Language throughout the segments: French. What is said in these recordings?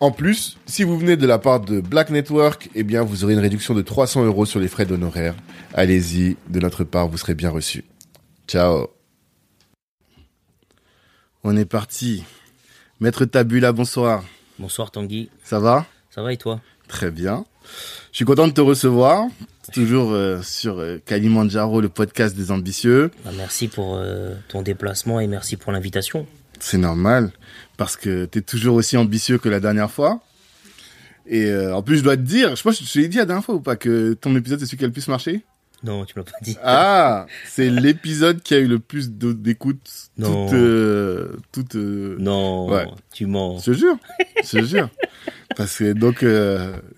En plus, si vous venez de la part de Black Network, eh bien, vous aurez une réduction de 300 euros sur les frais d'honoraires. Allez-y, de notre part, vous serez bien reçu. Ciao. On est parti. Maître Tabula, bonsoir. Bonsoir Tanguy. Ça va? Ça va et toi? Très bien. Je suis content de te recevoir. Toujours euh, sur euh, Kalimandjaro, le podcast des ambitieux. Bah, merci pour euh, ton déplacement et merci pour l'invitation. C'est normal, parce que tu es toujours aussi ambitieux que la dernière fois. Et euh, en plus, je dois te dire, je pense que je te l'ai dit la dernière fois ou pas, que ton épisode, c'est celui qui a le plus marché? Non, tu me l'as pas dit. Ah C'est l'épisode qui a eu le plus de- d'écoute. Non. Toute... euh, toute euh, non, Ouais. tu mens. Je te jure, je te jure. Parce que donc,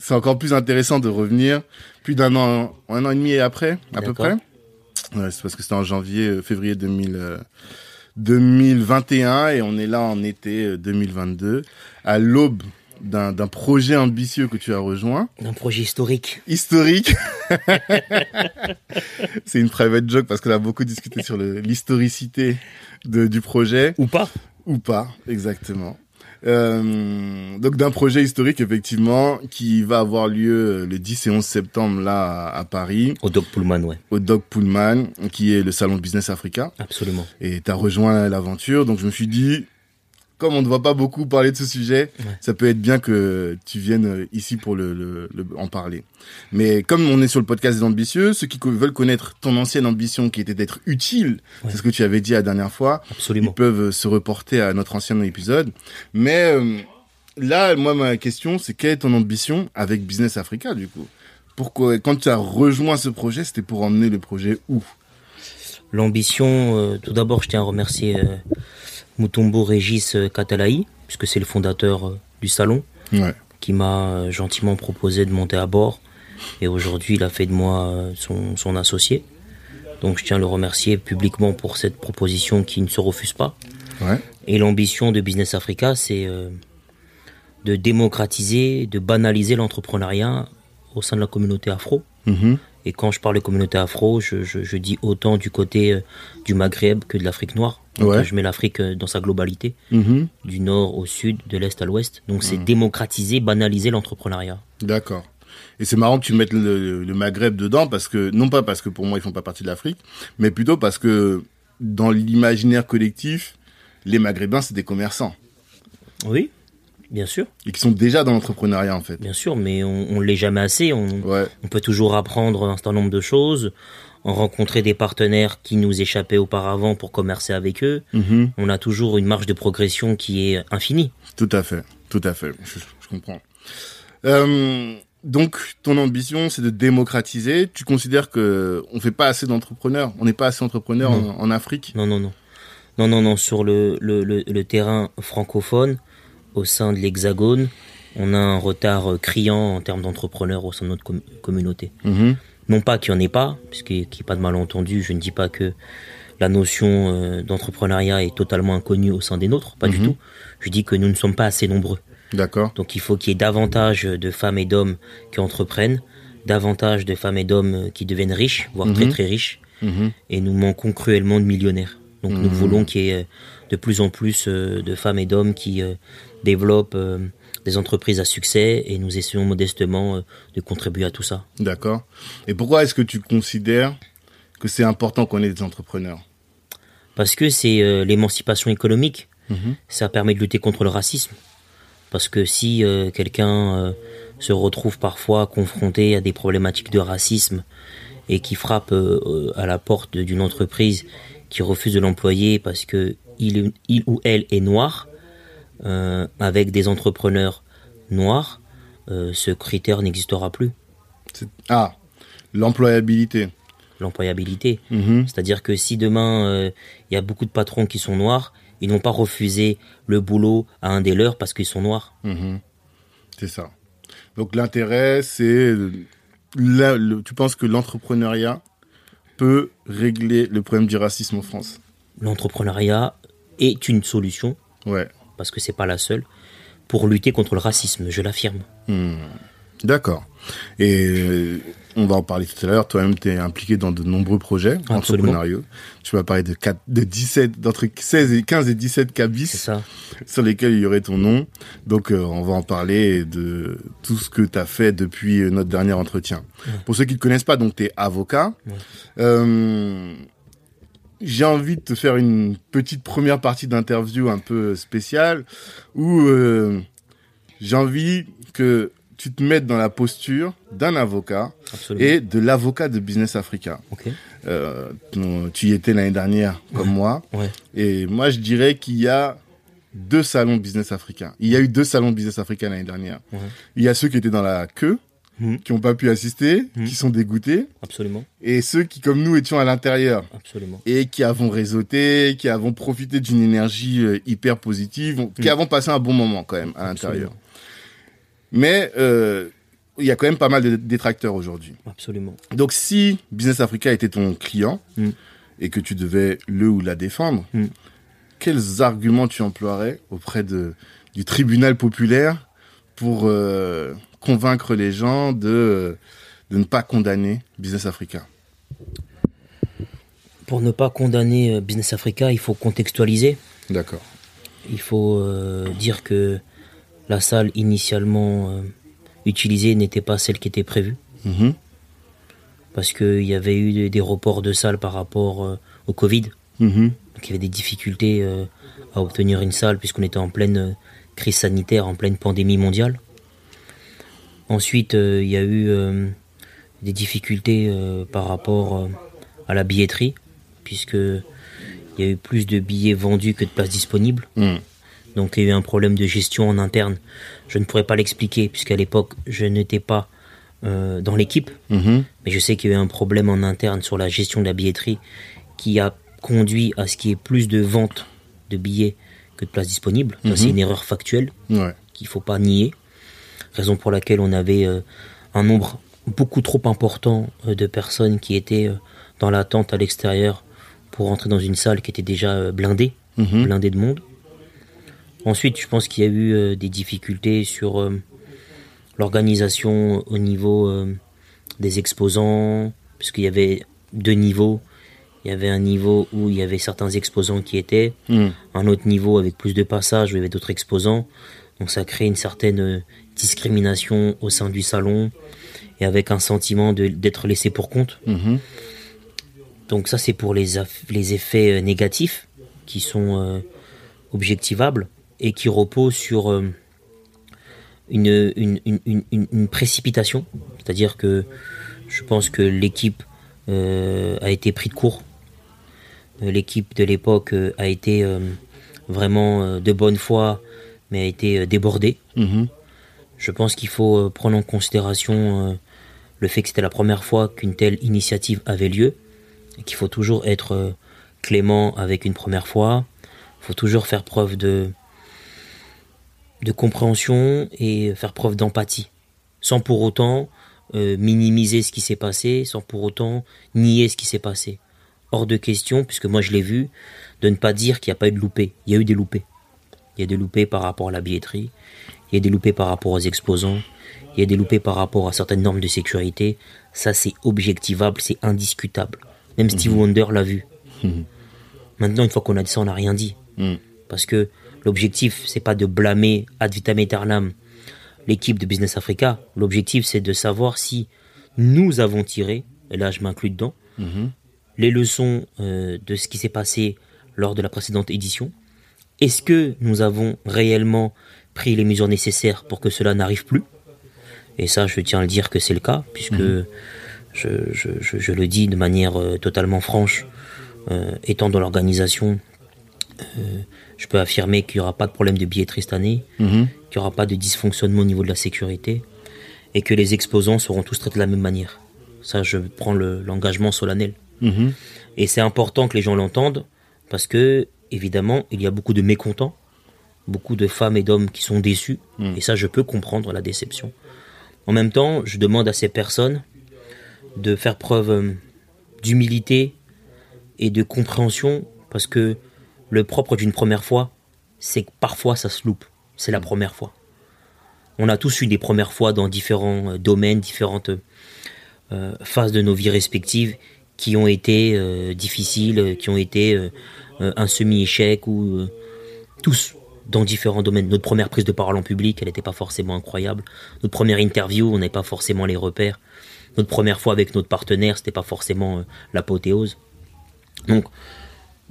c'est encore plus intéressant de revenir plus d'un an, un an et demi après, à peu près. Ouais, c'est parce que c'était en janvier, février 2000, euh, 2021 et on est là en été euh, 2022, à l'aube d'un d'un projet ambitieux que tu as rejoint, Un projet historique. historique. c'est une private joke parce qu'on a beaucoup discuté sur le- l'historicité de- du projet. Ou pas Ou pas, exactement. Euh, donc d'un projet historique effectivement qui va avoir lieu euh, le 10 et 11 septembre là à, à Paris Au Doc Pullman, ouais. au Doc Pullman qui est le salon Business Africa Absolument. et tu as rejoint l'aventure donc je me suis dit comme on ne voit pas beaucoup parler de ce sujet, Ouais. ça peut être bien que tu viennes euh, ici pour le, le- le- en parler. Mais comme on est sur le podcast des ambitieux, ceux qui veulent connaître ton ancienne ambition qui était d'être utile, Ouais. c'est ce que tu avais dit la dernière fois, ils Absolument. peuvent euh, se reporter à notre ancien épisode. Mais euh, là, moi, ma question, c'est quelle est ton ambition avec Business Africa, du coup? Pourquoi, quand tu as rejoint ce projet, c'était pour emmener le projet où? L'ambition, euh, tout d'abord, je tiens à remercier euh, Mutombo Régis euh, Katalaï, puisque c'est le fondateur euh, du salon, Ouais. qui m'a euh, gentiment proposé de monter à bord. Et aujourd'hui, il a fait de moi euh, son, son associé. Donc je tiens à le remercier publiquement pour cette proposition qui ne se refuse pas. Ouais. Et l'ambition de Business Africa, c'est euh, de démocratiser, de banaliser l'entrepreneuriat au sein de la communauté afro. Mhm. Et quand je parle de communauté afro, je, je- je dis autant du côté euh, du Maghreb que de l'Afrique noire. Donc, Ouais. Je mets l'Afrique euh, dans sa globalité, Mhm. du nord au sud, de l'est à l'ouest. Donc c'est démocratiser, banaliser l'entrepreneuriat. D'accord. Et c'est marrant que tu mettes le, le Maghreb dedans parce que, non pas parce que pour moi ils font pas partie de l'Afrique, mais plutôt parce que dans l'imaginaire collectif, les Maghrébins c'est des commerçants Oui, bien sûr, et qui sont déjà dans l'entrepreneuriat en fait. bien sûr, mais on ne l'est jamais assez. On, Ouais. On peut toujours apprendre un certain nombre de choses, en rencontrer des partenaires qui nous échappaient auparavant pour commercer avec eux. Mhm. On a toujours une marge de progression qui est infinie. Tout à fait, tout à fait, je, je comprends. Euh, donc, ton ambition, c'est de démocratiser. Tu considères que on fait pas assez d'entrepreneurs, on n'est pas assez entrepreneurs en, Afrique. Non, non, non. Non, non, non. Sur le, le, le, le terrain francophone, au sein de l'Hexagone, on a un retard euh, criant en termes d'entrepreneurs au sein de notre com- communauté. Mhm. Non pas qu'il n'y en ait pas, puisqu'il n'y ait pas de malentendu, je ne dis pas que la notion euh, d'entrepreneuriat est totalement inconnue au sein des nôtres, pas du Mhm. tout. Je dis que nous ne sommes pas assez nombreux. D'accord. Donc il faut qu'il y ait davantage de femmes et d'hommes qui entreprennent, davantage de femmes et d'hommes qui deviennent riches, voire très Mhm. très riches, Mhm. et nous manquons cruellement de millionnaires. Donc nous voulons qu'il y ait euh, de plus en plus euh, de femmes et d'hommes qui développent euh, des entreprises à succès et nous essayons modestement euh, de contribuer à tout ça. D'accord. Et pourquoi est-ce que tu considères que c'est important qu'on ait des entrepreneurs? Parce que c'est euh, l'émancipation économique. Mhm. Ça permet de lutter contre le racisme. Parce que si quelqu'un se retrouve parfois confronté à des problématiques de racisme et qui frappe à la porte d'une entreprise qui refuse de l'employer parce que il, il ou elle est noir, euh, avec des entrepreneurs noirs, euh, ce critère n'existera plus. Ah, l'employabilité. L'employabilité. Mhm. C'est-à-dire que si demain euh, il y a beaucoup de patrons qui sont noirs, ils n'ont pas refusé le boulot à un des leurs parce qu'ils sont noirs. Mhm. C'est ça. Donc l'intérêt, c'est là, le- tu penses que l'entrepreneuriat peut régler le problème du racisme en France? L'entrepreneuriat est une solution Ouais. Parce que c'est pas la seule pour lutter contre le racisme, je l'affirme. Hmm. D'accord. Et euh, on va en parler tout à l'heure. Toi-même, tu es impliqué dans de nombreux projets entrepreneuriaux. Tu vas parler de, quatre- de 17, d'entre 16 et 15 et 17 C'est cabis sur lesquels il y aurait ton nom. Donc, euh, on va en parler de tout ce que tu as fait depuis euh, notre dernier entretien. Pour ceux qui ne te connaissent pas, donc tu es avocat. Ouais. Euh, j'ai envie de te faire une petite première partie d'interview un peu spéciale où euh, j'ai envie que tu te mettes dans la posture d'un avocat Absolument. et de l'avocat de Business Africa. Ok. Euh, tu y étais l'année dernière comme moi. Ouais. Et moi, je dirais qu'il y a deux salons Business Africa. Il y a eu deux salons Business Africa l'année dernière. Ouais. Il y a ceux qui étaient dans la queue, Mhm. qui n'ont pas pu assister, Mhm. qui sont dégoûtés, Absolument. et ceux qui, comme nous, étions à l'intérieur Absolument. et qui avons réseauté, qui avons profité d'une énergie euh, hyper positive, qui avons passé un bon moment quand même à l'intérieur. Mais euh, il y a quand même pas mal de détracteurs aujourd'hui. Absolument. Donc si Business Africa était ton client Mm. et que tu devais le ou la défendre, Mm. quels arguments tu emploierais auprès de, du tribunal populaire pour euh, convaincre les gens de, de ne pas condamner Business Africa Pour ne pas condamner euh, Business Africa, il faut contextualiser. D'accord. Il faut euh, dire que la salle initialement euh, utilisée n'était pas celle qui était prévue. Mhm. Parce qu'il y avait eu des- reports de salles par rapport euh, au Covid. Mhm. Donc il y avait des difficultés à obtenir une salle puisqu'on était en pleine crise sanitaire, en pleine pandémie mondiale. Ensuite, euh, il y a eu euh, des difficultés euh, par rapport à la billetterie, puisque il y a eu plus de billets vendus que de places disponibles. Mm. Donc il y a eu un problème de gestion en interne. Je ne pourrais pas l'expliquer, puisqu'à l'époque, je n'étais pas euh, dans l'équipe. Mhm. Mais je sais qu'il y a eu un problème en interne sur la gestion de la billetterie qui a conduit à ce qu'il y ait plus de ventes de billets que de places disponibles. C'est Mhm. une erreur factuelle Ouais. qu'il faut pas nier. Raison pour laquelle on avait euh, un nombre beaucoup trop important euh, de personnes qui étaient euh, dans l'attente à l'extérieur pour entrer dans une salle qui était déjà blindée, Mhm. blindée de monde. Ensuite, je pense qu'il y a eu des difficultés sur l'organisation au niveau des exposants, puisqu'il y avait deux niveaux. Il y avait un niveau où il y avait certains exposants qui étaient, Mm. un autre niveau avec plus de passages où il y avait d'autres exposants. Donc ça crée une certaine discrimination au sein du salon et avec un sentiment de- d'être laissé pour compte. Mhm. Donc ça c'est pour les, les effets euh, négatifs qui sont euh, objectivables et qui reposent sur euh, une, une, une, une- une- une précipitation. C'est-à-dire que je pense que l'équipe euh, a été pris de court. L'équipe de l'époque a été vraiment de bonne foi, mais a été débordée. Mhm. Je pense qu'il faut euh, prendre en considération euh, le fait que c'était la première fois qu'une telle initiative avait lieu, qu'il faut toujours être euh, clément avec une première fois, il faut toujours faire preuve de, de compréhension et faire preuve d'empathie, sans pour autant minimiser ce qui s'est passé, sans pour autant nier ce qui s'est passé. Hors de question, puisque moi je l'ai vu, de ne pas dire qu'il n'y a pas eu de loupé. Il y a eu des loupés. Il y a des loupés par rapport à la billetterie, il y a des loupés par rapport aux exposants, il y a des loupés par rapport à certaines normes de sécurité. Ça, c'est objectivable, c'est indiscutable. Même Steve Wonder l'a vu. Maintenant, une fois qu'on a dit ça, on n'a rien dit. Mm. Parce que l'objectif, c'est pas de blâmer ad vitam aeternam l'équipe de Business Africa. L'objectif, c'est de savoir si nous avons tiré, et là je m'inclus dedans, Mhm. les leçons euh, de ce qui s'est passé lors de la précédente édition. Est-ce que nous avons réellement pris les mesures nécessaires pour que cela n'arrive plus Et ça, je tiens à le dire que c'est le cas, puisque mhm. je, le dis de manière euh, totalement franche, euh, étant dans l'organisation, euh, je peux affirmer qu'il n'y aura pas de problème de billetterie cette année, mhm. qu'il n'y aura pas de dysfonctionnement au niveau de la sécurité, et que les exposants seront tous traités de la même manière. Ça, je prends l'engagement solennel. Mhm. Et c'est important que les gens l'entendent, parce que, évidemment, il y a beaucoup de mécontents, beaucoup de femmes et d'hommes qui sont déçus, mhm. et ça, je peux comprendre la déception. En même temps, je demande à ces personnes de faire preuve euh, d'humilité et de compréhension, parce que le propre d'une première fois, c'est que parfois ça se loupe. C'est la première fois. On a tous eu des premières fois dans différents euh, domaines, différentes euh, phases de nos vies respectives qui ont été euh, difficiles, qui ont été un semi-échec ou tous dans différents domaines. Notre première prise de parole en public, elle n'était pas forcément incroyable. Notre première interview, on n'avait pas forcément les repères. Notre première fois avec notre partenaire, c'était pas forcément l'apothéose. Donc,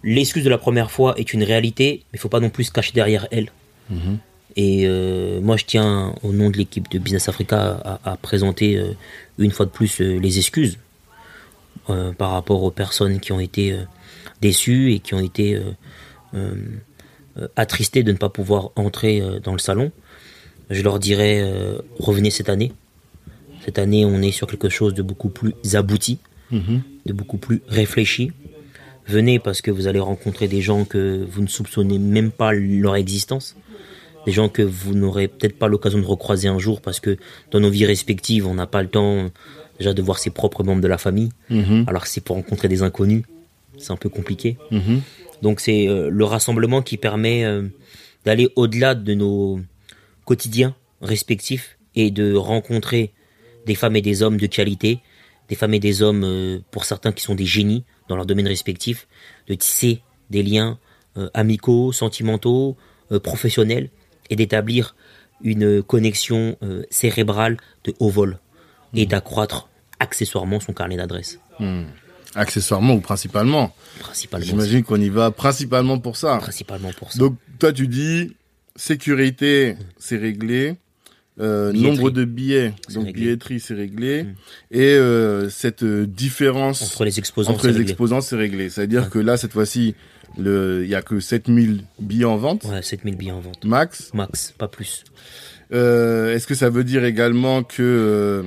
l'excuse de la première fois est une réalité, mais il faut pas non plus se cacher derrière elle. Mhm. Et euh, moi, je tiens, au nom de l'équipe de Business Africa, à, présenter euh, une fois de plus euh, les excuses par rapport aux personnes qui ont été déçues et qui ont été attristées de ne pas pouvoir entrer dans le salon. Je leur dirais, revenez cette année. Cette année, on est sur quelque chose de beaucoup plus abouti, mhm. de beaucoup plus réfléchi. Venez parce que vous allez rencontrer des gens que vous ne soupçonnez même pas leur existence. Des gens que vous n'aurez peut-être pas l'occasion de recroiser un jour parce que dans nos vies respectives, on n'a pas le temps déjà de voir ses propres membres de la famille. Mhm. Alors c'est pour rencontrer des inconnus, c'est un peu compliqué. Mhm. Donc c'est euh, le rassemblement qui permet euh, d'aller au-delà de nos quotidiens respectifs et de rencontrer des femmes et des hommes de qualité, des femmes et des hommes euh, pour certains qui sont des génies, dans leur domaine respectif, de tisser des liens amicaux, sentimentaux, professionnels, et d'établir une connexion cérébrale de haut vol, et mmh. d'accroître accessoirement son carnet d'adresses. Mmh. Accessoirement ou principalement Principalement. J'imagine qu'on y va principalement pour ça. Principalement pour ça. Donc toi tu dis sécurité, c'est réglé. Euh, nombre de billets, donc billetterie c'est réglé, mm. et euh, cette euh, différence entre les exposants, entre les exposants c'est réglé. C'est-à-dire que là cette fois-ci, il y a que 7000 billets en vente. Ouais, 7000 billets en vente. Max. Max, pas plus. Est-ce que ça veut dire également que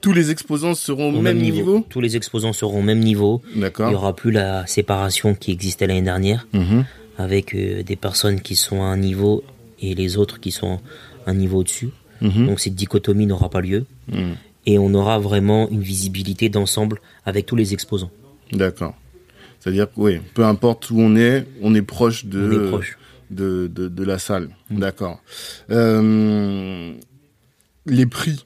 tous les exposants seront au même, niveau, Tous les exposants seront au même niveau. D'accord. Il y aura plus la séparation qui existait l'année dernière, mm-hmm. avec des personnes qui sont à un niveau et les autres qui sont un niveau au-dessus. Mhm. Donc cette dichotomie n'aura pas lieu. Mhm. Et on aura vraiment une visibilité d'ensemble avec tous les exposants. D'accord. C'est-à-dire que oui, peu importe où on est, on est proche de, de, de, la salle. Mhm. D'accord. Euh, les prix.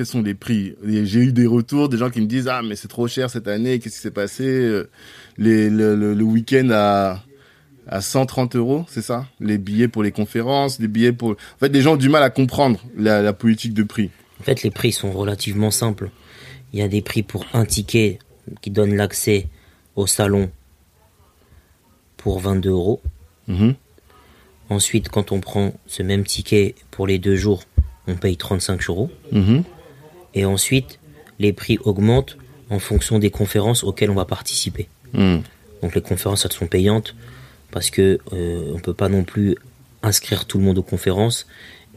Quels sont les prix? J'ai eu des retours, des gens qui me disent ah mais c'est trop cher cette année, qu'est-ce qui s'est passé? Euh, les, le, le week-end à à 130 euros, c'est ça? Les billets pour les conférences, les billets pour... En fait, les gens ont du mal à comprendre la, politique de prix. En fait, les prix sont relativement simples. Il y a des prix pour un ticket qui donne l'accès au salon pour 22 euros. Mhm. Ensuite, quand on prend ce même ticket pour les deux jours, on paye 35 euros. Mhm. Et ensuite, les prix augmentent en fonction des conférences auxquelles on va participer. Mhm. Donc les conférences, elles sont payantes parce que euh, on peut pas non plus inscrire tout le monde aux conférences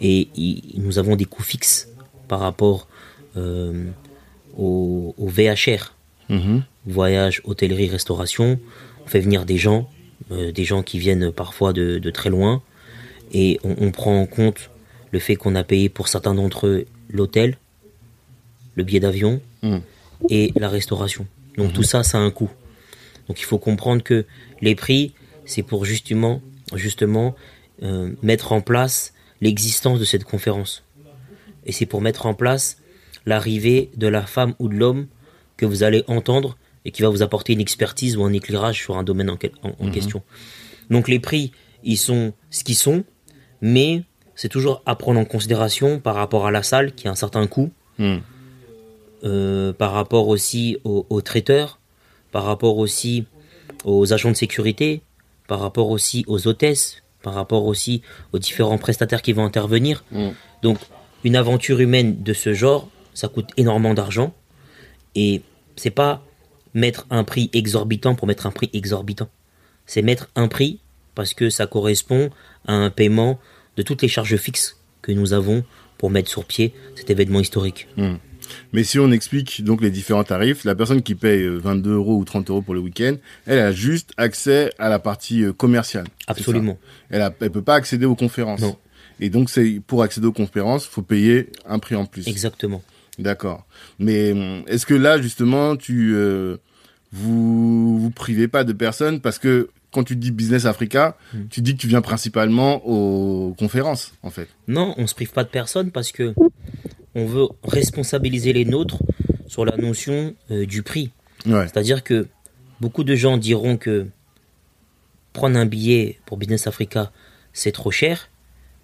et nous avons des coûts fixes par rapport euh, au, VHR, mhm. voyage, hôtellerie, restauration. On fait venir des gens, euh, des gens qui viennent parfois de, très loin, et on, prend en compte le fait qu'on a payé pour certains d'entre eux l'hôtel, le billet d'avion mhm. et la restauration. Donc tout ça, ça a un coût. Donc il faut comprendre que les prix, c'est pour justement, justement euh, mettre en place l'existence de cette conférence. Et c'est pour mettre en place l'arrivée de la femme ou de l'homme que vous allez entendre et qui va vous apporter une expertise ou un éclairage sur un domaine en, mhm. question. Donc les prix, ils sont ce qu'ils sont, mais c'est toujours à prendre en considération par rapport à la salle qui a un certain coût, mhm. Euh, par rapport aussi aux, traiteurs, par rapport aussi aux agents de sécurité, par rapport aussi aux hôtesses, par rapport aussi aux différents prestataires qui vont intervenir. Mm. Donc, une aventure humaine de ce genre, ça coûte énormément d'argent. Et c'est pas mettre un prix exorbitant pour mettre un prix exorbitant. C'est mettre un prix parce que ça correspond à un paiement de toutes les charges fixes que nous avons pour mettre sur pied cet événement historique. Mais si on explique donc les différents tarifs, la personne qui paye euh, 22 euros ou 30 euros pour le week-end, elle a juste accès à la partie euh, commerciale. Absolument. Elle a, elle peut pas accéder aux conférences. Non. Et donc c'est pour accéder aux conférences, faut payer un prix en plus. Exactement. D'accord. Mais hum, est-ce que là justement tu euh, vous vous privez pas de personnes parce que quand tu dis Business Africa, Mm. tu dis que tu viens principalement aux conférences en fait. Non, on se prive pas de personne parce que on veut responsabiliser les nôtres sur la notion euh, du prix. Ouais. C'est-à-dire que beaucoup de gens diront que prendre un billet pour Business Africa, c'est trop cher.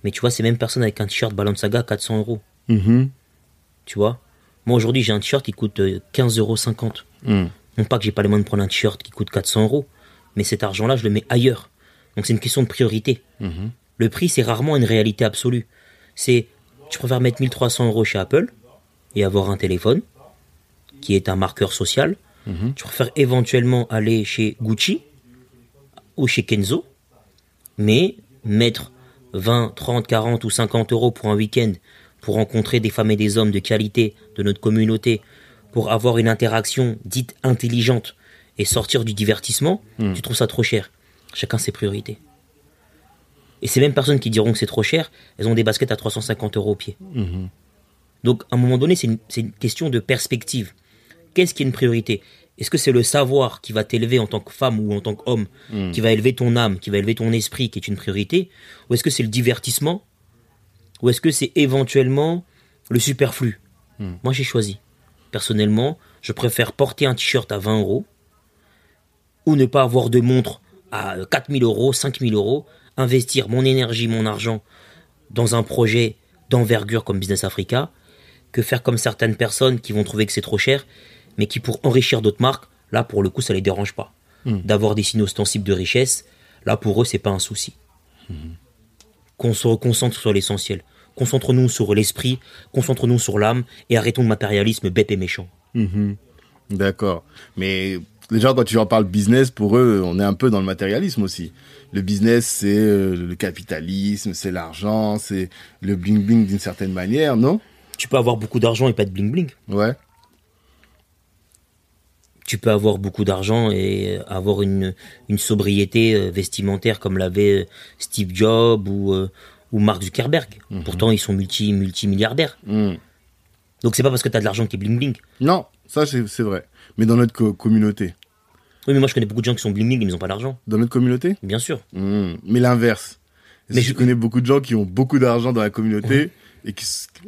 Mais tu vois, ces mêmes personnes avec un t-shirt Balenciaga, 400 euros. Mhm. Tu vois? Moi, aujourd'hui, j'ai un t-shirt qui coûte euh, 15,50 euros. Mm. Non pas que j'ai pas les moyens de prendre un t-shirt qui coûte 400 euros, mais cet argent-là, je le mets ailleurs. Donc c'est une question de priorité. Mhm. Le prix, c'est rarement une réalité absolue. C'est, tu préfères mettre 1300 euros chez Apple et avoir un téléphone qui est un marqueur social. Mhm. Tu préfères éventuellement aller chez Gucci ou chez Kenzo, mais mettre 20, 30, 40 ou 50 euros pour un week-end pour rencontrer des femmes et des hommes de qualité de notre communauté, pour avoir une interaction dite intelligente et sortir du divertissement, Mm. tu trouves ça trop cher. Chacun ses priorités. Et ces mêmes personnes qui diront que c'est trop cher, elles ont des baskets à 350 euros au pied. Mhm. Donc, à un moment donné, c'est une, question de perspective. Qu'est-ce qui est une priorité? Est-ce que c'est le savoir qui va t'élever en tant que femme ou en tant qu'homme, Mm. qui va élever ton âme, qui va élever ton esprit, qui est une priorité? Ou est-ce que c'est le divertissement? Ou est-ce que c'est éventuellement le superflu? Mm. Moi, j'ai choisi. Personnellement, je préfère porter un t-shirt à 20 euros ou ne pas avoir de montre à 4000 euros, 5000 euros, investir mon énergie, mon argent dans un projet d'envergure comme Business Africa, que faire comme certaines personnes qui vont trouver que c'est trop cher, mais qui pour enrichir d'autres marques, là pour le coup ça les dérange pas. Mm. D'avoir des signes ostensibles de richesse, là pour eux c'est pas un souci. Qu'on se reconcentre sur l'essentiel. Concentre-nous sur l'esprit, concentre-nous sur l'âme et arrêtons le matérialisme bête et méchant. Mhm. D'accord. Mais déjà, quand tu en parles business, pour eux, on est un peu dans le matérialisme aussi. Le business, c'est euh, le capitalisme, c'est l'argent, c'est le bling-bling d'une certaine manière, non? Tu peux avoir beaucoup d'argent et pas de bling bling. Ouais. tu peux avoir beaucoup d'argent et euh, avoir une, une sobriété euh, vestimentaire comme l'avait Steve Jobs ou, ou Mark Zuckerberg. Pourtant, ils sont multi, multimilliardaires. Mm. Donc, c'est pas parce que tu as de l'argent que tu es bling bling. Non, ça, c'est c'est vrai. Mais dans notre co- communauté. Oui, mais moi, je connais beaucoup de gens qui sont bling bling et ils n'ont pas d'argent. Dans notre communauté Bien sûr. Mm. Mais l'inverse. Mais je- je connais beaucoup de gens qui ont beaucoup d'argent dans la communauté et qui,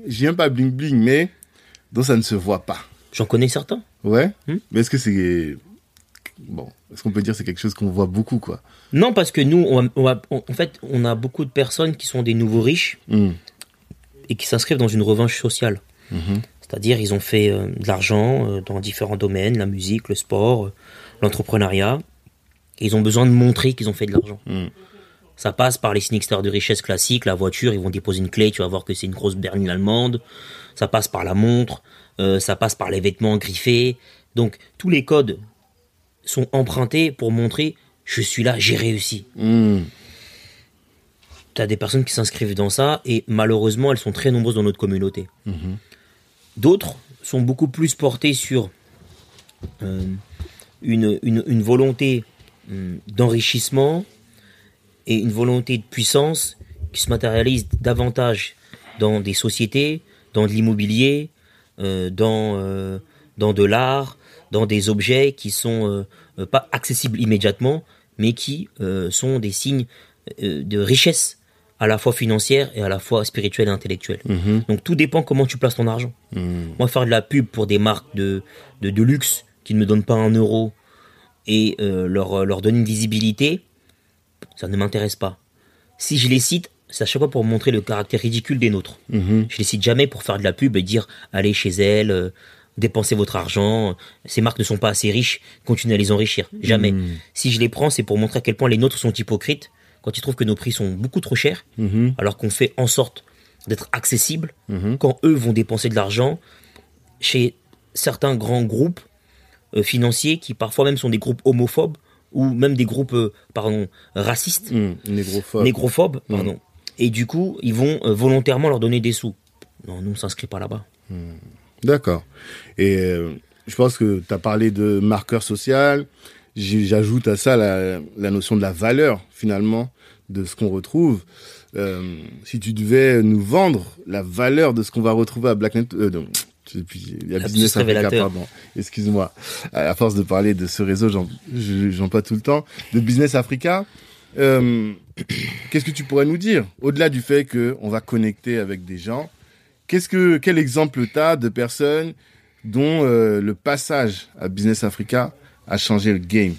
je viens pas bling-bling, mais dont ça ne se voit pas. J'en connais certains. Ouais. Hmm. Mais est-ce que c'est bon Est-ce qu'on peut dire que c'est quelque chose qu'on voit beaucoup, quoi? Non, parce que nous, on, on a- on- en fait, on a beaucoup de personnes qui sont des nouveaux riches Mm. et qui s'inscrivent dans une revanche sociale. Mhm. C'est-à-dire, ils ont fait euh, de l'argent euh, dans différents domaines, la musique, le sport, euh, l'entrepreneuriat. Ils ont besoin de montrer qu'ils ont fait de l'argent. Mm. Ça passe par les extérieurs de richesse classiques, la voiture, ils vont déposer une clé, tu vas voir que c'est une grosse berline allemande. Ça passe par la montre, euh, ça passe par les vêtements griffés. Donc, tous les codes sont empruntés pour montrer je suis là, j'ai réussi. Mm. Tu as des personnes qui s'inscrivent dans ça et malheureusement, elles sont très nombreuses dans notre communauté. Mhm. D'autres sont beaucoup plus portés sur euh, une, une- une volonté hum, d'enrichissement et une volonté de puissance qui se matérialise davantage dans des sociétés, dans de l'immobilier, euh, dans, euh, dans de l'art, dans des objets qui sont euh, pas accessibles immédiatement, mais qui sont des signes de richesse à la fois financière et à la fois spirituelle et intellectuelle. Mhm. Donc tout dépend comment tu places ton argent. Mm. Moi, faire de la pub pour des marques de, de, de luxe qui ne me donnent pas un euro et euh, leur, leur donner une visibilité, ça ne m'intéresse pas. Si je les cite, c'est à chaque fois pour montrer le caractère ridicule des nôtres. Mhm. Je les cite jamais pour faire de la pub et dire allez chez elle, euh, dépensez votre argent, ces marques ne sont pas assez riches, continuez à les enrichir. Jamais. Mhm. Si je les prends, c'est pour montrer à quel point les nôtres sont hypocrites quand ils trouvent que nos prix sont beaucoup trop chers, Mhm. alors qu'on fait en sorte d'être accessible, Mhm. quand eux vont dépenser de l'argent chez certains grands groupes euh, financiers qui parfois même sont des groupes homophobes ou même des groupes euh, pardon racistes. Négrophobe. négrophobes, pardon. Et du coup, ils vont euh, volontairement leur donner des sous. Non, nous on s'inscrit pas là-bas. D'accord. Et euh, je pense que tu as parlé de marqueur social. J'ajoute à ça la, la notion de la valeur, finalement, de ce qu'on retrouve. Euh, si tu devais nous vendre la valeur de ce qu'on va retrouver à Blacknet, euh, il y a Business Africa. Excuse-moi. À force de parler de ce réseau, j'en je- j'en pas tout le temps. De Business Africa, euh, qu'est-ce que tu pourrais nous dire Au-delà du fait qu'on va connecter avec des gens, Qu'est-ce que quel exemple t'as de personnes dont euh, le passage à Business Africa a changé le game?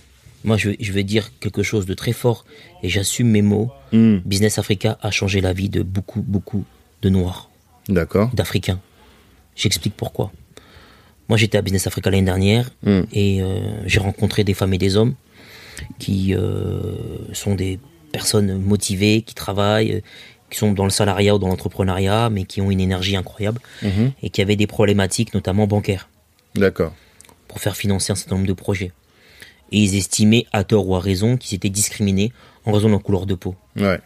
Moi, je vais, je vais dire quelque chose de très fort et j'assume mes mots. Hmm, Business Africa a changé la vie de beaucoup, beaucoup de Noirs, D'accord. d'Africains. J'explique pourquoi. Moi, j'étais à Business Africa l'année dernière Hmm, et euh, j'ai rencontré des femmes et des hommes qui euh, sont des personnes motivées, qui travaillent, qui sont dans le salariat ou dans l'entrepreneuriat, mais qui ont une énergie incroyable mhm, et qui avaient des problématiques, notamment bancaires, D'accord. pour faire financer un certain nombre de projets. Et ils estimaient, à tort ou à raison, qu'ils étaient discriminés en raison de leur couleur de peau. Ouais.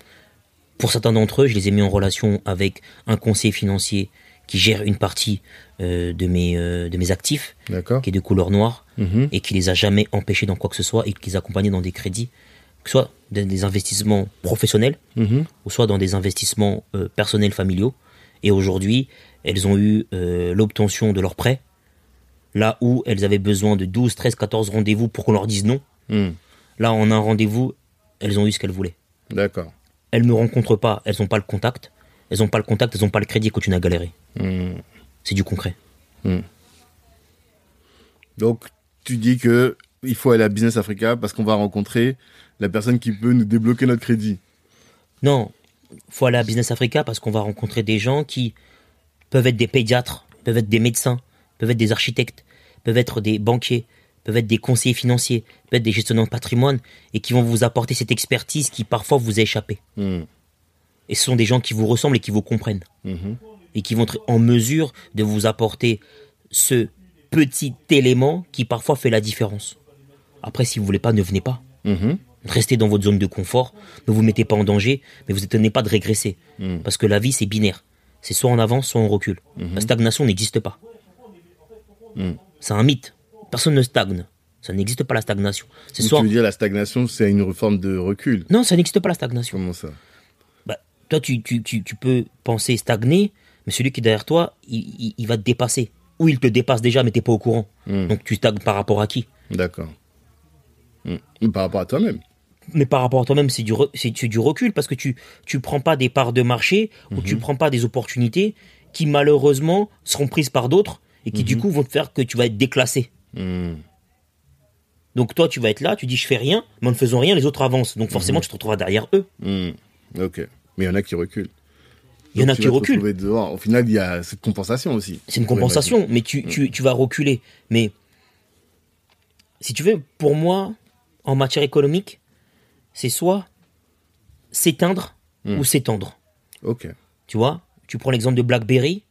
Pour certains d'entre eux, je les ai mis en relation avec un conseiller financier qui gère une partie euh, de, mes, euh, de mes actifs, qui est de couleur noire, Mhm, et qui les a jamais empêchés dans quoi que ce soit, et qui les accompagnait dans des crédits, que ce soit dans des investissements professionnels, mhm, ou soit dans des investissements euh, personnels familiaux. Et aujourd'hui, elles ont eu l'obtention de leurs prêts, là où elles avaient besoin de 12, 13, 14 rendez-vous pour qu'on leur dise non. hmm, Là, en un rendez-vous, elles ont eu ce qu'elles voulaient. D'accord. Elles ne me rencontrent pas, elles n'ont pas le contact. Elles n'ont pas le contact, elles n'ont pas le crédit, elles continuent à galérer. C'est du concret. Donc tu dis que il faut aller à Business Africa parce qu'on va rencontrer la personne qui peut nous débloquer notre crédit. Non, faut aller à Business Africa parce qu'on va rencontrer des gens qui peuvent être des pédiatres, peuvent être des médecins, peuvent être des architectes, peuvent être des banquiers, peuvent être des conseillers financiers, peuvent être des gestionnaires de patrimoine et qui vont vous apporter cette expertise qui parfois vous a échappé. Hmm, Et ce sont des gens qui vous ressemblent et qui vous comprennent mhm, et qui vont être en mesure de vous apporter ce petit élément qui parfois fait la différence. Après, si vous voulez pas, ne venez pas. mhm, Restez dans votre zone de confort, ne vous mettez pas en danger, mais vous n'étonnez pas de régresser. Mm. Parce que la vie, c'est binaire. C'est soit on avance, soit on recule. La stagnation n'existe pas. Mm. C'est un mythe. Personne ne stagne. Ça n'existe pas la stagnation. C'est soit... Tu veux dire la stagnation, c'est une forme de recul. Non, ça n'existe pas la stagnation. Comment ça? Bah, toi, tu, tu, tu, tu peux penser stagner, mais celui qui est derrière toi, il, il- il va te dépasser. Ou il te dépasse déjà, mais t'es pas au courant. Mm. Donc tu stagnes par rapport à qui? D'accord. Hmm. Par rapport à toi-même. mais par rapport à toi-même, c'est du, re- c'est c'est du recul parce que tu tu prends pas des parts de marché ou tu prends pas des opportunités qui malheureusement seront prises par d'autres et qui du coup vont te faire que tu vas être déclassé. Hmm, Donc toi, tu vas être là, tu dis je fais rien, mais en ne faisant rien, les autres avancent. Donc forcément, tu te retrouveras derrière eux. hmm. Ok. Mais il y en a qui reculent. Il y en a qui reculent. dehors. Au final, il y a cette compensation aussi. C'est une compensation, mais tu, tu, tu vas reculer. Mais si tu veux, pour moi, en matière économique, c'est soit s'éteindre ou s'étendre. Ok. Tu vois, tu prends l'exemple de BlackBerry.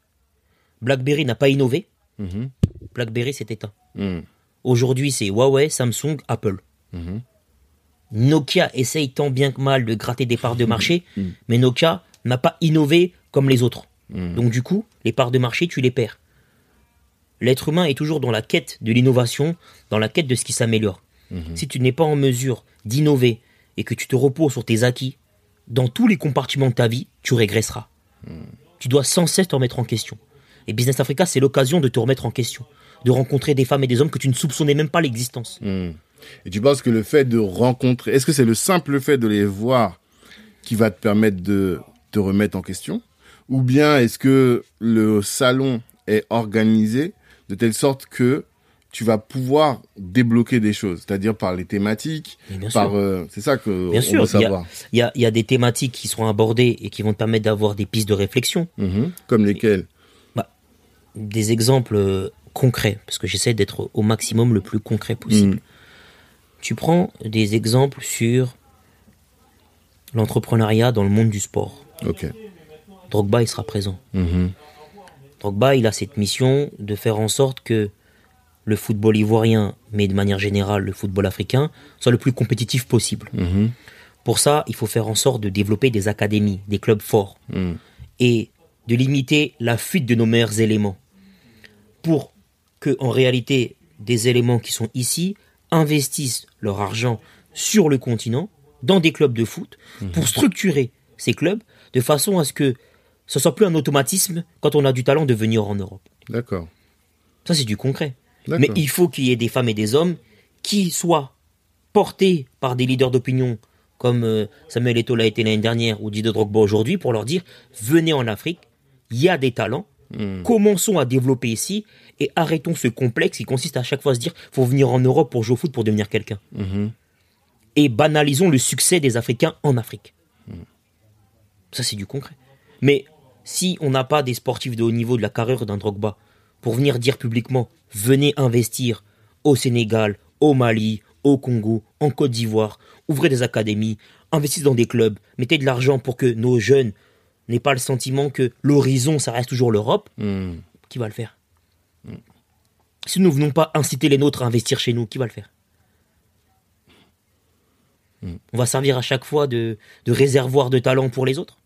BlackBerry n'a pas innové. Mhm, BlackBerry s'est éteint. hmm, Aujourd'hui, c'est Huawei, Samsung, Apple. mhm. Nokia essaye tant bien que mal de gratter des parts de marché, mais Nokia n'a pas innové comme les autres. Donc du coup, les parts de marché, tu les perds. L'être humain est toujours dans la quête de l'innovation, dans la quête de ce qui s'améliore. Si tu n'es pas en mesure d'innover et que tu te reposes sur tes acquis, dans tous les compartiments de ta vie, tu régresseras. Tu dois sans cesse te remettre en question. Et Business Africa, c'est l'occasion de te remettre en question, de rencontrer des femmes et des hommes que tu ne soupçonnais même pas l'existence. Hmm. Et tu penses que le fait de rencontrer, est-ce que c'est le simple fait de les voir qui va te permettre de te remettre en question Ou bien est-ce que le salon est organisé de telle sorte que tu vas pouvoir débloquer des choses, c'est-à-dire par les thématiques, par euh, c'est ça que Bien on sûr, veut il y, savoir. a, il y a- il y a des thématiques qui seront abordées et qui vont te permettre d'avoir des pistes de réflexion. Mhm. Comme lesquels Des exemples euh, concret, parce que j'essaie d'être au maximum le plus concret possible. Mm. Tu prends des exemples sur l'entrepreneuriat dans le monde du sport. Ok. Drogba, il sera présent. Mhm. Drogba, il a cette mission de faire en sorte que le football ivoirien, mais de manière générale le football africain, soit le plus compétitif possible. Mhm. Pour ça, il faut faire en sorte de développer des académies, des clubs forts, Mm. et de limiter la fuite de nos meilleurs éléments. Pour que, en réalité, des éléments qui sont ici investissent leur argent sur le continent, dans des clubs de foot, pour structurer ces clubs de façon à ce que ce soit plus un automatisme quand on a du talent de venir en Europe. D'accord. Ça, c'est du concret. Mais il faut qu'il y ait des femmes et des hommes qui soient portés par des leaders d'opinion comme euh, Samuel Eto'o l'a été l'année dernière ou Didier Drogba aujourd'hui pour leur dire venez en Afrique, il y a des talents, Mm. commençons à développer ici et arrêtons ce complexe qui consiste à chaque fois à se dire faut venir en Europe pour jouer au foot pour devenir quelqu'un. Mhm. Et banalisons le succès des Africains en Afrique. Ça, c'est du concret. Mais si on n'a pas des sportifs de haut niveau de la carrière d'un Drogba pour venir dire publiquement venez investir au Sénégal, au Mali, au Congo, en Côte d'Ivoire, ouvrez des académies, investissez dans des clubs, mettez de l'argent pour que nos jeunes n'aient pas le sentiment que l'horizon, ça reste toujours l'Europe, Mm. qui va le faire? Si nous ne venons pas inciter les nôtres à investir chez nous, qui va le faire? On va servir à chaque fois de, de réservoir de talent pour les autres?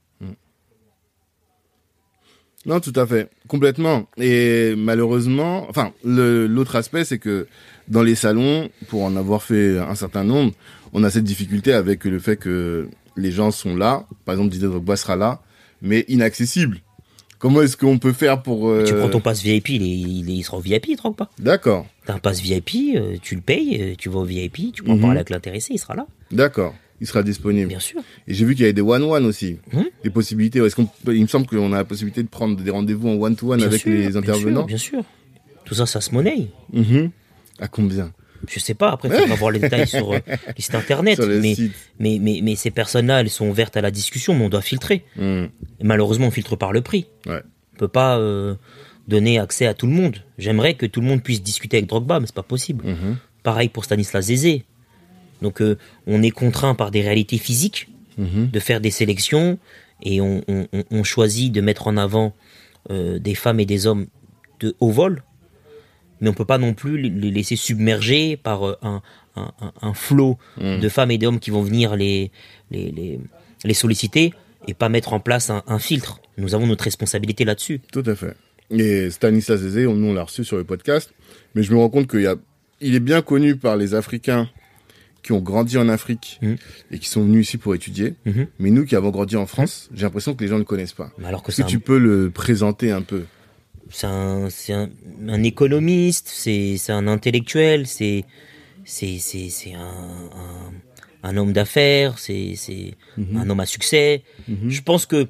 Non, tout à fait, complètement. Et malheureusement, enfin, l'autre aspect, c'est que dans les salons, pour en avoir fait un certain nombre, on a cette difficulté avec le fait que les gens sont là. Par exemple, Didier Drogba sera là, mais inaccessible. Comment est-ce qu'on peut faire pour euh, Tu prends ton pass VIP, il, est- il, est- il sera au VIP, il te pas. D'accord, T'as un pass VIP, euh, tu le payes, euh, tu vas au VIP, tu peux en Mhm. parler avec l'intéressé, il sera là, d'accord. Il sera disponible. bien sûr. Et j'ai vu qu'il y avait des one-one aussi, Mhm. des possibilités. Est-ce qu'on, peut- il me semble qu'on a la possibilité de prendre des rendez-vous en one-to-one Bien avec sûr, les bien intervenants. sûr, Bien sûr, Tout ça, ça se monnaie. Mhm. À combien? Je sais pas, après, il faudra voir les détails sur euh, les sites internet. Sur mais, mais, mais, mais ces personnes-là, elles sont ouvertes à la discussion, mais on doit filtrer. Et malheureusement, on filtre par le prix. Ouais. On peut pas euh, donner accès à tout le monde. J'aimerais que tout le monde puisse discuter avec Drogba, mais c'est pas possible. Mhm. Pareil pour Stanislas Zézé. Donc euh, on est contraint par des réalités physiques Mhm. de faire des sélections et on, on- on- on choisit de mettre en avant euh, des femmes et des hommes de haut vol, mais on peut pas non plus les- laisser submerger par euh, un, un, un- un flot Mhm. de femmes et d'hommes qui vont venir les, les, les, les solliciter et pas mettre en place un, filtre. Nous avons notre responsabilité là-dessus. Tout à fait. Et Stanislas Zézé, on- nous on l'a reçu sur le podcast, mais je me rends compte qu'il y a, il est bien connu par les Africains qui ont grandi en Afrique Mhm. et qui sont venus ici pour étudier. Mhm. Mais nous qui avons grandi en France, j'ai l'impression que les gens ne le connaissent pas. Mais Alors que un, tu peux le présenter un peu? C'est un, c'est un, un économiste, c'est un intellectuel, c'est c'est c'est c'est un, un, homme d'affaires, c'est c'est un homme à succès. Je pense que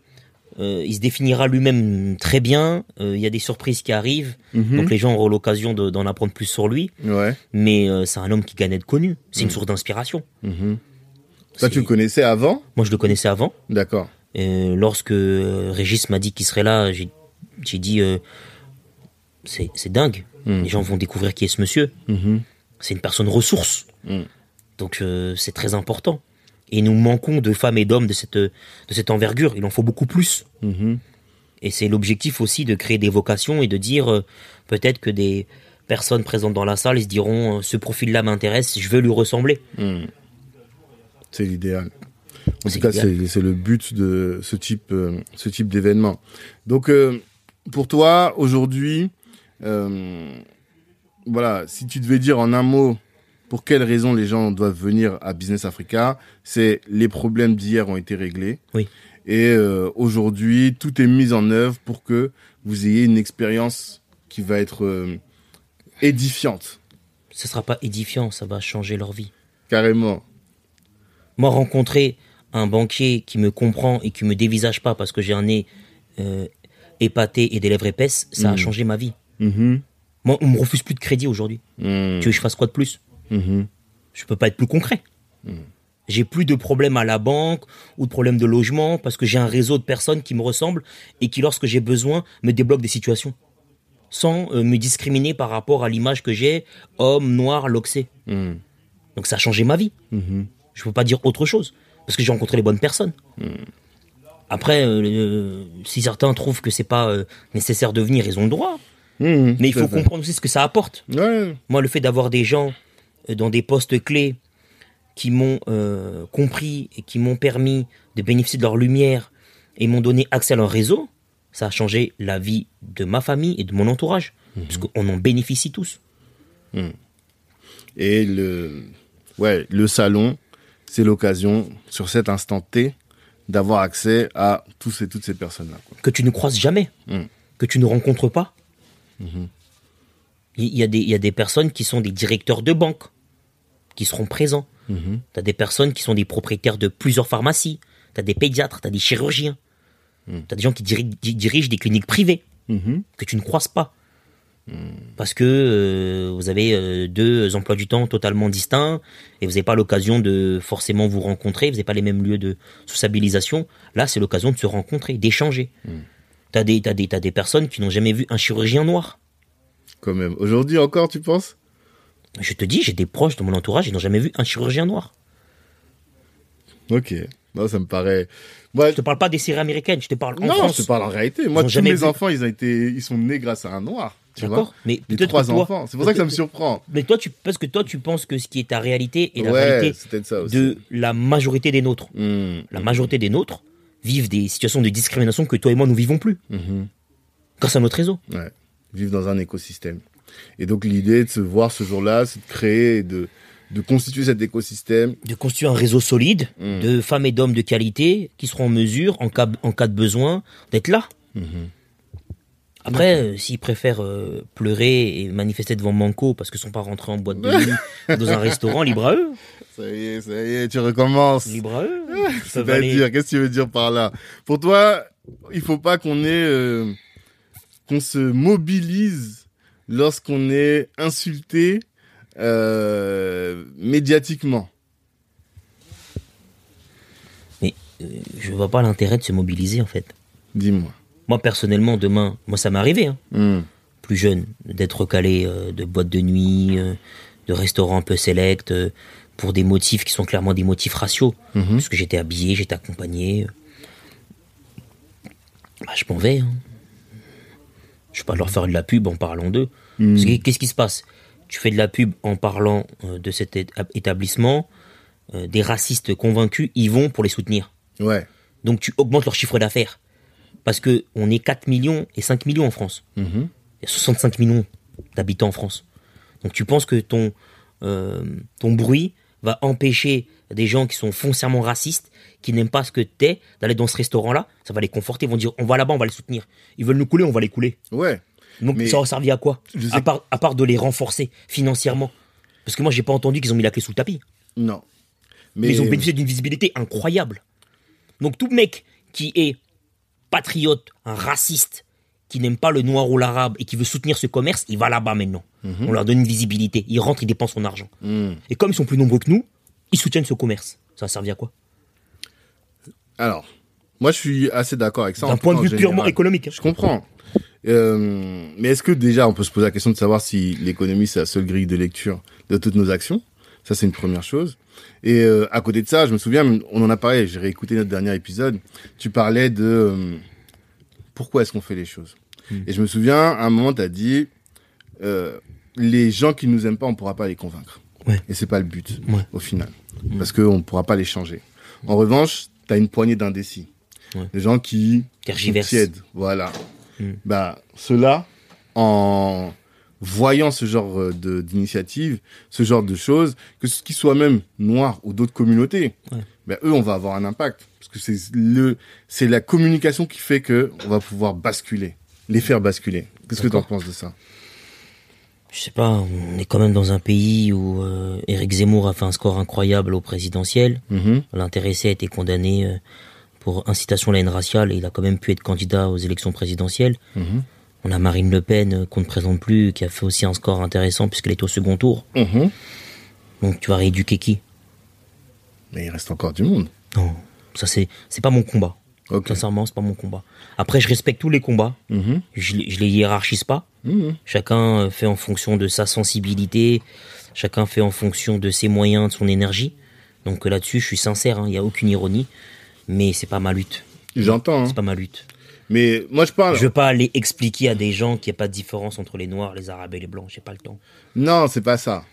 euh, il se définira lui-même très bien. Euh, Il y a des surprises qui arrivent, Mhm. donc les gens auront l'occasion de- d'en apprendre plus sur lui. Ouais. Mais euh, c'est un homme qui gagne à être connu. C'est une source d'inspiration. Mhm. Ça, C'est- tu le connaissais avant? Moi, je le connaissais avant. D'accord. Lorsque Régis m'a dit qu'il serait là, j'ai dit c'est c'est dingue. Mhm. Les gens vont découvrir qui est ce monsieur. Mhm. C'est une personne ressource. Mhm. Donc c'est très important. Et nous manquons de femmes et d'hommes de cette de cette envergure. Il en faut beaucoup plus. Mhm. Et c'est l'objectif aussi de créer des vocations et de dire euh, peut-être que des personnes présentes dans la salle ils se diront euh, ce profil-là m'intéresse, je veux lui ressembler. Mhm. C'est l'idéal. En tout cas, c'est le but de ce type, euh, ce type d'événement. Donc, euh, pour toi, aujourd'hui, voilà, si tu devais dire en un mot pour quelles raisons les gens doivent venir à Business Africa, c'est les problèmes d'hier ont été réglés. Oui. Et euh, aujourd'hui, tout est mis en œuvre pour que vous ayez une expérience qui va être euh, édifiante, Ce sera pas édifiant, ça va changer leur vie. carrément. Moi, rencontrer un banquier qui me comprend et qui me dévisage pas parce que j'ai un nez euh, épaté et des lèvres épaisses, ça a Mhm. changé ma vie. Mhm. Moi, on me refuse plus de crédit aujourd'hui. Mhm. Tu veux que je fasse quoi de plus? Mhm. Je peux pas être plus concret. J'ai plus de problèmes à la banque ou de problèmes de logement parce que j'ai un réseau de personnes qui me ressemblent et qui, lorsque j'ai besoin, me débloquent des situations. sans euh, me discriminer par rapport à l'image que j'ai, homme, noir, loxé. Hmm. Donc ça a changé ma vie. Mhm. Je peux pas dire autre chose. Parce que j'ai rencontré les bonnes personnes. Après, euh, si certains trouvent que c'est pas euh, nécessaire de venir, ils ont le droit. Mhm, Mais il faut comprendre aussi ce que ça apporte. Ouais. Moi, le fait d'avoir des gens dans des postes clés qui m'ont euh, compris et qui m'ont permis de bénéficier de leur lumière et m'ont donné accès à leur réseau, ça a changé la vie de ma famille et de mon entourage. Parce qu'on en bénéficie tous. Et le, ouais, le salon, c'est l'occasion, sur cet instant T, d'avoir accès à tous et toutes ces personnes-là. Que tu ne croises jamais. Mm. Que tu ne rencontres pas. Il y, y a des personnes qui sont des directeurs de banque qui seront présents. Mhm. Tu as des personnes qui sont des propriétaires de plusieurs pharmacies. Tu as des pédiatres, tu as des chirurgiens. Tu as des gens qui diri- di- dirigent des cliniques privées Mhm. que tu ne croises pas. Parce que euh, vous avez euh, deux emplois du temps totalement distincts et vous n'avez pas l'occasion de forcément vous rencontrer, vous n'avez pas les mêmes lieux de sociabilisation. Là, c'est l'occasion de se rencontrer, d'échanger. T'as des, t'as des, t'as des personnes qui n'ont jamais vu un chirurgien noir. Quand même. Aujourd'hui encore, tu penses? Je te dis, j'ai des proches de mon entourage, ils n'ont jamais vu un chirurgien noir. Ok. Non, ça me paraît. Moi, Je te parle pas des séries américaines, je te parle en non, France. je te parle en réalité. Moi, tous mes vu. enfants, ils ont été, ils sont nés grâce à un noir. Tu vois D'accord Mais Les trois toi- enfants. C'est pour ça que ça me surprend. Mais toi, tu, parce que toi, tu penses que ce qui est ta réalité est la ouais, réalité ça aussi. de la majorité des nôtres. Hmm. La majorité des nôtres vivent des situations de discrimination que toi et moi nous vivons plus. Mhm. Grâce à notre réseau. Ouais. Vivre dans un écosystème. Et donc, l'idée de se voir ce jour-là, c'est de créer et de, de constituer cet écosystème. De constituer un réseau solide Mm. de femmes et d'hommes de qualité qui seront en mesure, en cas, en cas de besoin, d'être là. Mhm. Après, euh, s'ils préfèrent euh, pleurer et manifester devant Manco parce qu'ils sont pas rentrés en boîte de nuit dans un restaurant, libre à eux. Ça y est, ça y est, tu recommences. Libre à eux. C'est-à-dire, qu'est-ce que tu veux dire par là? Pour toi, il faut pas qu'on ait, euh, qu'on se mobilise lorsqu'on est insulté euh, médiatiquement. Mais euh, je vois pas l'intérêt de se mobiliser en fait. Dis-moi. Moi personnellement, demain, moi ça m'est arrivé. Hein. Hmm. plus jeune, d'être recalé euh, de boîtes de nuit, de restaurants un peu sélects, euh, pour des motifs qui sont clairement des motifs raciaux. Mhm. Parce que j'étais habillé, j'étais accompagné. Bah, je m'en vais. Hein. Je vais pas leur faire de la pub en parlant d'eux. Hmm. Qu'est-ce qui se passe? Tu fais de la pub en parlant euh, de cet établissement. euh, des racistes convaincus, ils vont pour les soutenir. Ouais. Donc tu augmentes leur chiffre d'affaires. Parce que on est 4 millions et 5 millions en France. Mhm. Il y a 65 millions d'habitants en France. Donc tu penses que ton, euh, ton bruit va empêcher des gens qui sont foncièrement racistes, qui n'aiment pas ce que t'es, d'aller dans ce restaurant-là Ça va les conforter, ils vont dire on va là-bas, on va les soutenir. Ils veulent nous couler, on va les couler. Ouais. Donc Mais- ça aura servi à quoi? sais à part, à part de les renforcer financièrement. Parce que moi j'ai pas entendu qu'ils ont mis la clé sous le tapis. Non. Mais Mais ils ont bénéficié d'une visibilité incroyable. Donc tout mec qui est patriote, un raciste, qui n'aime pas le noir ou l'arabe et qui veut soutenir ce commerce, il va là-bas maintenant. On leur donne une visibilité. Ils rentrent, ils dépensent son argent. Hmm. Et comme ils sont plus nombreux que nous, ils soutiennent ce commerce. Ça a servi à quoi? Alors, moi, je suis assez d'accord avec ça. D'un point de vue purement économique. hein. Je comprends. Euh, mais est-ce que déjà, on peut se poser la question de savoir si l'économie, c'est la seule grille de lecture de toutes nos actions? Ça, c'est une première chose. Et euh, à côté de ça, je me souviens, on en a parlé, j'ai réécouté notre dernier épisode, tu parlais de euh, pourquoi est-ce qu'on fait les choses. Et je me souviens, à un moment, tu as dit, euh, les gens qui nous aiment pas, on pourra pas les convaincre. Ouais. Et c'est pas le but, Ouais. au final. Parce qu'on ne pourra pas les changer. En revanche, tu as une poignée d'indécis. Ouais. Des gens qui Tergiversent. voilà. Mm. Bah, ceux-là, en voyant ce genre euh, de d'initiative, ce genre de choses, que ce qui soit même noir ou d'autres communautés, Ouais. bah, eux, on va avoir un impact. Parce que c'est le, c'est la communication qui fait que on va pouvoir basculer, les faire basculer. Qu'est-ce que tu en penses de ça? Je sais pas, on est quand même dans un pays où euh, Éric Zemmour a fait un score incroyable au présidentiel. Mhm. L'intéressé a été condamné euh, pour incitation à la haine raciale et il a quand même pu être candidat aux élections présidentielles. Mhm. On a Marine Le Pen euh, qu'on ne présente plus, qui a fait aussi un score intéressant puisqu'elle est au second tour. Mhm. Donc tu vas rééduquer qui? Mais il reste encore du monde. Non, ça c'est c'est pas mon combat. Ok. Sincèrement, c'est pas mon combat. Après, je respecte tous les combats. Mhm. Je, les- je les hiérarchise pas. Mhm. Chacun euh, fait en fonction de sa sensibilité. Chacun fait en fonction de ses moyens, de son énergie. Donc euh, là-dessus, je suis sincère. hein, Il y a aucune ironie. Mais c'est pas ma lutte. J'entends. hein. C'est pas ma lutte. Mais moi, je parle. Je veux pas aller expliquer à des gens qu'il n'y a pas de différence entre les noirs, les arabes et les blancs. J'ai pas le temps. Non, c'est pas ça.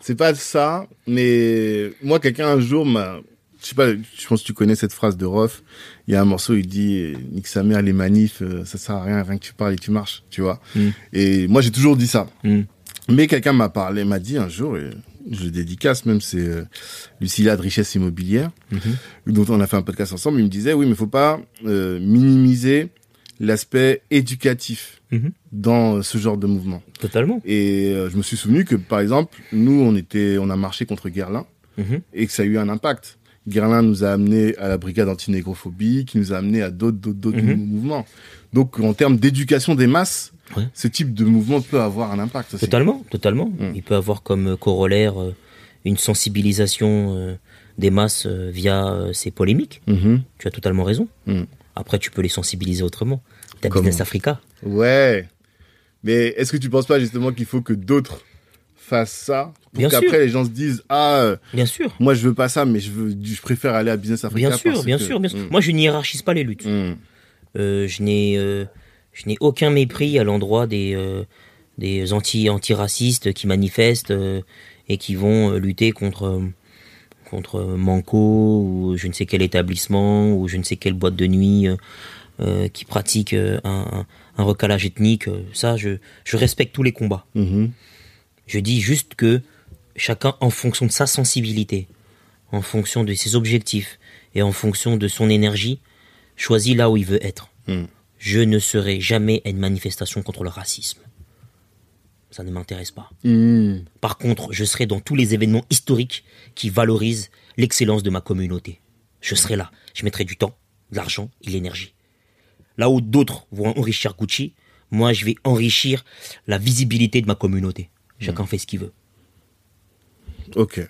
C'est pas ça, mais moi, quelqu'un un jour m'a. Je sais pas, je pense que tu connais cette phrase de Roth. Il y a un morceau, il dit Nique sa mère, les manifs, euh, ça sert à rien, rien que tu parles et tu marches, tu vois. Mm. Et moi, j'ai toujours dit ça. Mm. Mais quelqu'un m'a parlé, m'a dit un jour, je dédicace même, c'est euh, Lucilla de Richesse Immobilière, Mhm. dont on a fait un podcast ensemble. Il me disait Oui, mais faut pas euh, minimiser l'aspect éducatif Mhm. dans euh, ce genre de mouvement. Totalement. Et euh, je me suis souvenu que, par exemple, nous, on était, on a marché contre Guerlain Mhm. et que ça a eu un impact. Guerlain nous a amené à la brigade antinégrophobie, qui nous a amené à d'autres, d'autres, d'autres mouvements. Donc, en termes d'éducation des masses, Ouais. ce type de mouvement peut avoir un impact aussi. Totalement, totalement. Mm. Il peut avoir comme euh, corollaire euh, une sensibilisation euh, des masses via ces polémiques. Mhm. Tu as totalement raison. Mm. Après, tu peux les sensibiliser autrement. T'as Business Africa. Ouais. Mais est-ce que tu penses pas justement qu'il faut que d'autres fassent ça pour qu'après les gens se disent ah Bien sûr. moi je veux pas ça mais je veux je préfère aller à Business Africa Bien sûr, bien que- sûr, bien sûr. Mm. Moi, je n'y hiérarchise pas les luttes. Euh, je n'ai, euh, je n'ai aucun mépris à l'endroit des, euh, des anti, antiracistes qui manifestent euh, et qui vont euh, lutter contre, contre Manco ou je ne sais quel établissement ou je ne sais quelle boîte de nuit euh, qui pratique un, un, recalage ethnique. Ça, je, je respecte tous les combats. Mhm. Je dis juste que chacun, en fonction de sa sensibilité, en fonction de ses objectifs et en fonction de son énergie, choisit là où il veut être. Mm. Je ne serai jamais à une manifestation contre le racisme. Ça ne m'intéresse pas. Mm. Par contre, je serai dans tous les événements historiques qui valorisent l'excellence de ma communauté. Je serai là. Je mettrai du temps, de l'argent et de l'énergie. Là où d'autres vont enrichir Gucci, moi je vais enrichir la visibilité de ma communauté. Chacun fait ce qu'il veut. Ok.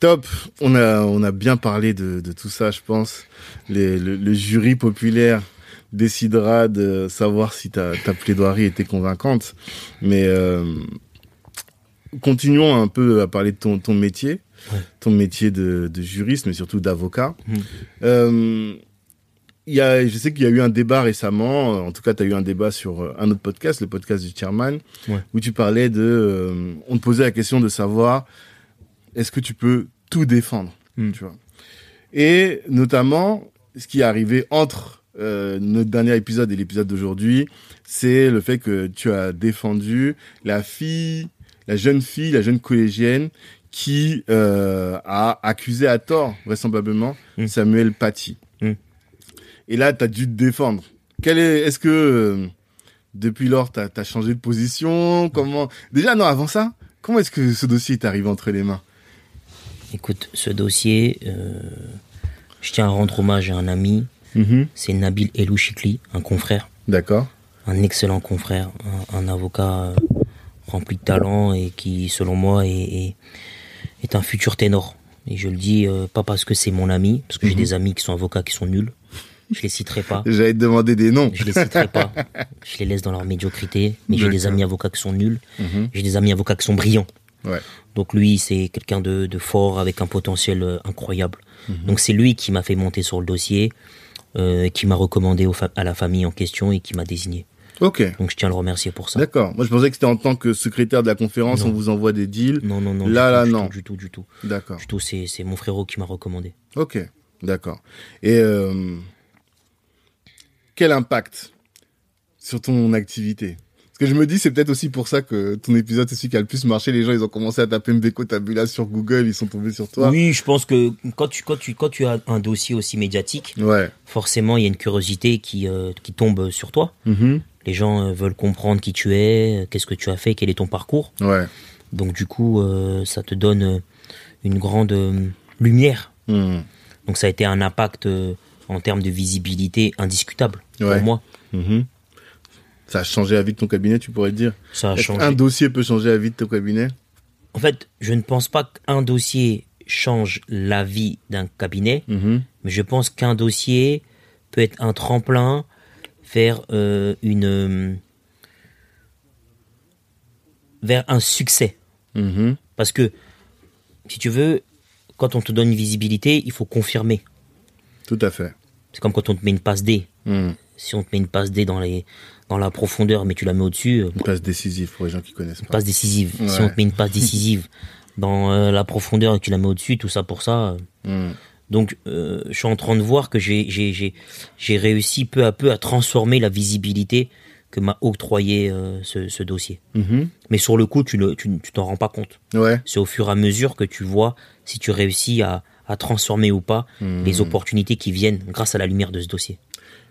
Top. On a, on a bien parlé de, de tout ça, je pense. Les- le, le jury populaire décidera de savoir si ta, ta plaidoirie était convaincante. Mais euh, continuons un peu à parler de ton, ton métier, Ouais. ton métier de, de juriste, mais surtout d'avocat. Mhm. Euh, il y a, je sais qu'il y a eu un débat récemment, en tout cas tu as eu un débat sur euh, un autre podcast, le podcast du chairman, Ouais. où tu parlais de... euh, on te posait la question de savoir est-ce que tu peux tout défendre Mm. tu vois? Et notamment, ce qui est arrivé entre euh, notre dernier épisode et l'épisode d'aujourd'hui, c'est le fait que tu as défendu la fille, la jeune fille, la jeune collégienne qui euh, a accusé à tort, vraisemblablement, Mm. Samuel Paty. Mm. Et là, tu as dû te défendre. Quel est, est-ce que euh, depuis lors, tu as, changé de position? Comment Déjà, non, avant ça, comment est-ce que ce dossier est arrivé entre les mains? Écoute, ce dossier, euh, je tiens à rendre hommage à un ami, c'est Nabil Elouchikli, un confrère, D'accord. un excellent confrère, un, un avocat euh, rempli de talent et qui, selon moi, est, est, est un futur ténor. Et je le dis euh, pas parce que c'est mon ami, parce que j'ai Mhm. des amis qui sont avocats qui sont nuls. Je les citerai pas. J'allais te demander des noms. Je les citerai pas. Je les laisse dans leur médiocrité. Mais j'ai des amis avocats qui sont nuls. Mhm. J'ai des amis avocats qui sont brillants. Ouais. Donc lui, c'est quelqu'un de, de fort avec un potentiel euh, incroyable. Mhm. Donc c'est lui qui m'a fait monter sur le dossier, euh, qui m'a recommandé au à la famille en question et qui m'a désigné. Ok. Donc je tiens à le remercier pour ça. D'accord. Moi, je pensais que c'était en tant que secrétaire de la conférence, Non. on vous envoie des deals. Non, non, non. Là, du là, tout, non. Du tout, du tout. D'accord. Du tout, c'est c'est mon frérot qui m'a recommandé. Ok. D'accord. Et euh, quel impact sur ton activité? Parce que je me dis, c'est peut-être aussi pour ça que ton épisode, c'est celui qui a le plus marché. Les gens, ils ont commencé à taper Mbeko Tabula sur Google, ils sont tombés sur toi. Oui, je pense que quand tu, quand, tu, quand tu as un dossier aussi médiatique, Ouais. forcément, il y a une curiosité qui, euh, qui tombe sur toi. Mhm. Les gens euh, veulent comprendre qui tu es, qu'est-ce que tu as fait, quel est ton parcours. Ouais. Donc du coup, euh, ça te donne une grande euh, lumière. Mhm. Donc ça a été un impact en termes de visibilité indiscutable Ouais. pour moi. Mhm. Ça a changé la vie de ton cabinet, tu pourrais dire Ça a changé. qu'un dossier peut changer la vie de ton cabinet? En fait, je ne pense pas qu'un dossier change la vie d'un cabinet, Mhm. mais je pense qu'un dossier peut être un tremplin vers euh, une euh, vers un succès. Mhm. Parce que si tu veux, quand on te donne une visibilité, il faut confirmer. Tout à fait. C'est comme quand on te met une passe D. Mhm. Si on te met une passe D dans les dans la profondeur, mais tu la mets au-dessus, euh, Une passe décisive pour les gens qui connaissent une pas. passe décisive. Si on te met une passe décisive dans euh, la profondeur et que tu la mets au-dessus, tout ça pour ça. euh, Mhm. Donc, euh, je suis en train de voir que j'ai réussi peu à peu à transformer la visibilité que m'a octroyé euh, ce, ce dossier. Mhm. Mais sur le coup, tu ne tu tu t'en rends pas compte. Ouais. C'est au fur et à mesure que tu vois si tu réussis à à transformer ou pas Mhm. les opportunités qui viennent grâce à la lumière de ce dossier.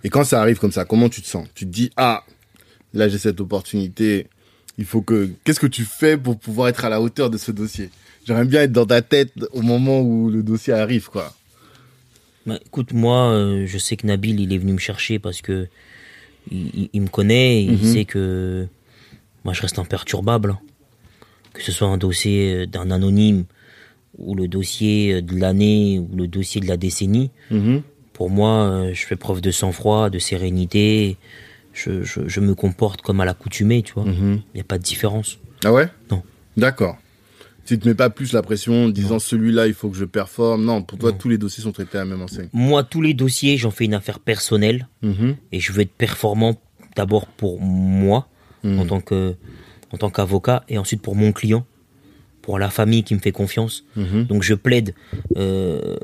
Et quand ça arrive comme ça, comment tu te sens? Tu te dis ah, là j'ai cette opportunité. Il faut que. Qu'est-ce que tu fais pour pouvoir être à la hauteur de ce dossier? J'aimerais bien être dans ta tête au moment où le dossier arrive, quoi. Bah, écoute, moi, euh, je sais que Nabil, il est venu me chercher parce que il, il- il me connaît, et il Mhm. sait que moi, je reste imperturbable. Que ce soit un dossier euh, d'un anonyme ou le dossier euh, de l'année ou le dossier de la décennie. Mhm. Pour moi, euh, je fais preuve de sang-froid, de sérénité. Je, je, je me comporte comme à l'accoutumée, tu vois. Il Mhm. n'y a pas de différence. Ah ouais? Non. D'accord. Tu te mets pas plus la pression en disant celui-là il faut que je performe? Non, pour toi Non. tous les dossiers sont traités à la même enseigne. Moi, tous les dossiers, j'en fais une affaire personnelle. Mhm. et je veux être performant d'abord pour moi Mhm. en tant que en tant qu'avocat et ensuite pour mon client pour la famille qui me fait confiance donc je plaide euh,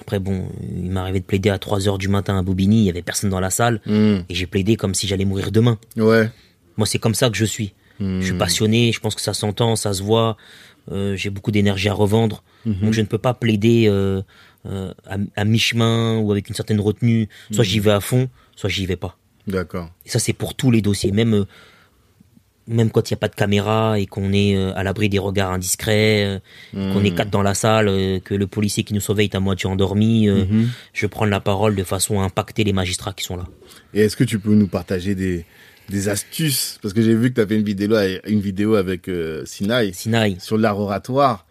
après bon il m'est arrivé de plaider à 3 heures du matin à Bobigny il y avait personne dans la salle Mhm. et j'ai plaidé comme si j'allais mourir demain Ouais. moi c'est comme ça que je suis je suis Mhm. passionné je pense que ça s'entend ça se voit euh, j'ai beaucoup d'énergie à revendre Mhm. donc je ne peux pas plaider euh, euh, à, à mi-chemin ou avec une certaine retenue soit j'y vais à fond soit j'y vais pas D'accord. et ça, c'est pour tous les dossiers, même, même quand il n'y a pas de caméra et qu'on est euh, à l'abri des regards indiscrets, euh, qu'on est quatre dans la salle, euh, que le policier qui nous surveille est à moitié endormi. Mhm. Je prends la parole de façon à impacter les magistrats qui sont là. Et est-ce que tu peux nous partager des, des astuces? Parce que j'ai vu que tu avais une vidéo, une vidéo avec euh, Sinaï Sinaï, sur l'art oratoire.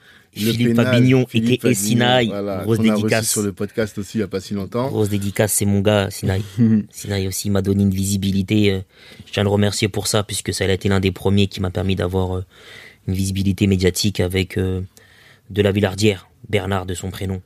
Le Philippe Fabignon, Philippe. Fabignon, Sinaï, voilà, grosse qu'on a reçu dédicace. sur le podcast aussi il y a pas si longtemps. grosse dédicace, c'est mon gars, Sinaï. Sinaï aussi m'a donné une visibilité. euh, Je tiens à le remercier pour ça, puisque ça a été l'un des premiers qui m'a permis d'avoir euh, une visibilité médiatique avec euh, de la Villardière, Bernard de son prénom.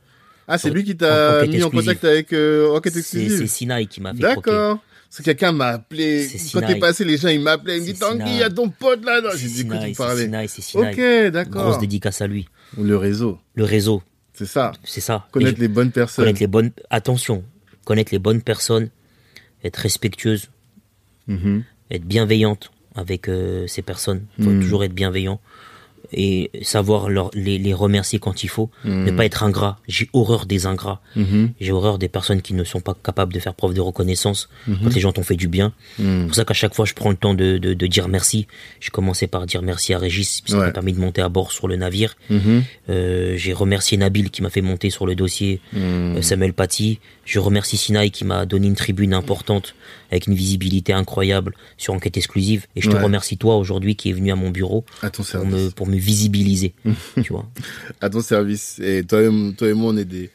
Ah, c'est lui qui t'a mis en exclusive. contact avec euh, Enquête C'est c'est Exclusive Sinaï qui m'a fait. D'accord. Parce que quelqu'un m'a appelé. Quand t'es passé, les gens, ils m'appelaient. Ils me disent Tanguy, il y a ton pote là. J'ai dit, écoute, tu parlais. Sinaï, c'est Sinaï. Ok, d'accord. Grosse dédicace à lui. Le réseau, Le réseau, c'est ça. c'est ça. Connaître les bonnes personnes. connaître les bonnes. Attention, connaître les bonnes personnes, être respectueuse, Mhm. être bienveillante avec euh, ces personnes. Faut Mhm. toujours être bienveillant et savoir leur, les, les remercier quand il faut. Mhm. Ne pas être ingrat. J'ai horreur des ingrats. Mhm. J'ai horreur des personnes qui ne sont pas capables de faire preuve de reconnaissance quand les gens t'ont fait du bien. C'est Mhm. pour ça qu'à chaque fois, je prends le temps de, de, de dire merci. J'ai commencé par dire merci à Régis, puisqu'il Ouais. m'a permis de monter à bord sur le navire. Mhm. Euh, j'ai remercié Nabil qui m'a fait monter sur le dossier, Mhm. euh, Samuel Paty. Je remercie Sinaï qui m'a donné une tribune importante avec une visibilité incroyable sur enquête exclusive. Et je te Ouais. remercie toi aujourd'hui qui est venu à mon bureau À ton pour me, pour me visibiliser. tu vois. à ton service. Et toi et, toi et moi, on est des,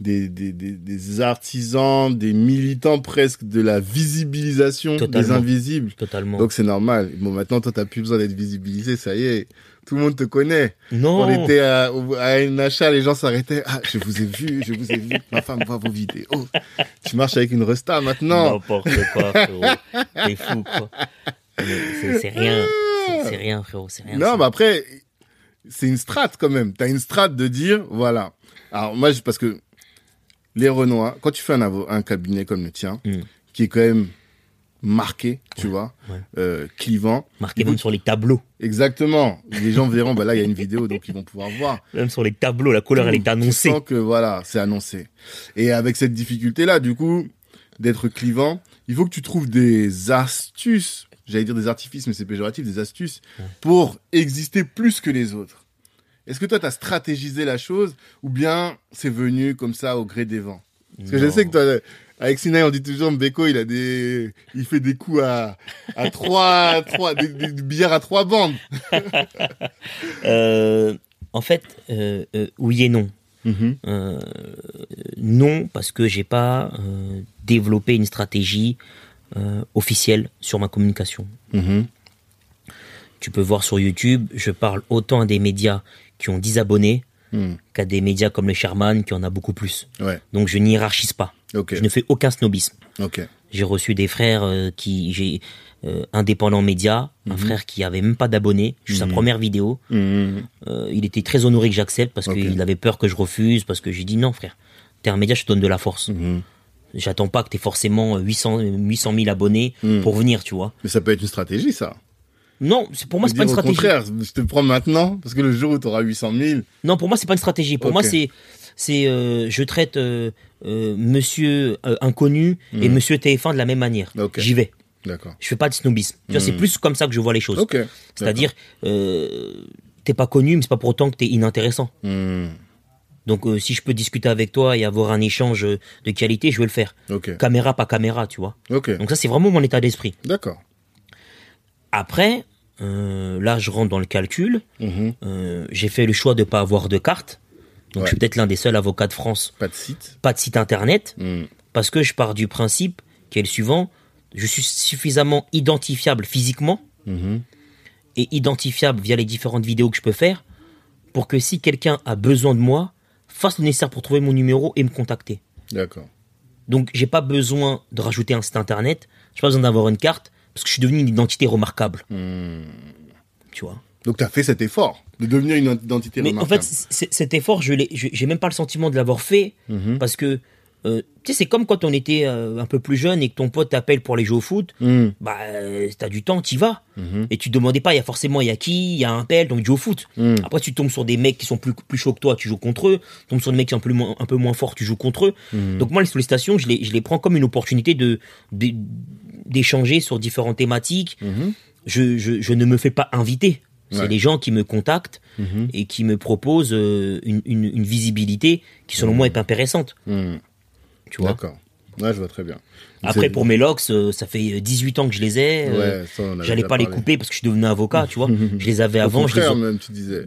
des, des, des, des artisans, des militants presque de la visibilisation des invisibles. Totalement. Donc c'est normal. Bon, maintenant, toi, t'as plus besoin d'être visibilisé, ça y est. Tout le monde te connaît. non. On était à, à un achat, les gens s'arrêtaient. Ah, je vous ai vu, je vous ai vu. Ma femme voit vos vidéos. Tu marches avec une resta maintenant. N'importe quoi, frérot. T'es fou, quoi. C'est rien. C'est- rien, frérot. C'est rien. Non, mais après, c'est une strate quand même. T'as une strate de dire, voilà. Alors moi, parce que les Renois, quand tu fais un, cabinet comme le tien, Mm. qui est quand même marqué, tu vois, ouais. euh, clivant, Marqué même sur les tableaux. exactement. Les gens verront, bah là, il y a une vidéo, donc ils vont pouvoir voir. Même sur les tableaux, la couleur, elle est Tu annoncée. sens que voilà, c'est annoncé. Et avec cette difficulté-là, du coup, d'être clivant, il faut que tu trouves des astuces, j'allais dire des artifices, mais c'est péjoratif, des astuces, pour exister plus que les autres. Est-ce que toi, tu as stratégisé la chose, ou bien c'est venu comme ça au gré des vents? Parce que je sais que toi, avec Sinaï, on dit toujours, Beko, il a des, il fait des coups à, à trois, trois, des, des, billets à trois bandes. Euh, en fait, euh, euh, oui et non. Mhm. Non, parce que j'ai pas développé une stratégie officielle sur ma communication. Mhm. Tu peux voir sur YouTube, je parle autant à des médias qui ont 10 abonnés Hmm. qu'à des médias comme le Sherman qui en a beaucoup plus. Ouais. Donc je n'hierarchise pas. Je ne fais aucun snobisme. J'ai reçu des frères euh, qui j'ai euh, indépendant média, un frère qui avait même pas d'abonnés, juste sa première vidéo. Euh, il était très honoré que j'accepte parce qu'il avait peur que je refuse parce que j'ai dit non frère. T'es un média, je te donne de la force. J'attends pas que t'aies forcément 800 800 000 abonnés Mm. pour venir, tu vois. Mais ça peut être une stratégie, ça. Non, c'est pour moi c'est pas une stratégie. Au contraire, je te prends maintenant, parce que le jour où tu auras 800 000, Non, pour moi c'est pas une stratégie. Pour moi c'est c'est euh, je traite euh, euh, monsieur inconnu et monsieur TF1 de la même manière. Mm. Ok. J'y vais. d'accord. Je fais pas de snobisme. Tu vois, c'est plus comme ça que je vois les choses. Ok. C'est-à-dire t'es pas connu mais c'est pas pour autant que t'es inintéressant. Mhm. Donc euh, si je peux discuter avec toi et avoir un échange de qualité, je vais le faire. Ok. Caméra pas caméra, tu vois. Ok. Donc ça c'est vraiment mon état d'esprit. D'accord. Après, euh, là je rentre dans le calcul. Mhm. Euh, j'ai fait le choix de pas avoir de carte. Donc Ouais. je suis peut-être l'un des seuls avocats de France, Pas de site. pas de site internet, Mhm. parce que je pars du principe qui est le suivant. Je suis suffisamment identifiable physiquement Mhm. et identifiable via les différentes vidéos que je peux faire pour que si quelqu'un a besoin de moi, fasse le nécessaire pour trouver mon numéro et me contacter. D'accord. Donc j'ai pas besoin de rajouter un site internet, j'ai pas besoin d'avoir une carte parce que je suis devenu une identité remarquable. Mhm. Tu vois. Donc tu as fait cet effort de devenir une identité Mais en remarquable. fait, c- cet effort, je j'ai même pas le sentiment de l'avoir fait Mhm. parce que euh, tu sais, c'est comme quand on était euh, un peu plus jeune et que ton pote t'appelle pour aller jouer au foot. Mhm. Bah, euh, t'as du temps, t'y vas. Mhm. Et tu demandais pas, il y a forcément, il y a qui, il y a un tel, donc tu joues au foot. Mhm. Après, tu tombes sur des mecs qui sont plus, plus chauds que toi, tu joues contre eux. Tu tombes sur des mecs qui sont un peu moins, un peu moins forts, tu joues contre eux. Donc moi, les sollicitations, je les, je les prends comme une opportunité de, de- d'échanger sur différentes thématiques. Mhm. Je, je, je ne me fais pas inviter. C'est Ouais. les gens qui me contactent Mhm. et qui me proposent euh, une, une, une visibilité qui, selon moi, est intéressante. Mhm. Tu vois? D'accord. Ouais, je vois très bien. Après, pour mes locks, euh, ça fait 18 ans que je les ai. euh, Ouais, J'allais pas les couper parce que je suis devenu avocat, tu vois. Je les avais avant, Au je les, même, tu disais.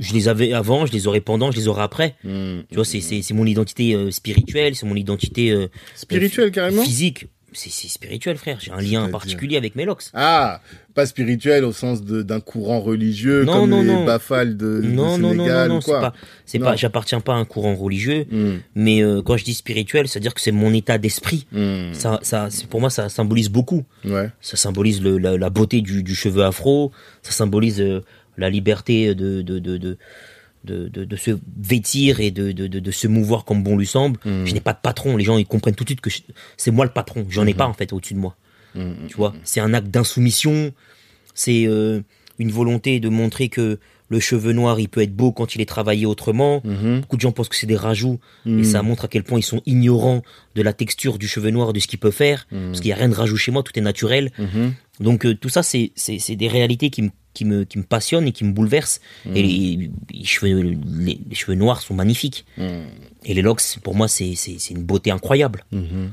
je les avais avant, je les aurais pendant, je les aurai après. Mhm. Tu vois, c'est mon identité euh, spirituelle, c'est mon identité euh, Spirituel, euh, carrément? physique. C'est spirituel, frère. J'ai un lien particulier avec mes locks. Ah, pas spirituel au sens d'un courant religieux Non, comme non, les non. De, du Non, non, non, non, non, c'est quoi. pas, c'est Non. pas, j'appartiens pas à un courant religieux, Mhm. mais euh, quand je dis spirituel, c'est-à-dire que c'est mon état d'esprit. Mhm. Ça, ça, pour moi, ça symbolise beaucoup. Ouais. Ça symbolise le- la, la beauté du, du cheveu afro, ça symbolise euh, la liberté de, de, de, de, de, de- de se vêtir et de, de, se mouvoir comme bon lui semble. Mhm. Je n'ai pas de patron. Les gens, ils comprennent tout de suite que c'est moi le patron. J'en ai pas, en fait, au-dessus de moi. Mhm. Tu vois, c'est un acte d'insoumission. C'est euh, une volonté de montrer que le cheveu noir, il peut être beau quand il est travaillé autrement. Mhm. Beaucoup de gens pensent que c'est des rajouts, Mhm. et ça montre à quel point ils sont ignorants de la texture du cheveu noir, de ce qu'il peut faire, parce qu'il n'y a rien de rajout chez moi, tout est naturel. Mhm. Donc euh, tout ça, c'est c'est c'est des réalités qui me qui me qui me passionnent et qui me bouleversent. Et les, les cheveux les, les cheveux noirs sont magnifiques. Mhm. Et les locks, pour moi, c'est une beauté incroyable. Mhm.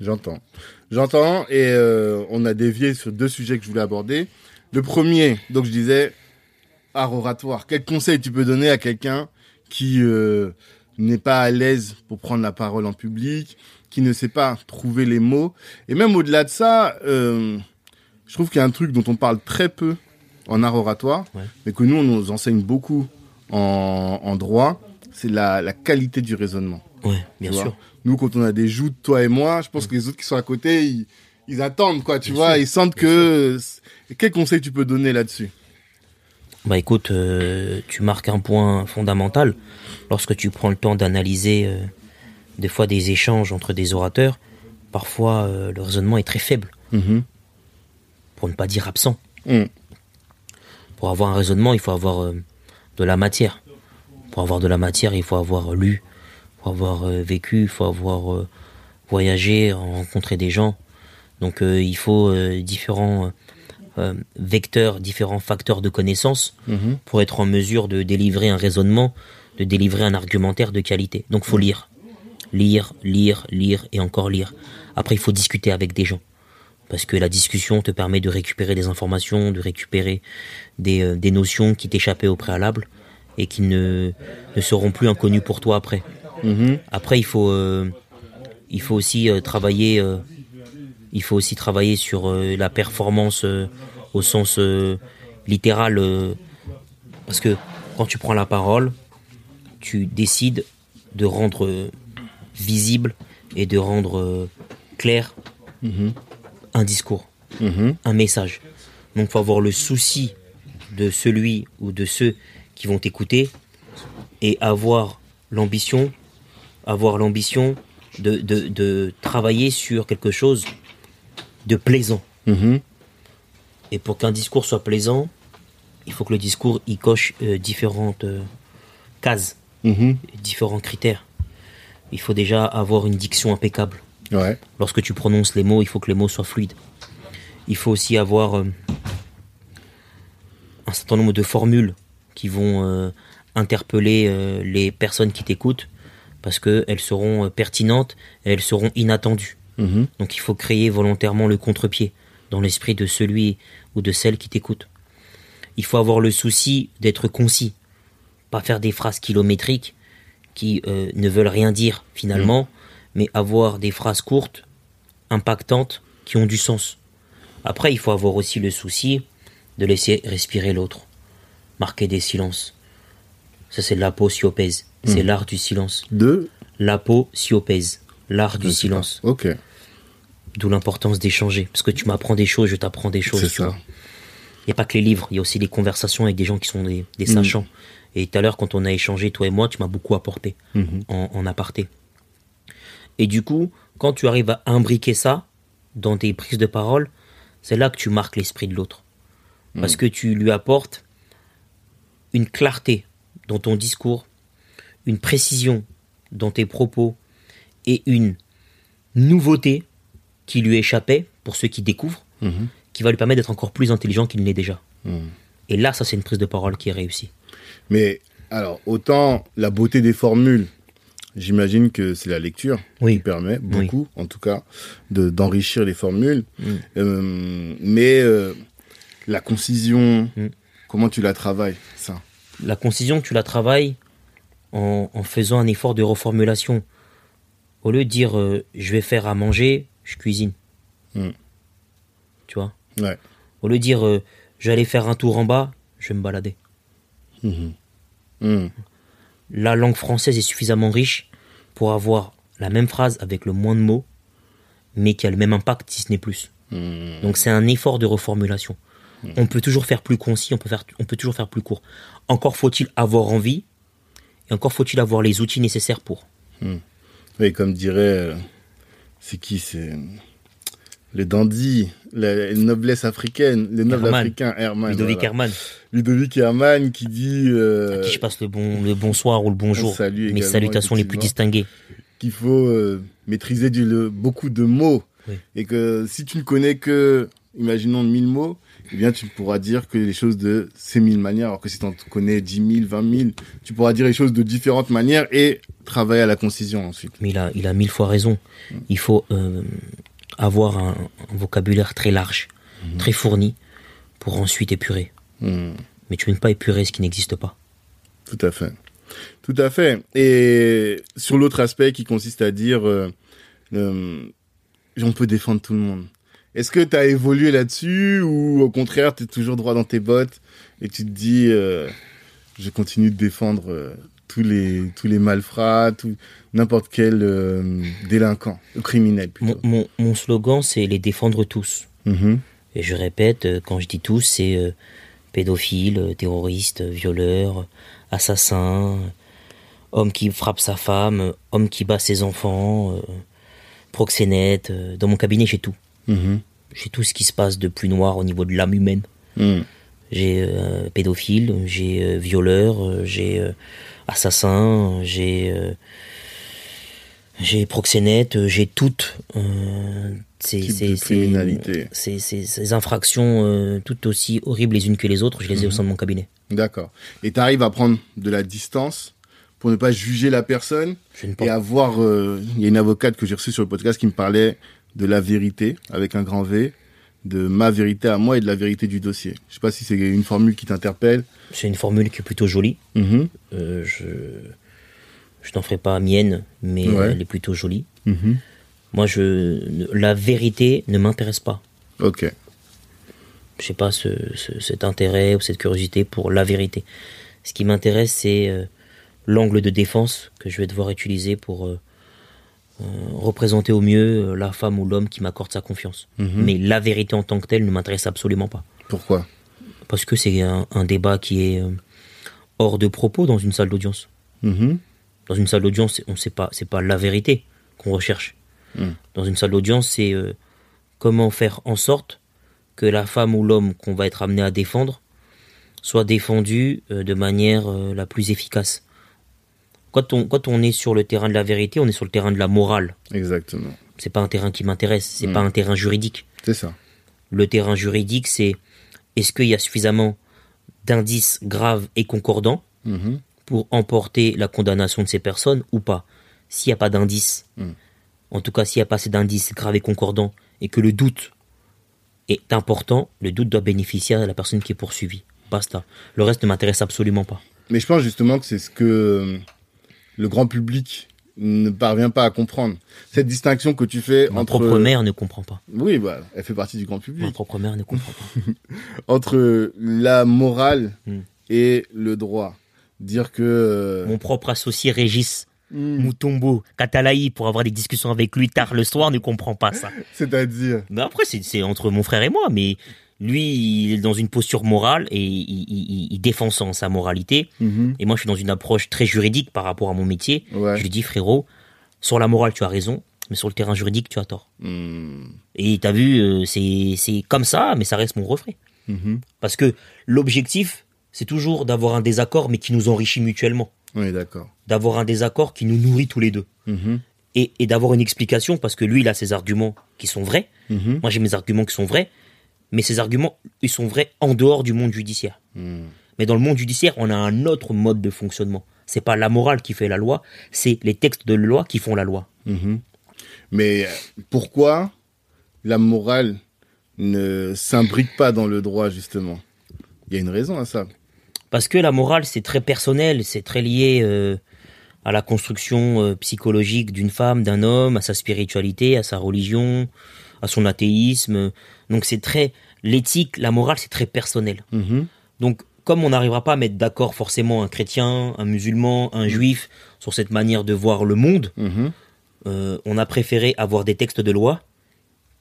J'entends. J'entends et euh, on a dévié sur deux sujets que je voulais aborder. Le premier, donc je disais, art oratoire. Quel conseil tu peux donner à quelqu'un qui euh, n'est pas à l'aise pour prendre la parole en public, qui ne sait pas trouver les mots? Et même au-delà de ça, euh, je trouve qu'il y a un truc dont on parle très peu en art oratoire, Ouais. mais que nous, on nous enseigne beaucoup en, en droit, c'est la, la qualité du raisonnement. Ouais, bien sûr. Nous, quand on a des joutes, toi et moi, je pense que les autres qui sont à côté, ils, ils attendent, quoi, tu Bien vois, sûr, ils sentent que... Quel conseil tu peux donner là-dessus? Bah écoute, euh, tu marques un point fondamental lorsque tu prends le temps d'analyser euh, des fois des échanges entre des orateurs. Parfois, euh, le raisonnement est très faible, pour ne pas dire absent. Mm. Pour avoir un raisonnement, il faut avoir euh, de la matière. Pour avoir de la matière, il faut avoir lu, il faut avoir euh, vécu, il faut avoir euh, voyagé, rencontré des gens. Donc il faut différents vecteurs, différents facteurs de connaissance Mhm. pour être en mesure de délivrer un raisonnement, de délivrer un argumentaire de qualité. Donc faut lire. Lire, lire, lire et encore lire. Après, il faut discuter avec des gens. Parce que la discussion te permet de récupérer des informations, de récupérer des, euh, des notions qui t'échappaient au préalable et qui ne, ne seront plus inconnues pour toi après. Mhm. Après, il faut, euh, il faut aussi euh, travailler. il faut aussi travailler sur la performance au sens littéral, parce que quand tu prends la parole, tu décides de rendre visible et de rendre clair un discours, Mhm. un message. Donc, faut avoir le souci de celui ou de ceux qui vont t'écouter et avoir l'ambition, avoir l'ambition de, de, de travailler sur quelque chose de plaisant. Mhm. Et pour qu'un discours soit plaisant, il faut que le discours y coche euh, différentes euh, cases, Mhm. différents critères. Il faut déjà avoir une diction impeccable. Ouais. Lorsque tu prononces les mots, il faut que les mots soient fluides. Il faut aussi avoir euh, un certain nombre de formules qui vont euh, interpeller euh, les personnes qui t'écoutent parce qu'elles seront pertinentes et elles seront inattendues. Mhm. Donc il faut créer volontairement le contre-pied dans l'esprit de celui ou de celle qui t'écoute. Il faut avoir le souci d'être concis, pas faire des phrases kilométriques qui euh, ne veulent rien dire finalement, mais avoir des phrases courtes, impactantes, qui ont du sens. Après, il faut avoir aussi le souci de laisser respirer l'autre, marquer des silences. Ça, c'est l'aposiopèse. C'est l'art du silence. Deux. L'aposiopèse, l'art du silence. pas. Ok. D'où l'importance d'échanger. Parce que tu m'apprends des choses, je t'apprends des choses. C'est ça. Il n'y a pas que les livres, il y a aussi les conversations avec des gens qui sont des, des Mm. sachants. Et tout à l'heure, quand on a échangé, toi et moi, tu m'as beaucoup apporté Mhm. en, en aparté. Et du coup, quand tu arrives à imbriquer ça dans tes prises de parole, c'est là que tu marques l'esprit de l'autre. Parce que tu lui apportes une clarté dans ton discours, une précision dans tes propos et une nouveauté qui lui échappait pour ceux qui découvrent, Mhm. qui va lui permettre d'être encore plus intelligent qu'il ne l'est déjà. Mhm. Et là, ça, c'est une prise de parole qui est réussie. Mais alors, autant la beauté des formules, j'imagine que c'est la lecture Oui. qui permet beaucoup, en tout cas, de d'enrichir les formules. Mm. Euh, mais euh, la concision, Mm. comment tu la travailles, ça? La concision, tu la travailles en, en faisant un effort de reformulation. Au lieu de dire euh, je vais faire à manger, je cuisine. Mm. Tu vois? Ouais. Au lieu de dire je vais aller faire un tour en bas, je vais me balader. Mhm. La langue française est suffisamment riche pour avoir la même phrase avec le moins de mots, mais qui a le même impact si ce n'est plus. Mhm. Donc c'est un effort de reformulation. On peut toujours faire plus concis, on peut, faire, on peut toujours faire plus court. Encore faut-il avoir envie, et encore faut-il avoir les outils nécessaires pour. Oui, comme dirait, euh, c'est qui C'est le dandy, la noblesse africaine, le noble Herman. africain, Herman. Ludovic voilà. Herman, Ludovic Herman qui dit euh, à qui je passe le, bon, le bonsoir ou le bonjour, salue mes salutations les plus distinguées. qu'il faut euh, maîtriser du- le- beaucoup de mots Oui. et que si tu ne connais que, imaginons, 1000 mots, eh bien tu pourras dire que les choses de ces 1000 manières, alors que si tu en connais 10 000, 20 000, tu pourras dire les choses de différentes manières et travailler à la concision ensuite. Mais il a, il a mille fois raison. Il faut euh, avoir un, un vocabulaire très large, très fourni, pour ensuite épurer. Hmm. Mais tu ne peux pas épurer ce qui n'existe pas. Tout à fait. Tout à fait. Et sur l'autre aspect qui consiste à dire, euh, euh, on peut défendre tout le monde. Est-ce que tu as évolué là-dessus ou au contraire, tu es toujours droit dans tes bottes et tu te dis, euh, je continue de défendre tous les tous les malfrats, tout n'importe quel euh, délinquant, criminel Mon, plutôt. mon, mon slogan, c'est les défendre tous. Mhm. Et je répète, euh, quand je dis tous, c'est euh, pédophiles, euh, terroristes, violeurs, assassins, homme qui frappe sa femme, homme qui bat ses enfants, euh, proxénète. Dans mon cabinet, j'ai tout. Mhm. J'ai tout ce qui se passe de plus noir au niveau de l'âme humaine. Mhm. J'ai euh, pédophile, j'ai euh, violeur, euh, j'ai assassin, j'ai j'ai proxénète, j'ai toutes ces, ces, ces- ces- infractions toutes aussi horribles les unes que les autres, je les ai au sein de mon cabinet. D'accord. Et tu arrives à prendre de la distance pour ne pas juger la personne et avoir euh, il y a une avocate que j'ai reçue sur le podcast qui me parlait de la vérité avec un grand V de ma vérité à moi et de la vérité du dossier. Je sais pas si c'est une formule qui t'interpelle. c'est une formule qui est plutôt jolie. Mhm. Euh, je Je n'en ferai pas mienne, mais Ouais. elle est plutôt jolie. Mhm. Moi, je, la vérité ne m'intéresse pas. Ok. Je sais pas ce, ce- cet intérêt ou cette curiosité pour la vérité. Ce qui m'intéresse, c'est euh, l'angle de défense que je vais devoir utiliser pour euh, euh, représenter au mieux euh, la femme ou l'homme qui m'accorde sa confiance. Mhm. Mais la vérité en tant que telle ne m'intéresse absolument pas. Pourquoi? Parce que c'est un, un débat qui est euh, hors de propos dans une salle d'audience. Mhm. Dans une salle d'audience, on sait pas, c'est pas la vérité qu'on recherche. Mm. Dans une salle d'audience, c'est euh, comment faire en sorte que la femme ou l'homme qu'on va être amené à défendre soit défendu euh, de manière euh, la plus efficace. Quand on, quand on est sur le terrain de la vérité, on est sur le terrain de la morale. Exactement. C'est pas un terrain qui m'intéresse, c'est Mm. pas un terrain juridique. C'est ça. Le terrain juridique, c'est est-ce qu'il y a suffisamment d'indices graves et concordants Mhm. pour emporter la condamnation de ces personnes ou pas? S'il n'y a pas d'indices, Mm. en tout cas s'il n'y a pas assez d'indices graves et concordants, et que le doute est important, le doute doit bénéficier à la personne qui est poursuivie. Basta. Le reste ne m'intéresse absolument pas. Mais je pense justement que c'est ce que euh, le grand public ne parvient pas à comprendre. Cette distinction que tu fais Ma entre... propre mère ne comprend pas. Oui, bah, elle fait partie du grand Ma public. propre mère ne comprend pas. Entre la morale Mm. et le droit. Dire que... euh, Mon propre associé Régis mm, Moutombo Katalaï, pour avoir des discussions avec lui tard le soir, ne comprend pas ça. C'est-à-dire... Mais après, c'est entre mon frère et moi, mais lui, il est dans une posture morale et il, il- il- il défend son- sa moralité. Mhm. Et moi, je suis dans une approche très juridique par rapport à mon métier. Ouais. Je lui dis, frérot, sur la morale, tu as raison, mais sur le terrain juridique, tu as tort. Mm. Et t'as vu, euh, c'est comme ça, mais ça reste mon refrain. Mhm. Parce que l'objectif, c'est toujours d'avoir un désaccord, mais qui nous enrichit mutuellement. Oui, d'accord. D'avoir un désaccord qui nous nourrit tous les deux. Mhm. Et, et d'avoir une explication, parce que lui, il a ses arguments qui sont vrais. Moi, j'ai mes arguments qui sont vrais. Mais ces arguments, ils sont vrais en dehors du monde judiciaire. Mm. Mais dans le monde judiciaire, on a un autre mode de fonctionnement. C'est pas la morale qui fait la loi, c'est les textes de loi qui font la loi. Mhm. Mais pourquoi la morale ne s'imbrique pas dans le droit, justement? Il y a une raison à ça. Parce que la morale, c'est très personnel, c'est très lié euh, à la construction euh, psychologique d'une femme, d'un homme, à sa spiritualité, à sa religion, à son athéisme. Donc c'est très l'éthique, la morale, c'est très personnel. Mhm. Donc comme on n'arrivera pas à mettre d'accord forcément un chrétien, un musulman, un juif sur cette manière de voir le monde, Mhm. euh, on a préféré avoir des textes de loi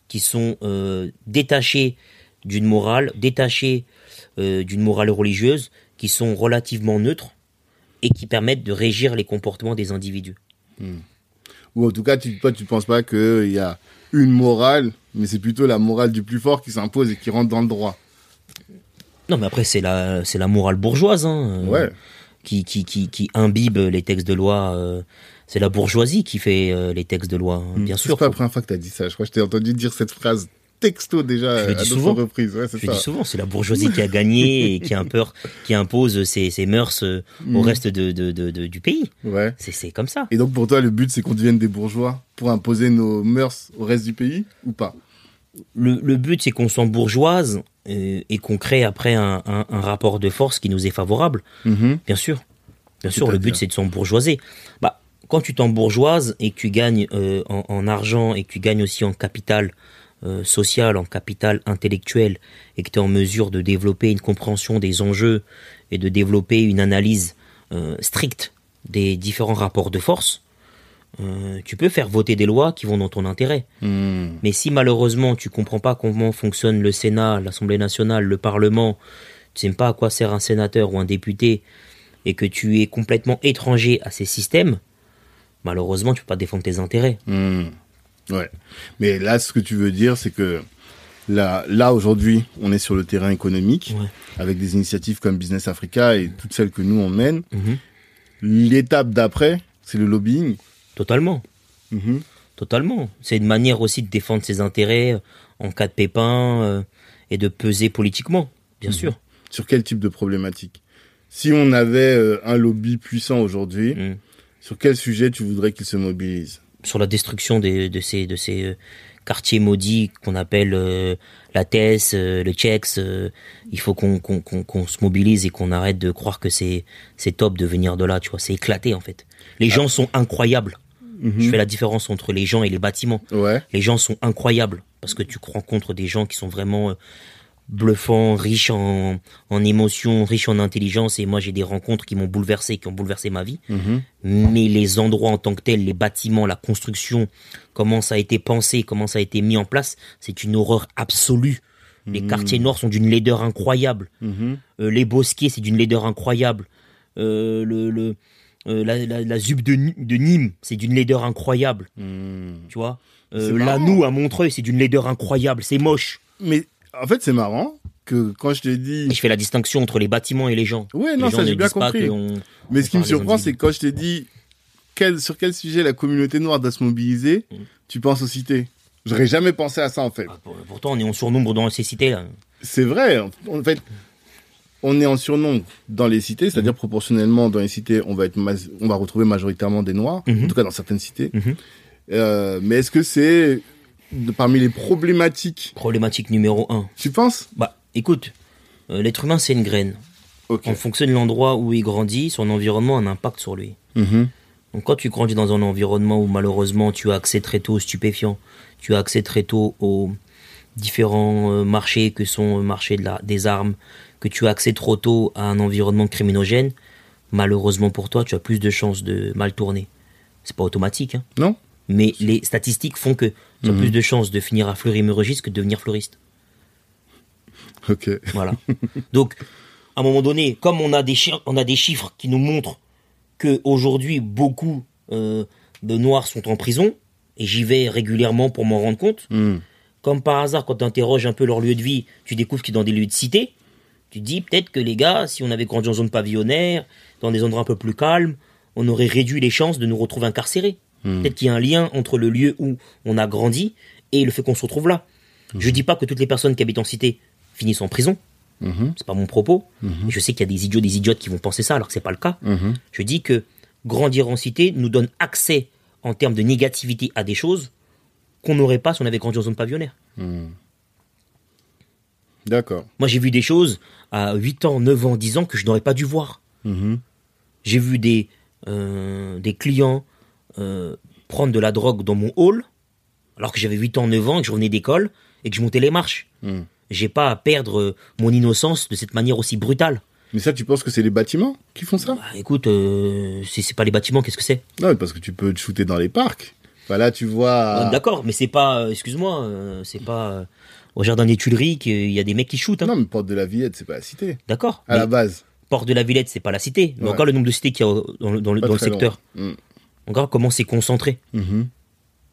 qui sont euh, détachés d'une morale, détachés euh, d'une morale religieuse, qui sont relativement neutres et qui permettent de régir les comportements des individus. Ou en tout cas, tu, toi, tu penses pas qu'il y a une morale, mais c'est plutôt la morale du plus fort qui s'impose et qui rentre dans le droit. Non, mais après, c'est la, c'est la morale bourgeoise hein, euh, Ouais. qui, qui, qui, qui imbibe les textes de loi. euh, c'est la bourgeoisie qui fait euh, les textes de loi, hein, bien C'est sûr. pas la faut- première fois que tu as dit ça. Je crois que je t'ai entendu dire cette phrase texto déjà Je à souvent. reprises. Ouais, c'est Je ça. dis souvent, c'est la bourgeoisie qui a gagné et qui, impeur- qui impose ses, ses mœurs euh, au Mm. reste de, de- de- de- du pays. Ouais. C'est comme ça. Et donc pour toi, le but, c'est qu'on devienne des bourgeois pour imposer nos mœurs au reste du pays ou pas? Le, le but, c'est qu'on s'embourgeoise euh, et qu'on crée après un, un- un rapport de force qui nous est favorable. Mhm. Bien sûr. Bien sûr, le but, c'est de s'embourgeoiser. Bah, quand tu t'embourgeoises et que tu gagnes euh, en, en argent et que tu gagnes aussi en capital euh, social, en capital intellectuel, et que tu es en mesure de développer une compréhension des enjeux et de développer une analyse euh, stricte des différents rapports de force, euh, tu peux faire voter des lois qui vont dans ton intérêt. Mhm. Mais si malheureusement tu comprends pas comment fonctionne le Sénat, l'Assemblée nationale, le Parlement, tu sais même pas à quoi sert un sénateur ou un député, et que tu es complètement étranger à ces systèmes, malheureusement tu peux pas défendre tes intérêts. Hmm. Ouais. Mais là, ce que tu veux dire, c'est que là, là aujourd'hui, on est sur le terrain économique Ouais. avec des initiatives comme Business Africa et toutes celles que nous on mène. Mhm. L'étape d'après, c'est le lobbying. Totalement, Mhm. totalement. C'est une manière aussi de défendre ses intérêts euh, en cas de pépin euh, et de peser politiquement, bien sûr. Sur quel type de problématique? Si on avait euh, un lobby puissant aujourd'hui, sur quel sujet tu voudrais qu'il se mobilise? Sur la destruction des, de ces, de ces euh, quartiers maudits qu'on appelle euh, la TES, euh, le Tchex. euh, il faut qu'on se mobilise et qu'on arrête de croire que c'est top de venir de là, tu vois. C'est éclaté, en fait. Les gens sont incroyables. Mhm. Je fais la différence entre les gens et les bâtiments. Ouais. Les gens sont incroyables parce que tu rencontres des gens qui sont vraiment bluffants, riches en, en émotions, riches en intelligence. Et moi, j'ai des rencontres qui m'ont bouleversé, qui ont bouleversé ma vie. Mhm. Mais les endroits en tant que tels, les bâtiments, la construction, comment ça a été pensé, comment ça a été mis en place, c'est une horreur absolue. Les quartiers nord sont d'une laideur incroyable. Mhm. Euh, les bosquets, c'est d'une laideur incroyable. Euh, le, le, euh, la, la, la ZUB de, Nîmes, c'est d'une laideur incroyable. Mhm. Tu vois? Marrant. Lanou à Montreuil, c'est d'une laideur incroyable. C'est moche. Mais en fait, c'est marrant que quand je te dis. Et je fais la distinction entre les bâtiments et les gens. Ouais, non, ça j'ai bien compris. Mais ce qui me surprend, c'est quand je t'ai dit quel, sur quel sujet la communauté noire doit se mobiliser, Mm. tu penses aux cités. J'aurais jamais pensé à ça en fait. Ah, pour- Pourtant, on est en surnombre dans ces cités. Là. C'est vrai. En fait, on est en surnombre dans les cités, Mm. c'est-à-dire proportionnellement dans les cités, on va être, on va retrouver majoritairement des noirs, en tout cas dans certaines cités. Mhm. Euh, mais est-ce que c'est de- parmi les problématiques Problématique numéro un. Tu penses? Bah, écoute, euh, l'être humain, c'est une graine. En fonction de l'endroit où il grandit, son environnement a un impact sur lui. Mhm. Donc quand tu grandis dans un environnement où malheureusement tu as accès très tôt aux stupéfiants, tu as accès très tôt aux différents euh, marchés que sont le marché de la, des armes, que tu as accès trop tôt à un environnement criminogène, malheureusement pour toi, tu as plus de chances de mal tourner. C'est pas automatique, hein. Non mais les statistiques font que tu as Mhm. plus de chances de finir à fleury-mérogis que de devenir fleuriste. Ok. Voilà. Donc, à un moment donné, comme on a des, on a des chiffres qui nous montrent que aujourd'hui beaucoup euh, de Noirs sont en prison, et j'y vais régulièrement pour m'en rendre compte, Hmm. comme par hasard, quand tu interroges un peu leur lieu de vie, tu découvres qu'ils sont dans des lieux de cité. Tu te dis peut-être que les gars, si on avait grandi en zone pavillonnaire, dans des endroits un peu plus calmes, on aurait réduit les chances de nous retrouver incarcérés. Hmm. Peut-être qu'il y a un lien entre le lieu où on a grandi et le fait qu'on se retrouve là. Je dis pas que toutes les personnes qui habitent en cité finissent en prison. Mhm. C'est pas mon propos. Mhm. Je sais qu'il y a des idiots, des idiotes qui vont penser ça alors que c'est pas le cas. Je dis que grandir en cité nous donne accès en termes de négativité à des choses qu'on n'aurait pas si on avait grandi en zone pavillonnaire. Hmm. D'accord. Moi, j'ai vu des choses à 8 ans, 9 ans, 10 ans que je n'aurais pas dû voir. J'ai vu des, euh, des clients euh, prendre de la drogue dans mon hall alors que j'avais 8 ans, 9 ans, que je revenais d'école et que je montais les marches. Hmm. J'ai pas à perdre euh, mon innocence de cette manière aussi brutale. Mais ça, tu penses que c'est les bâtiments qui font ça? Bah, écoute, euh, si c'est pas les bâtiments, qu'est-ce que c'est? Non, mais parce que tu peux te shooter dans les parcs. Bah là, tu vois. Euh, D'accord, mais c'est pas, euh, excuse-moi, euh, c'est pas au jardin des Tuileries qu'il y a des mecs qui shootent. hein. Non, mais Porte de la Villette, c'est pas la cité. D'accord. À la base. Porte de la Villette, c'est pas la cité. Mais Ouais. encore le nombre de cités qu'il y a dans, le- dans le, Pas dans le très secteur. Hmm. Encore comment c'est concentré. Mhm.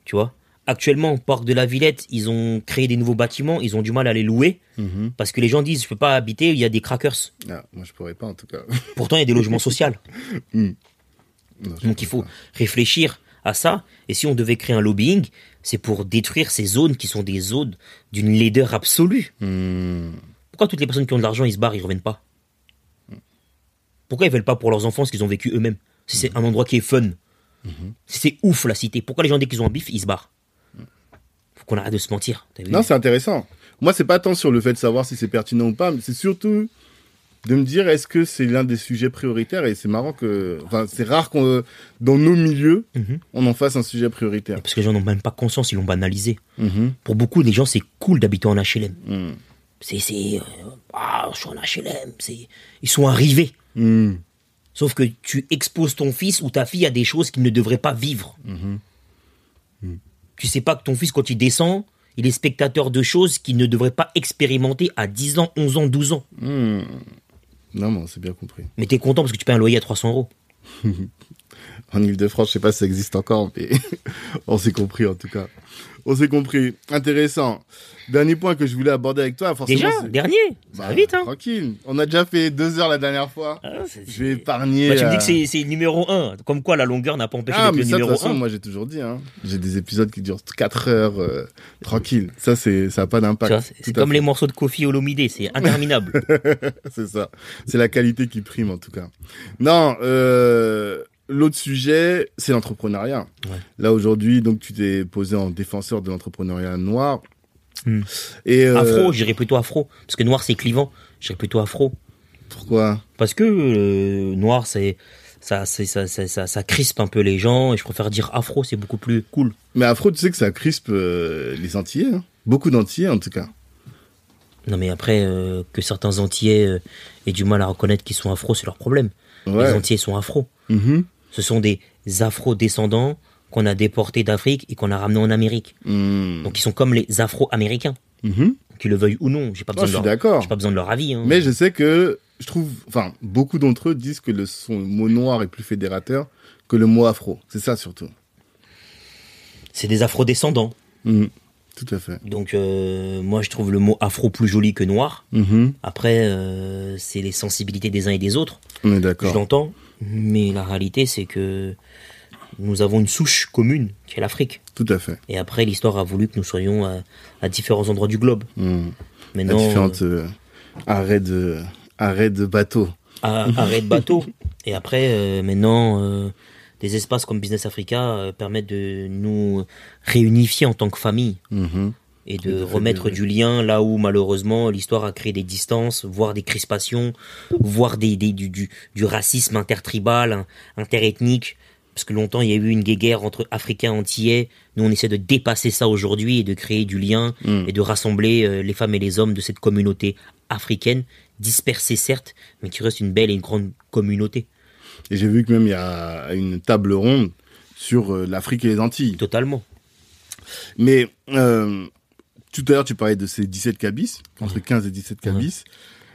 Tu vois? Actuellement, Parc de la Villette, ils ont créé des nouveaux bâtiments, ils ont du mal à les louer Mhm. parce que les gens disent je peux pas habiter, il y a des crackers. Ah, moi, je pourrais pas, en tout cas. Pourtant, il y a des logements sociaux. Non, je Donc il faut pas. réfléchir à ça. Et si on devait créer un lobbying, c'est pour détruire ces zones qui sont des zones d'une laideur absolue. Hmm. Pourquoi toutes les personnes qui ont de l'argent, ils se barrent, ils reviennent pas? Pourquoi ils veulent pas pour leurs enfants ce qu'ils ont vécu eux-mêmes? Si c'est un endroit qui est fun, c'est ouf la cité, pourquoi les gens dès qu'ils ont un bif, ils se barrent Faut qu'on arrête de se mentir. Non, c'est intéressant. Moi, c'est pas tant sur le fait de savoir si c'est pertinent ou pas, mais c'est surtout de me dire est-ce que c'est l'un des sujets prioritaires et c'est marrant que, enfin, c'est rare qu'on, dans nos milieux, Mhm. on en fasse un sujet prioritaire. Parce que les gens n'ont même pas conscience, ils l'ont banalisé. Mhm. Pour beaucoup, les gens, c'est cool d'habiter en HLM. Hmm. C'est, c'est, euh, ah, je suis en HLM. C'est, ils sont arrivés. Hmm. Sauf que tu exposes ton fils ou ta fille à des choses qu'il ne devrait pas vivre. Mhm. Tu sais pas que ton fils, quand il descend, il est spectateur de choses qu'il ne devrait pas expérimenter à 10 ans, 11 ans, 12 ans. Hmm. Non, mais c'est bien compris. Mais t'es content parce que tu payes un loyer à 300 euros. En Ile-de-France, je sais pas si ça existe encore, mais on s'est compris en tout cas. On s'est compris. Intéressant. Dernier point que je voulais aborder avec toi, forcément. Déjà, dernier, ça Bah, va vite, hein. Tranquille. On a déjà fait deux heures la dernière fois. Ah, Je vais épargner. Bah, tu me dis euh, que c'est, c'est numéro 1. Comme quoi, la longueur n'a pas empêché Ah, d'être mais le ça, de numéro toute façon, 1. moi, j'ai toujours dit, hein. J'ai des épisodes qui durent 4 heures, euh, tranquille. Ça, c'est, ça n'a pas d'impact. C'est, comme les morceaux de Kofi Olomide, c'est interminable. c'est ça. C'est la qualité qui prime, en tout cas. Non, euh, l'autre sujet, c'est l'entrepreneuriat. Ouais. Là, aujourd'hui, donc, tu t'es posé en défenseur de l'entrepreneuriat noir. Hmm. Et, euh, Afro, j'irais plutôt afro. Parce que noir, c'est clivant. J'irais plutôt afro. Pourquoi? Parce que euh, noir, c'est ça, c'est- ça, ça, ça, ça crispe un peu les gens et je préfère dire afro, c'est beaucoup plus cool. Mais Afro, tu sais que ça crispe euh, les Antillais. hein. Beaucoup d'Antillais, en tout cas. Non mais après, euh, que certains Antillais euh, aient du mal à reconnaître qu'ils sont afro, c'est leur problème. Les. Antillais sont afro. Mhm. Ce sont des afro-descendants qu'on a déportés d'Afrique et qu'on a ramenés en Amérique. Mhm. Donc ils sont comme les afro-américains, Mhm. qu'ils le veuillent ou non. J'ai pas Oh, besoin je de suis leur, d'accord. j'ai pas besoin de leur avis. hein. Mais je sais que je trouve, enfin, beaucoup d'entre eux disent que le son le mot noir est plus fédérateur que le mot afro. C'est ça surtout. C'est des afro-descendants. Mhm. Tout à fait. Donc euh, moi je trouve le mot afro plus joli que noir. Mhm. Après, euh, c'est les sensibilités des uns et des autres. On est Je d'accord. l'entends. Mais la réalité, c'est que nous avons une souche commune, qui est l'Afrique. Tout à fait. Et après, l'histoire a voulu que nous soyons à, à différents endroits du globe. Mhm. La Maintenant, différente euh, arrêt de arrêt de bateau. à- arrêt de bateau. Et après, euh, maintenant, euh, des espaces comme Business Africa euh, permettent de nous réunifier en tant que famille Mhm. Et de remettre du lien là où malheureusement l'histoire a créé des distances, voire des crispations, voire des, des- du, du, du racisme intertribal, interethnique. Parce que longtemps il y a eu une guerre entre Africains et Antillais. Nous on essaie de dépasser ça aujourd'hui et de créer du lien Mhm. et de rassembler euh, les femmes et les hommes de cette communauté africaine, dispersée certes, mais qui reste une belle et une grande communauté. Et j'ai vu que même il y a une table ronde sur euh, l'Afrique et les Antilles. Totalement. Mais euh, tout à l'heure, tu parlais de ces 17 cabis, entre 15 et 17 cabis.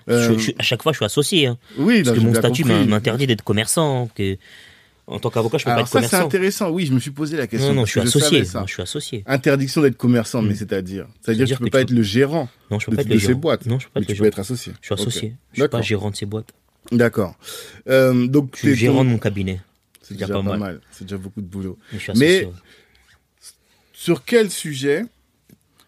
Euh, Je- je- à chaque fois je suis associé. hein. oui, là, Parce que j'ai mon statut m'interdit d'être commerçant. Que, en tant qu'avocat, je peux Alors pas être ça, c'est commerçant. intéressant. Oui, je me suis posé la question. Non, non, je suis que associé. je suis associé. Interdiction d'être commerçant, mais Mm. c'est-à-dire C'est-à-dire que tu peux que pas tu- être le gérant Non, je peux de, pas être de le ces boîtes. Non, je peux pas mais être tu le peux gérant. être associé. Je suis associé. Je suis pas gérant de ces boîtes. D'accord. Euh, donc, Je suis gérant ton- de mon cabinet. C'est déjà déjà pas mal. mal. C'est déjà beaucoup de boulot. Mais. Sur quel sujet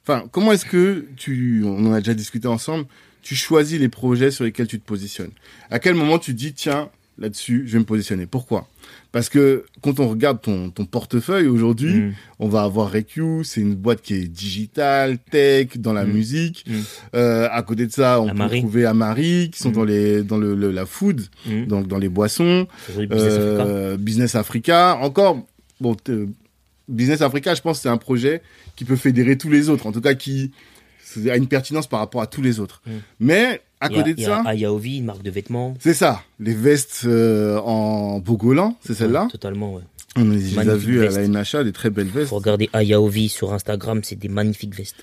Enfin, comment est-ce que tu, on en a déjà discuté ensemble, tu choisis les projets sur lesquels tu te positionnes? À quel moment tu dis, tiens, là-dessus, je vais me positionner? Pourquoi? Parce que quand on regarde ton, ton portefeuille aujourd'hui, Mm. on va avoir Recu, c'est une boîte qui est digitale, tech, dans la Mm. musique. Mm. Euh, à côté de ça, on Amari. peut trouver Amari, qui sont dans les dans le, le- la food, donc dans les boissons. Business Africa. Euh, Business Africa. Encore, bon, t- Business Africa, je pense que c'est un projet qui peut fédérer tous les autres. En tout cas, qui a une pertinence par rapport à tous les autres. Mm. Mais à Il a- côté de il y a ça, Ayaovi, une marque de vêtements. c'est ça. Les vestes euh, en bogolan, c'est celle-là. Ouais, Totalement, ouais. On les a vues à la NHA, des très belles vestes. Faut regarder Ayaovi sur Instagram, c'est des magnifiques vestes.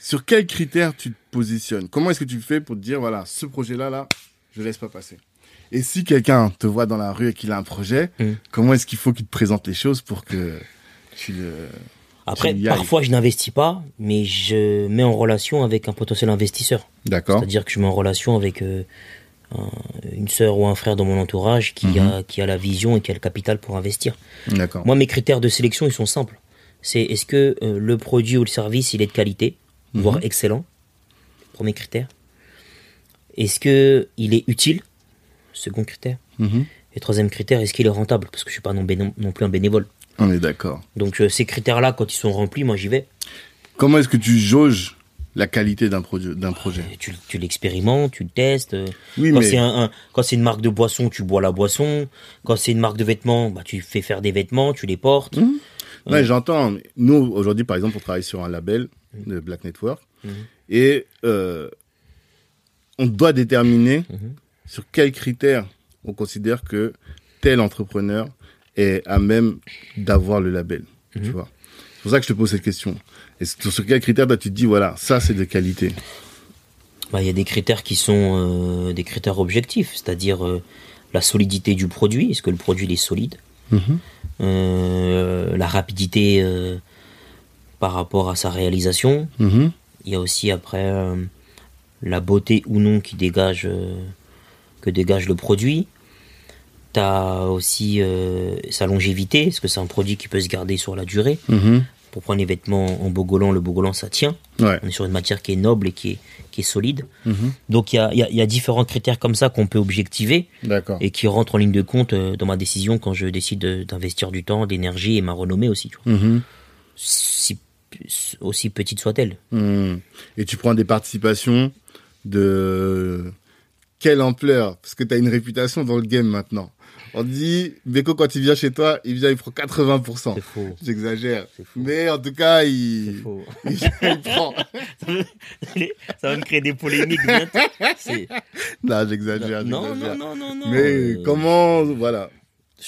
Sur quels critères tu te positionnes? Comment est-ce que tu fais pour te dire, voilà, ce projet-là, là, je laisse pas passer? Et si quelqu'un te voit dans la rue et qu'il a un projet, Mm. comment est-ce qu'il faut qu'il te présente les choses pour que tu le... Après, parfois, je n'investis pas, mais je mets en relation avec un potentiel investisseur. D'accord C'est-à-dire que je mets en relation avec euh, un- une sœur ou un frère dans mon entourage qui, Mhm. a, qui a la vision et qui a le capital pour investir. D'accord. Moi, mes critères de sélection, ils sont simples. C'est est-ce que euh, le produit ou le service, il est de qualité, Mhm. voire excellent? Premier critère. Est-ce que il est utile? Second critère. Mhm. Et troisième critère, est-ce qu'il est rentable? Parce que je suis pas non plus un bénévole. On est d'accord. Donc euh, ces critères-là, quand ils sont remplis, moi j'y vais. Comment est-ce que tu jauges la qualité d'un projet, d'un projet Et Tu, tu l'expérimentes, tu le testes. euh, Oui, Quand mais c'est un, un- quand c'est une marque de boisson, tu bois la boisson. Quand c'est une marque de vêtements, bah, tu fais faire des vêtements, tu les portes. Ouais, j'entends. Nous, aujourd'hui, par exemple, on travaille sur un label de Black Network Mhm. et on doit déterminer Mhm. sur quels critères on considère que tel entrepreneur est à même d'avoir le label. Tu Mhm. vois. C'est pour ça que je te pose cette question. Et sur critères toi, tu te dis voilà, ça c'est de qualité? Bah, Il y a des critères qui sont euh, des critères objectifs, c'est-à-dire euh, la solidité du produit. Est-ce que le produit il est solide? Euh, La rapidité par rapport à sa réalisation. Mhm. Il y a aussi après la beauté ou non qui dégage que dégage le produit. T'as aussi euh, sa longévité, est-ce que c'est un produit qui peut se garder sur la durée Mhm. Pour prendre les vêtements en bogolan, le bogolan ça tient. Ouais. On est sur une matière qui est noble et qui est, qui est solide. Mhm. Donc il y a, y a- y a différents critères comme ça qu'on peut objectiver et qui rentrent en ligne de compte euh, dans ma décision quand je décide de- d'investir du temps, d'énergie et ma renommée aussi. Tu vois. Mhm. Si, aussi petite soit-elle. Et tu prends des participations de quelle ampleur? Parce que tu as une réputation dans le game maintenant. On dit, Beko, quand il vient chez toi, il vient, il prend 80%. C'est faux. J'exagère. C'est. Mais en tout cas, C'est il, faux. il, il prend. Ça va me créer des polémiques bientôt. C'est- Non, j'exagère. Non, non, non, non, non. Mais euh, comment, voilà.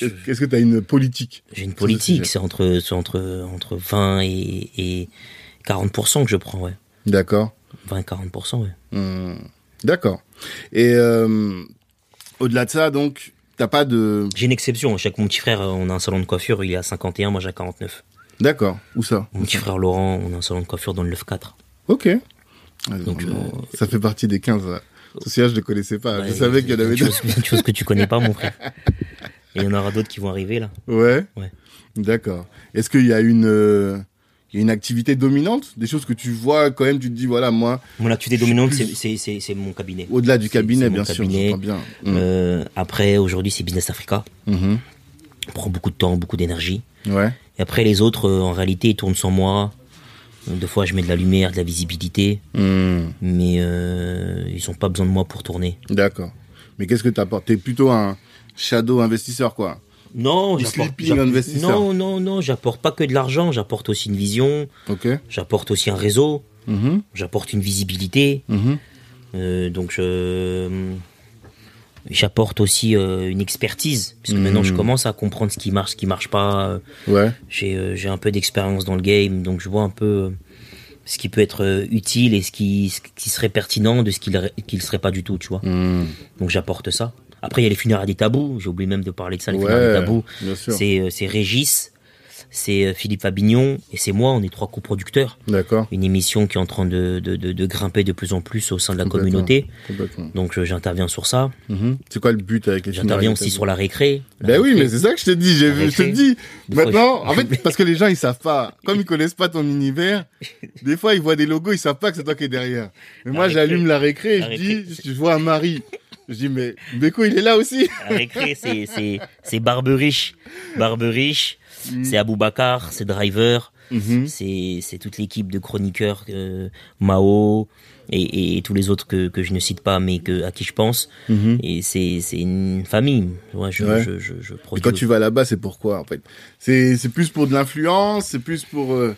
Est-ce que tu as une politique? J'ai une politique, c'est entre, c'est entre, entre 20 et, et 40% que je prends, ouais. D'accord. 20 et 40%, ouais. Hmm. D'accord. Et euh, au-delà de ça, donc, t'as pas de... J'ai une exception. Chaque mon petit frère, on a un salon de coiffure, il est à 51, moi j'ai à 49. D'accord. Où ça Mon petit frère Laurent, on a un salon de coiffure dans le 9-4. Ok. Donc, euh, ça fait partie des 15. là. Celui-là, je ne connaissais pas. je savais qu'il y en avait choses, des choses que tu connais pas, mon frère. Et il y en aura d'autres qui vont arriver, là. Ouais. Ouais. D'accord. Est-ce qu'il y a une, euh, il y a une activité dominante Des choses que tu vois quand même, tu te dis, voilà, moi, Mon activité dominante, plus- c'est- mon cabinet. au-delà du cabinet, bien sûr, cabinet. bien. Mhm. Euh, après, aujourd'hui, c'est Business Africa. On prend beaucoup de temps, beaucoup d'énergie. Ouais. Et après, les autres, euh, en réalité, ils tournent sans moi. Deux fois, je mets de la lumière, de la visibilité. Hmm. Mais euh, ils ont pas besoin de moi pour tourner. D'accord. Mais qu'est-ce que tu apportes T'es plutôt un shadow investisseur, quoi. Non, Du sleeping investisseur. Non, non, non, j'apporte pas que de l'argent. J'apporte aussi une vision. Ok. J'apporte aussi un réseau. Mhm. J'apporte une visibilité. Mhm. Euh, donc je j'apporte aussi euh, une expertise puisque Mhm. maintenant je commence à comprendre ce qui marche, ce qui marche pas. Ouais. J'ai euh, j'ai un peu d'expérience dans le game, donc je vois un peu euh, ce qui peut être utile et ce qui ce qui serait pertinent de ce qui ne le serait pas du tout, tu vois. Hmm. Donc j'apporte ça. Après il y a les funérailles des tabous, j'ai oublié même de parler de ça les funérailles des Ouais. tabous. C'est euh, c'est Régis, c'est euh, Philippe Fabignon et c'est moi, on est trois coproducteurs. D'accord. Une émission qui est en train de, de, de, de grimper de plus en plus au sein de la Complètement. communauté. Complètement. Donc euh, j'interviens sur ça. Mhm. C'est quoi le but avec les J'interviens aussi sur la récré. La Ben oui, mais c'est ça que je te dis. J'ai La vu, je te dis. Maintenant, en fait, parce que les gens ils savent pas, comme ils connaissent pas ton univers, des fois ils voient des logos, ils savent pas que c'est toi qui es derrière. Mais La moi, récré. j'allume la récré et La je récré. dis, je vois un mari. Je dis, mais Beko, il est là aussi. La récré, c'est, c'est, c'est Barberiche. Barberiche, Mm. c'est Aboubacar, c'est Driver, Mhm. c'est, c'est toute l'équipe de chroniqueurs, euh, Mao, et, et tous les autres que, que je ne cite pas, mais que, à qui je pense. Mhm. Et c'est, c'est une famille. Ouais, je, Ouais. je, je, je Et quand tu vas là-bas, c'est pourquoi en fait? C'est c'est plus pour de l'influence, c'est plus pour. euh,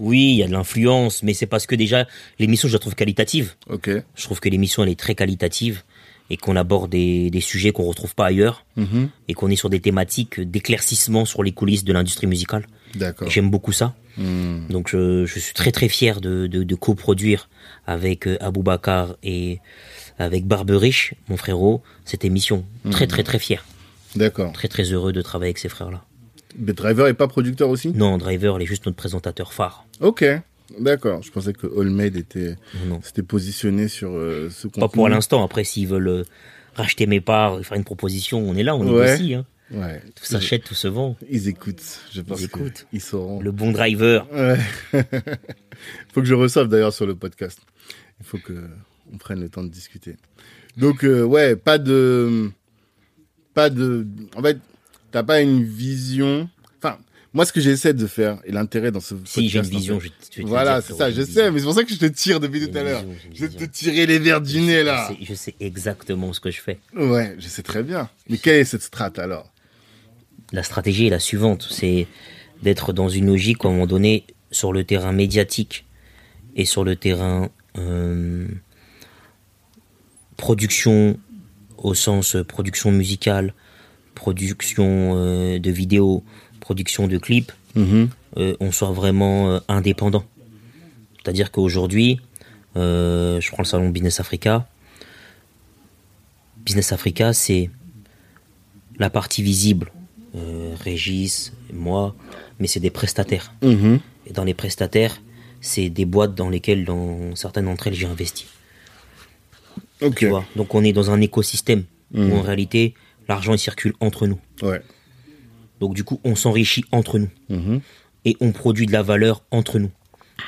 Oui, il y a de l'influence, mais c'est parce que déjà, l'émission, je la trouve qualitative. Ok. Je trouve que l'émission, elle est très qualitative et qu'on aborde des, des sujets qu'on retrouve pas ailleurs Mhm. et qu'on est sur des thématiques d'éclaircissement sur les coulisses de l'industrie musicale. D'accord. J'aime beaucoup ça. Hmm. Donc je, je suis très très fier de, de, de coproduire avec euh, Aboubacar et avec Barberiche, mon frérot, cette émission. Très très très fier. D'accord. Très très heureux de travailler avec ces frères-là. Mais Driver est pas producteur aussi? Non, Driver, il est juste notre présentateur phare. Ok. D'accord. Je pensais que Allmade était s'était positionné sur euh, ce contenu. Pas pour l'instant. Après, s'ils veulent euh, racheter mes parts et faire une proposition, on est là, on Ouais. négocie. Hein. Ouais. Tout s'achète, tout se vend. Ils écoutent. Je pense écoutent. Ils sauront. Le bon driver. Ouais. faut que je reçoive d'ailleurs sur le podcast. Il faut que on prenne le temps de discuter. Donc euh, ouais, pas de, pas de. En fait, t'as pas une vision. Moi, ce que j'essaie de faire et l'intérêt dans ce Si j'ai une vision, je, te Voilà, c'est ça. Je sais, mais c'est pour ça que je te tire depuis tout à l'heure. Je vais te tirer les verres du nez là. Je sais, je sais exactement ce que je fais. Ouais, je sais très bien. Mais quelle est cette strate alors? La stratégie est la suivante, c'est d'être dans une logique à un moment donné sur le terrain médiatique et sur le terrain euh, production au sens euh, production musicale, production euh, de vidéos, production de clips, Mhm. euh, on soit vraiment euh, indépendant. C'est-à-dire qu'aujourd'hui, euh, je prends le salon Business Africa. Business Africa, c'est la partie visible. Régis, moi, mais c'est des prestataires. Mhm. Et dans les prestataires, c'est des boîtes dans lesquelles, dans certaines d'entre elles, j'ai investi. Tu vois Donc on est dans un écosystème Mhm. où en réalité, l'argent il circule entre nous. Ouais. Donc du coup, on s'enrichit entre nous. Mhm. et on produit de la valeur entre nous.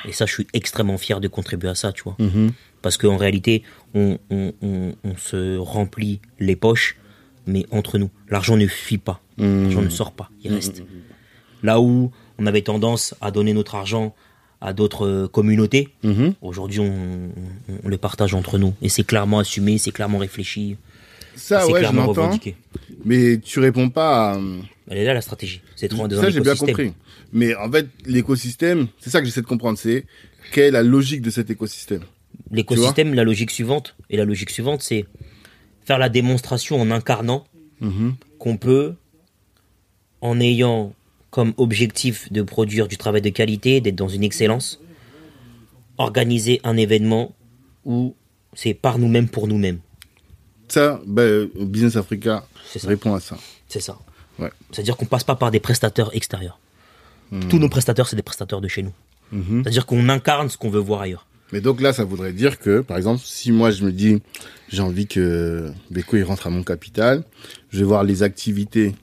Et ça, je suis extrêmement fier de contribuer à ça, tu vois. Mhm. Parce qu'en réalité, on, on, on, on se remplit les poches, mais entre nous. L'argent ne fuit pas. Mhm. L'argent ne sort pas, il reste. Là où on avait tendance à donner notre argent à d'autres euh, communautés, aujourd'hui, on, on- on le partage entre nous. Et c'est clairement assumé, c'est clairement réfléchi. Ça, c'est ouais, je clairement l'entends. revendiqué. Mais tu réponds pas à. Elle est là la stratégie. C'est trop dans Ça, j'ai bien compris. Mais en fait, l'écosystème, c'est ça que j'essaie de comprendre. C'est quelle est la logique de cet écosystème L'écosystème, la logique suivante, et la logique suivante, c'est faire la démonstration en incarnant Mhm. qu'on peut, en ayant comme objectif de produire du travail de qualité, d'être dans une excellence, organiser un événement où c'est par nous-mêmes pour nous-mêmes. Ça, ben, Business Africa ça. répond à ça. C'est ça. Ouais. C'est-à-dire qu'on passe pas par des prestataires extérieurs. Tous nos prestataires, c'est des prestataires de chez nous. Mhm. C'est-à-dire qu'on incarne ce qu'on veut voir ailleurs. Mais donc là, ça voudrait dire que, par exemple, si moi je me dis, j'ai envie que Beko il rentre à mon capital, je vais voir les activités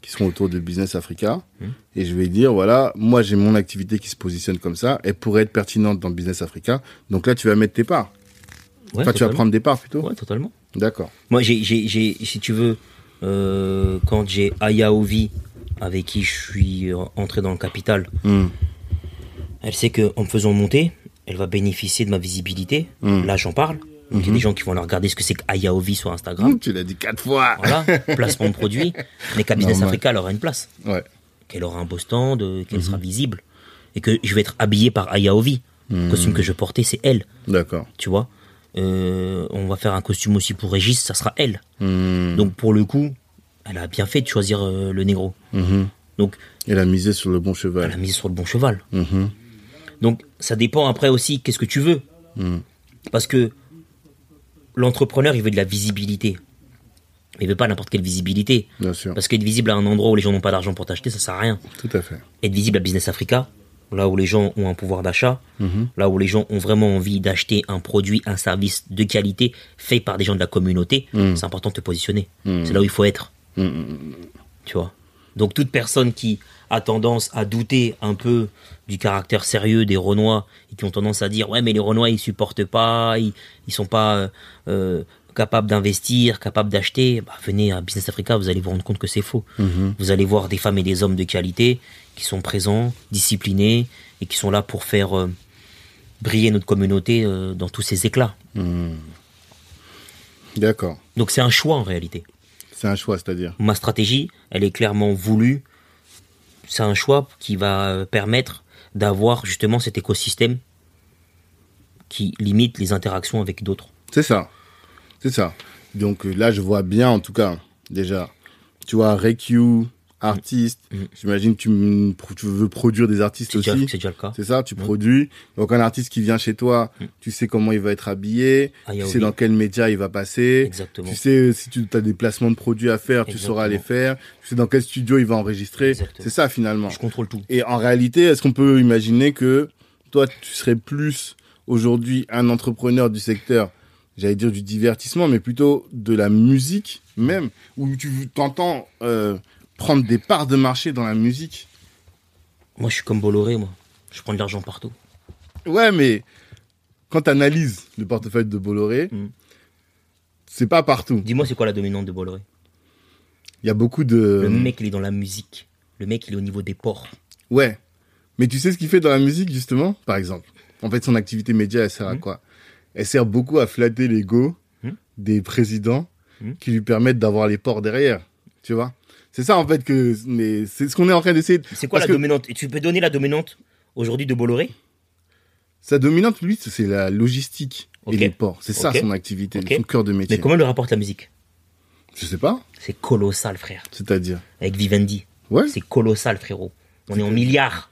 qui seront autour de Business Africa Mhm. et je vais dire, voilà, moi j'ai mon activité qui se positionne comme ça, elle pourrait être pertinente dans Business Africa. Donc là, tu vas mettre tes parts. Ouais, enfin, tu vas prendre des parts plutôt. Ouais, totalement. D'accord. Moi, j'ai- si tu veux, euh, quand j'ai Aya Ovi, avec qui je suis entré dans le capital, Hmm. elle sait qu'en me faisant monter, elle va bénéficier de ma visibilité. Mm. Là, j'en parle. Donc, il y a des gens qui vont aller regarder ce que c'est qu'Aya Ovi sur Instagram. Hmm, Tu l'as dit quatre fois. Voilà, placement de produit. Mais qu'à Business. Africa, elle aura une place. Ouais. Qu'elle aura un beau stand, euh, qu'elle sera visible. Et que je vais être habillé par Aya Ovi. Le costume que je portais, c'est elle. D'accord. Tu vois? Euh, On va faire un costume aussi pour Régis, ça sera elle. Hmm. Donc pour le coup, elle a bien fait de choisir euh, le négro. Mhm. Donc Elle a misé sur le bon elle cheval. a misé sur le bon cheval. Mhm. Donc ça dépend après aussi qu'est-ce que tu veux. Parce que l'entrepreneur, il veut de la visibilité. Il veut pas n'importe quelle visibilité. Bien sûr. Parce qu'être visible à un endroit où les gens n'ont pas d'argent pour t'acheter, ça sert à rien. Tout à fait. Être visible à Business Africa, là où les gens ont un pouvoir d'achat, Mhm. là où les gens ont vraiment envie d'acheter un produit, un service de qualité fait par des gens de la communauté, Mhm. c'est important de te positionner. Mhm. C'est là où il faut être. Tu vois. Donc toute personne qui a tendance à douter un peu du caractère sérieux des Renois et qui ont tendance à dire ouais mais les Renois ils supportent pas, ils, ils sont pas euh, euh, capables d'investir, capables d'acheter, bah, venez à Business Africa, vous allez vous rendre compte que c'est faux. Vous allez voir des femmes et des hommes de qualité qui sont présents, disciplinés et qui sont là pour faire euh, briller notre communauté euh, dans tous ses éclats. Mhm. D'accord. Donc c'est un choix en réalité. C'est un choix, c'est-à-dire? ma stratégie, elle est clairement voulue. C'est un choix qui va euh, permettre d'avoir justement cet écosystème qui limite les interactions avec d'autres. C'est ça. C'est ça. Donc là, je vois bien, en tout cas, déjà, tu vois, REQ, artiste, Mhm. j'imagine que tu, veux produire des artistes C'est aussi. c'est déjà le cas. C'est ça, tu produis. Donc un artiste qui vient chez toi, tu sais comment il va être habillé, Ah, tu sais dans quel média il va passer. Exactement. Tu sais euh, si tu as des placements de produits à faire, tu sauras les faire. Tu sais dans quel studio il va enregistrer. Exactement. C'est ça finalement. Je contrôle tout. Et en réalité, est-ce qu'on peut imaginer que toi, tu serais plus aujourd'hui un entrepreneur du secteur, j'allais dire du divertissement, mais plutôt de la musique même, où tu t'entends euh, prendre des parts de marché dans la musique Moi, je suis comme Bolloré, moi. Je prends de l'argent partout. Ouais, mais quand tu analyses le portefeuille de Bolloré, Mhm. c'est pas partout. Dis-moi, c'est quoi la dominante de Bolloré? Il y a beaucoup de... Le mec, il est dans la musique. Le mec, il est au niveau des ports. Ouais. Mais tu sais ce qu'il fait dans la musique, justement? Par exemple, en fait, son activité média, elle sert à Mhm. quoi? Elle sert beaucoup à flatter l'ego Mhm. des présidents qui lui permettent d'avoir les ports derrière. Tu vois? C'est ça, en fait, que mais c'est ce qu'on est en train d'essayer. de- C'est quoi Parce la que dominante? Et tu peux donner la dominante aujourd'hui de Bolloré? Sa dominante, lui, c'est la logistique Ok. et les ports. C'est ça, son activité, Ok. son cœur de métier. Mais comment le rapporte la musique? Je sais pas. C'est colossal, frère. C'est-à-dire? Avec Vivendi. Ouais. C'est colossal, frérot. On est en milliards.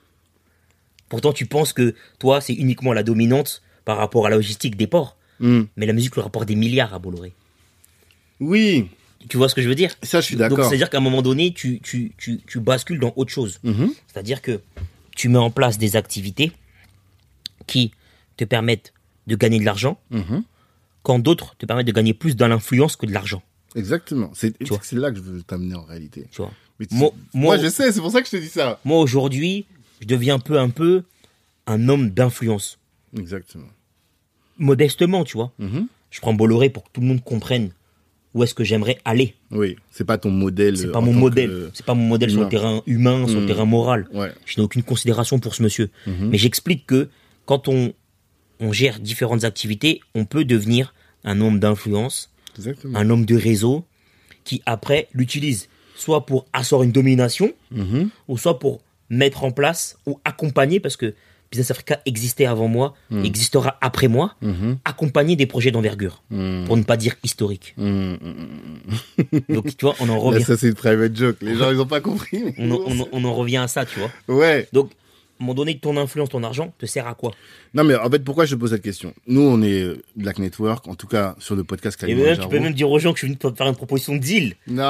Pourtant, tu penses que toi, c'est uniquement la dominante par rapport à la logistique des ports. Hmm. Mais la musique lui rapporte des milliards à Bolloré. Oui, Tu vois ce que je veux dire? Ça, je suis d'accord. c'est-à-dire qu'à un moment donné, tu, tu, tu, tu bascules dans autre chose. Mhm. C'est-à-dire que tu mets en place des activités qui te permettent de gagner de l'argent, Mhm. quand d'autres te permettent de gagner plus dans l'influence que de l'argent. Exactement. C'est là que je veux t'amener en réalité. Tu vois Mais tu- Moi- moi, moi- je sais, c'est pour ça que je te dis ça. Moi, aujourd'hui, je deviens peu un peu un homme d'influence. Exactement. Modestement, tu vois. Mhm. Je prends Bolloré pour que tout le monde comprenne où est-ce que j'aimerais aller. Oui, c'est pas ton modèle. C'est pas mon modèle. que- C'est pas mon modèle sur le terrain humain, sur le Mm. terrain moral. Ouais. Je n'ai aucune considération pour ce monsieur. Mhm. Mais j'explique que quand on, on gère différentes activités, on peut devenir un homme d'influence un homme de réseau qui après l'utilise soit pour asseoir une domination Mhm. ou soit pour mettre en place ou accompagner parce que Business Africa existait avant moi, existera après moi, Mhm. accompagner des projets d'envergure, Mhm. pour ne pas dire historique. Mhm. Donc tu vois, on en Là, revient, ça, c'est une private joke. Les gens, ils ont pas compris. on, en- on en- on en revient à ça, tu vois. Ouais. Donc, à un moment donné, ton influence, ton argent, te sert à quoi? Non, mais en fait, pourquoi je te pose cette question? Nous, on est euh, Black Network, en tout cas sur le podcast Et même, Kalimanjaro. tu peux même dire aux gens que je suis venu te faire une proposition de deal. Non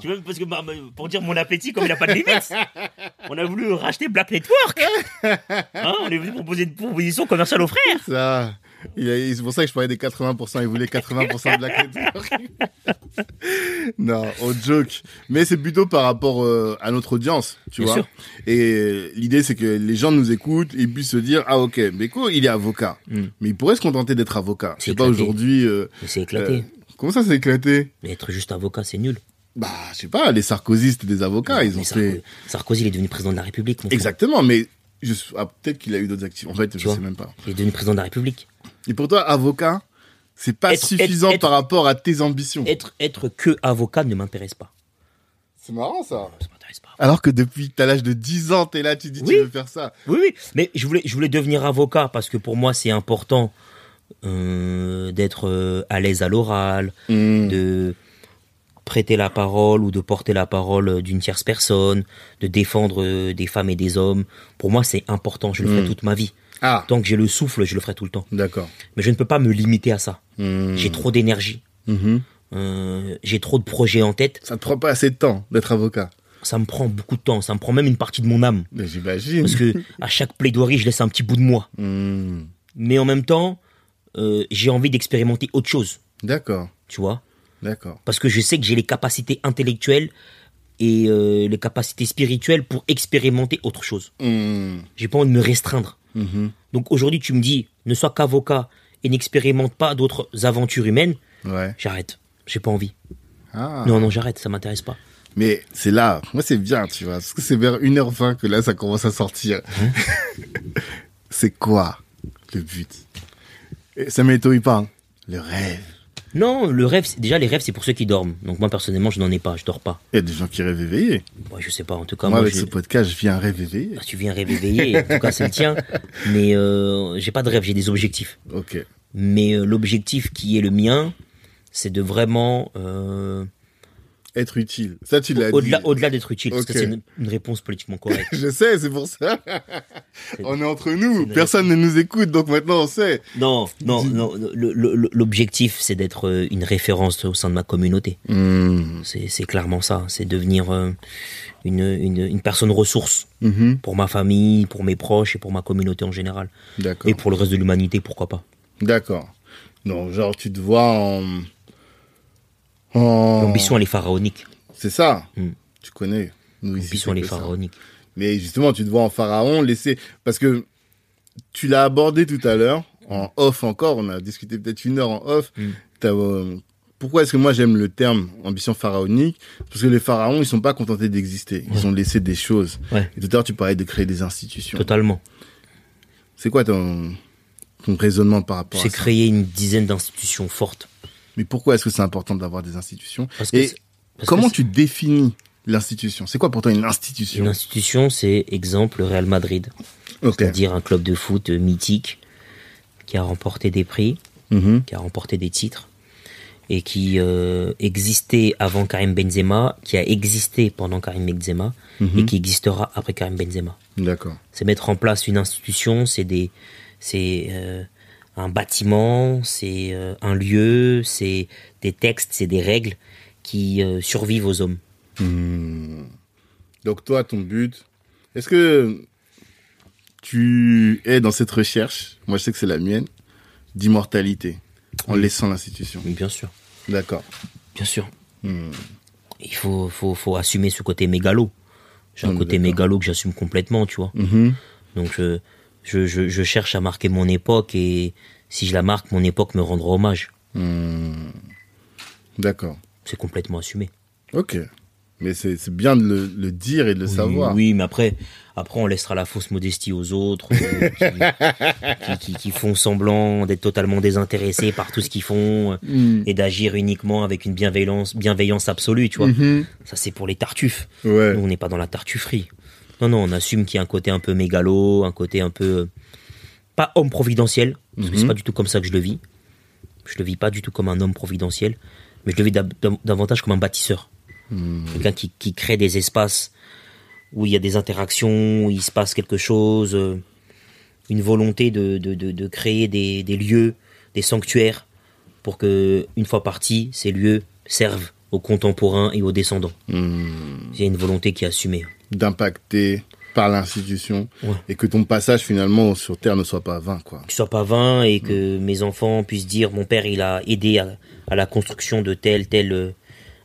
Tu veux, parce que bah, pour dire mon appétit, comme il n'a pas de limite, on a voulu racheter Black Network. Hein, on est venu proposer une proposition commerciale aux frères. Ça, c'est pour ça que je parlais des 80%. Il voulait 80% de Black Network. non, on joke. Mais c'est plutôt par rapport euh, à notre audience, tu Bien vois. sûr. Et euh, l'idée, c'est que les gens nous écoutent et puissent se dire, ah ok, Beko, il est avocat. Mm. Mais il pourrait se contenter d'être avocat. C'est pas aujourd'hui... euh, Mais c'est éclaté. euh, comment ça, c'est éclaté? Mais être juste avocat, c'est nul. Bah, je sais pas, les Sarkozy, c'était des avocats. ils ont Sarko- fait... Sarkozy, il est devenu président de la République. mon frère. Exactement, mais je... ah, peut-être qu'il a eu d'autres actifs. En fait, je vois sais même pas. Il est devenu président de la République. Et pour toi, avocat, c'est pas Être- suffisant être- par rapport à tes ambitions. Être, être que avocat ne m'intéresse pas. C'est marrant ça. Ça m'intéresse pas. Alors que depuis t'as l'âge de 10 ans, t'es là, tu dis Oui. tu veux faire ça. Oui, oui. Mais je voulais, je voulais devenir avocat parce que pour moi, c'est important euh, d'être euh, à l'aise à l'oral, Hmm. de prêter la parole ou de porter la parole euh, d'une tierce personne, de défendre euh, des femmes et des hommes. Pour moi, c'est important. Je le ferai Mm. toute ma vie. Ah, Tant que j'ai le souffle, je le ferai tout le temps. d'accord. Mais je ne peux pas me limiter à ça. Hmm. J'ai trop d'énergie. Mhm. Euh, j'ai trop de projets en tête. Ça te prend pas assez de temps d'être avocat? Ça me prend beaucoup de temps. Ça me prend même une partie de mon âme. Mais j'imagine. Parce que à chaque plaidoirie, je laisse un petit bout de moi. Hmm. Mais en même temps, euh, j'ai envie d'expérimenter autre chose. D'accord, Tu vois? D'accord. Parce que je sais que j'ai les capacités intellectuelles et euh, les capacités spirituelles pour expérimenter autre chose. Hmm. J'ai pas envie de me restreindre. Mhm. Donc aujourd'hui, tu me dis, ne sois qu'avocat et n'expérimente pas d'autres aventures humaines. Ouais. J'arrête. J'ai pas envie. Ah. Non, non, j'arrête. Ça m'intéresse pas. Mais c'est là, moi c'est bien, tu vois, parce que c'est vers 1h20 que là ça commence à sortir. Hein c'est quoi le but? Ça m'étonne pas. hein. Le rêve. Non, le rêve, déjà les rêves, c'est pour ceux qui dorment. Donc moi personnellement, je n'en ai pas. Je dors pas. Il y a des gens qui rêvent éveillés. Moi, je sais pas. En tout cas, moi, moi, avec ce podcast, je vis un rêve éveillé. Ah, tu viens rêver éveillé. En tout cas, c'est le tien. Mais euh, j'ai pas de rêve. J'ai des objectifs. Ok. Mais euh, l'objectif qui est le mien, c'est de vraiment euh, Être utile. Ça, tu l'as dit. au-delà, d'être utile, parce que c'est une, une réponse politiquement correcte. Je sais, c'est pour ça. on est entre nous. Personne ne nous écoute, donc maintenant on sait. Non, non, non. le- le- L'objectif, c'est d'être euh, une référence au sein de ma communauté. Hmm. C'est c'est clairement ça. C'est devenir euh, une, une, une personne ressource Mhm. pour ma famille, pour mes proches et pour ma communauté en général. D'accord. Et pour le reste de l'humanité, pourquoi pas. D'accord. Non, genre tu te vois en. En... L'ambition, elle est pharaonique. C'est ça. Hmm. Tu connais. L'ambition, c'est elle est ça. pharaonique. Mais justement, tu te vois en pharaon, laisser. Parce que tu l'as abordé tout à l'heure, en off encore, on a discuté peut-être une heure en off. Mm. T'as, euh, Pourquoi est-ce que moi j'aime le terme ambition pharaonique? Parce que les pharaons, ils sont pas contentés d'exister. Ils ont laissé des choses. Ouais. Et tout à l'heure, tu parlais de créer des institutions. Totalement. C'est quoi ton, ton raisonnement par rapport à C'est ça? créer une dizaine d'institutions fortes. Mais pourquoi est-ce que c'est important d'avoir des institutions Parce Et parce comment tu définis l'institution? C'est quoi pour toi une institution? Une institution, c'est exemple le Real Madrid, Ok. c'est-à-dire un club de foot mythique qui a remporté des prix, Mhm. qui a remporté des titres et qui euh, existait avant Karim Benzema, qui a existé pendant Karim Benzema Mhm. et qui existera après Karim Benzema. D'accord. C'est mettre en place une institution, c'est des, c'est euh, un bâtiment, c'est euh, un lieu, c'est des textes, c'est des règles qui euh, survivent aux hommes. Hmm. Donc toi, ton but, est-ce que tu es dans cette recherche, moi je sais que c'est la mienne, d'immortalité, en Oui. laissant l'institution Bien sûr, D'accord. bien sûr. Hmm. Il faut, faut, faut assumer ce côté mégalo. J'ai un est côté mégalo que j'assume complètement, tu vois. Mhm. Donc je, je, je, je cherche à marquer mon époque et si je la marque, mon époque me rendra hommage. Hmm. D'accord. C'est complètement assumé. Ok. Mais c'est bien de le, le dire et de le Oui, savoir. Oui, mais après, après on laissera la fausse modestie aux autres euh, qui, qui- qui- qui font semblant d'être totalement désintéressés par tout ce qu'ils font euh, Mm. et d'agir uniquement avec une bienveillance, bienveillance absolue, tu vois. Mhm. Ça, c'est pour les tartuffes. Ouais. Nous, on n'est pas dans la tartufferie. Non, non, on assume qu'il y a un côté un peu mégalo, un côté un peu euh, pas homme providentiel, parce que Mhm. c'est pas du tout comme ça que je le vis. Je le vis pas du tout comme un homme providentiel, mais je le vis davantage comme un bâtisseur. Mm. Quelqu'un qui, qui crée des espaces où il y a des interactions, où il se passe quelque chose, euh, une volonté de, de, de, de créer des, des lieux, des sanctuaires, pour que, une fois partis, ces lieux servent aux contemporains et aux descendants. Mm. Il y a une volonté qui est assumée. D'impacter par l'institution Ouais. et que ton passage finalement sur Terre ne soit pas vain, quoi. ce soit pas vain et que mes enfants puissent dire mon père il a aidé à, à la construction de telle telle euh,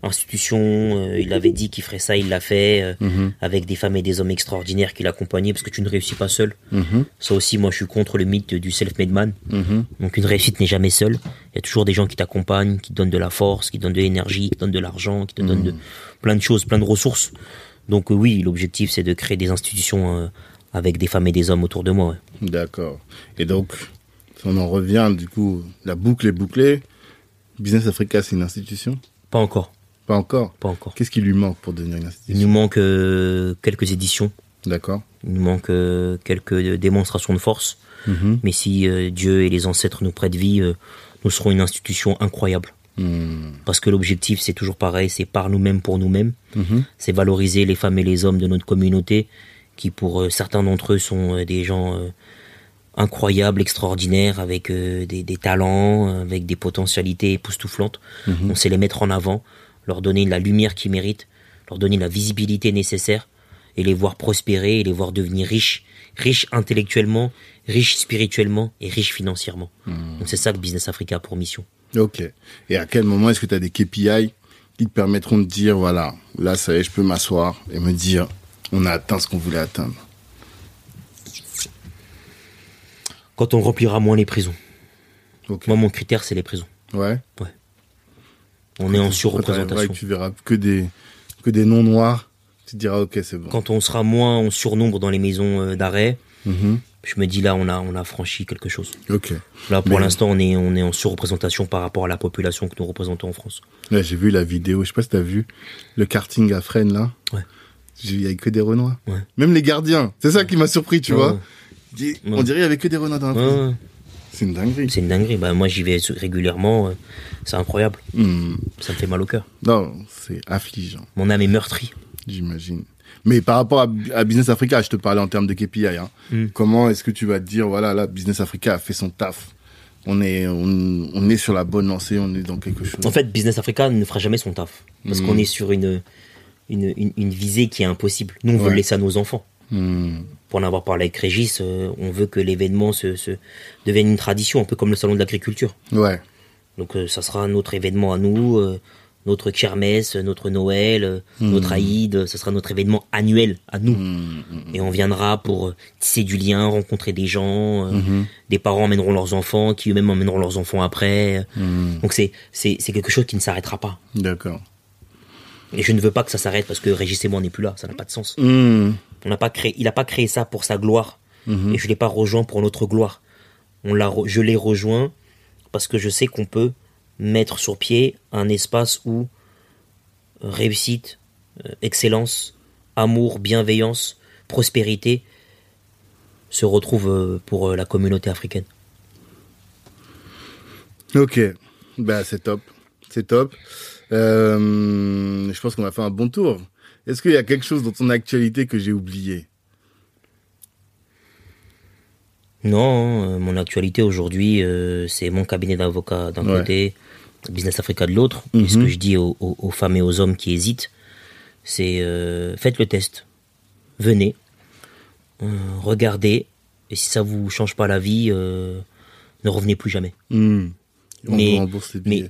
institution euh, il avait dit qu'il ferait ça il l'a fait euh, Mhm. avec des femmes et des hommes extraordinaires qui l'accompagnaient parce que tu ne réussis pas seul Mhm. ça aussi moi je suis contre le mythe du self-made man Mhm. donc une réussite n'est jamais seule il y a toujours des gens qui t'accompagnent qui te donnent de la force qui te donnent de l'énergie qui te donnent de l'argent qui te donnent de plein de choses plein de ressources donc euh, oui l'objectif c'est de créer des institutions euh, avec des femmes et des hommes autour de moi ouais. D'accord. Et donc, si on en revient, du coup, la boucle est bouclée. Business Africa, c'est une institution? Pas encore Pas encore? pas encore Qu'est-ce qui lui manque pour devenir une Il institution nous manque euh, quelques éditions, D'accord. il nous manque euh, quelques démonstrations de force, Mhm. mais si euh, Dieu et les ancêtres nous prêtent vie, nous serons une institution incroyable. Mm. Parce que l'objectif, c'est toujours pareil, c'est par nous-mêmes pour nous-mêmes, Mhm. c'est valoriser les femmes et les hommes de notre communauté, qui pour euh, certains d'entre eux sont euh, des gens euh, incroyables, extraordinaires, avec des, des talents, avec des potentialités époustouflantes. On sait les mettre en avant, leur donner la lumière qu'ils méritent, leur donner la visibilité nécessaire, et les voir prospérer, et les voir devenir riches, riches intellectuellement, riches spirituellement et riches financièrement. Donc c'est ça que Business Africa a pour mission. Ok. Et à quel moment est-ce que tu as des KPI qui te permettront de dire, voilà, là, ça y est, je peux m'asseoir et me dire, on a atteint ce qu'on voulait atteindre? Quand on remplira moins les prisons. Moi, mon critère, c'est les prisons. Ouais. On est en surreprésentation. tu verras que des, que des noms noirs, tu te diras, ok, c'est bon. Quand on sera moins en surnombre dans les maisons euh, d'arrêt, Mhm. Je me dis là, on a, on a franchi quelque chose. Ok. Là, pour l'instant, on est, on est en surreprésentation par rapport à la population que nous représentons en France. Là, j'ai vu la vidéo, je sais pas si t'as vu, le karting à Fresnes, là. Ouais. Il y avait que des Renois. Ouais. Même les gardiens. C'est ça qui m'a surpris, tu Ouais. vois. On dirait qu'il y avait que des Renois dans la. C'est une dinguerie. C'est une dinguerie. Bah, moi, j'y vais régulièrement. euh, C'est incroyable. Hmm. Ça me fait mal au cœur. Non, c'est affligeant, Mon âme est meurtrie. j'imagine. Mais par rapport à, à Business Africa, je te parlais en termes de KPI. Hein. Hmm. Comment est-ce que tu vas te dire, voilà, là, Business Africa a fait son taf. On est, on, on est sur la bonne lancée, on est dans quelque chose. En fait, Business Africa ne fera jamais son taf. Parce Mhm. qu'on est sur une, une, une, une visée qui est impossible. Nous, on veut le laisser à nos enfants. Hmm. Pour en avoir parlé avec Régis, euh, on veut que l'événement se, se devienne une tradition, un peu comme le salon de l'agriculture. Ouais. Donc euh, ça sera notre événement à nous, euh, notre kermesse, notre Noël, euh, notre Aïd, ça sera notre événement annuel à nous. Hmm. Et on viendra pour euh, tisser du lien, rencontrer des gens, euh, des parents emmèneront leurs enfants, qui eux-mêmes emmèneront leurs enfants après. Hmm. Donc c'est c'est c'est quelque chose qui ne s'arrêtera pas. D'accord. Et je ne veux pas que ça s'arrête parce que Régis et moi on n'est plus là, ça n'a pas de sens. Hmm. On n'a pas créé, il n'a pas créé ça pour sa gloire et je l'ai pas rejoint pour notre gloire. On l'a, je l'ai rejoint parce que je sais qu'on peut mettre sur pied un espace où euh, réussite, euh, excellence, amour, bienveillance, prospérité se retrouvent euh, pour la communauté africaine. Ok, bah c'est top, c'est top. Euh, je pense qu'on a fait un bon tour. Est-ce qu'il y a quelque chose dans ton actualité que j'ai oublié? Non, euh, mon actualité aujourd'hui, euh, c'est mon cabinet d'avocat d'un Ouais. côté, Business Africa de l'autre. Mhm. ce que je dis aux, aux- aux femmes et aux hommes qui hésitent, c'est euh, faites le test. Venez, euh, regardez, et si ça vous change pas la vie, euh, ne revenez plus jamais. Hmm. On Mais- les.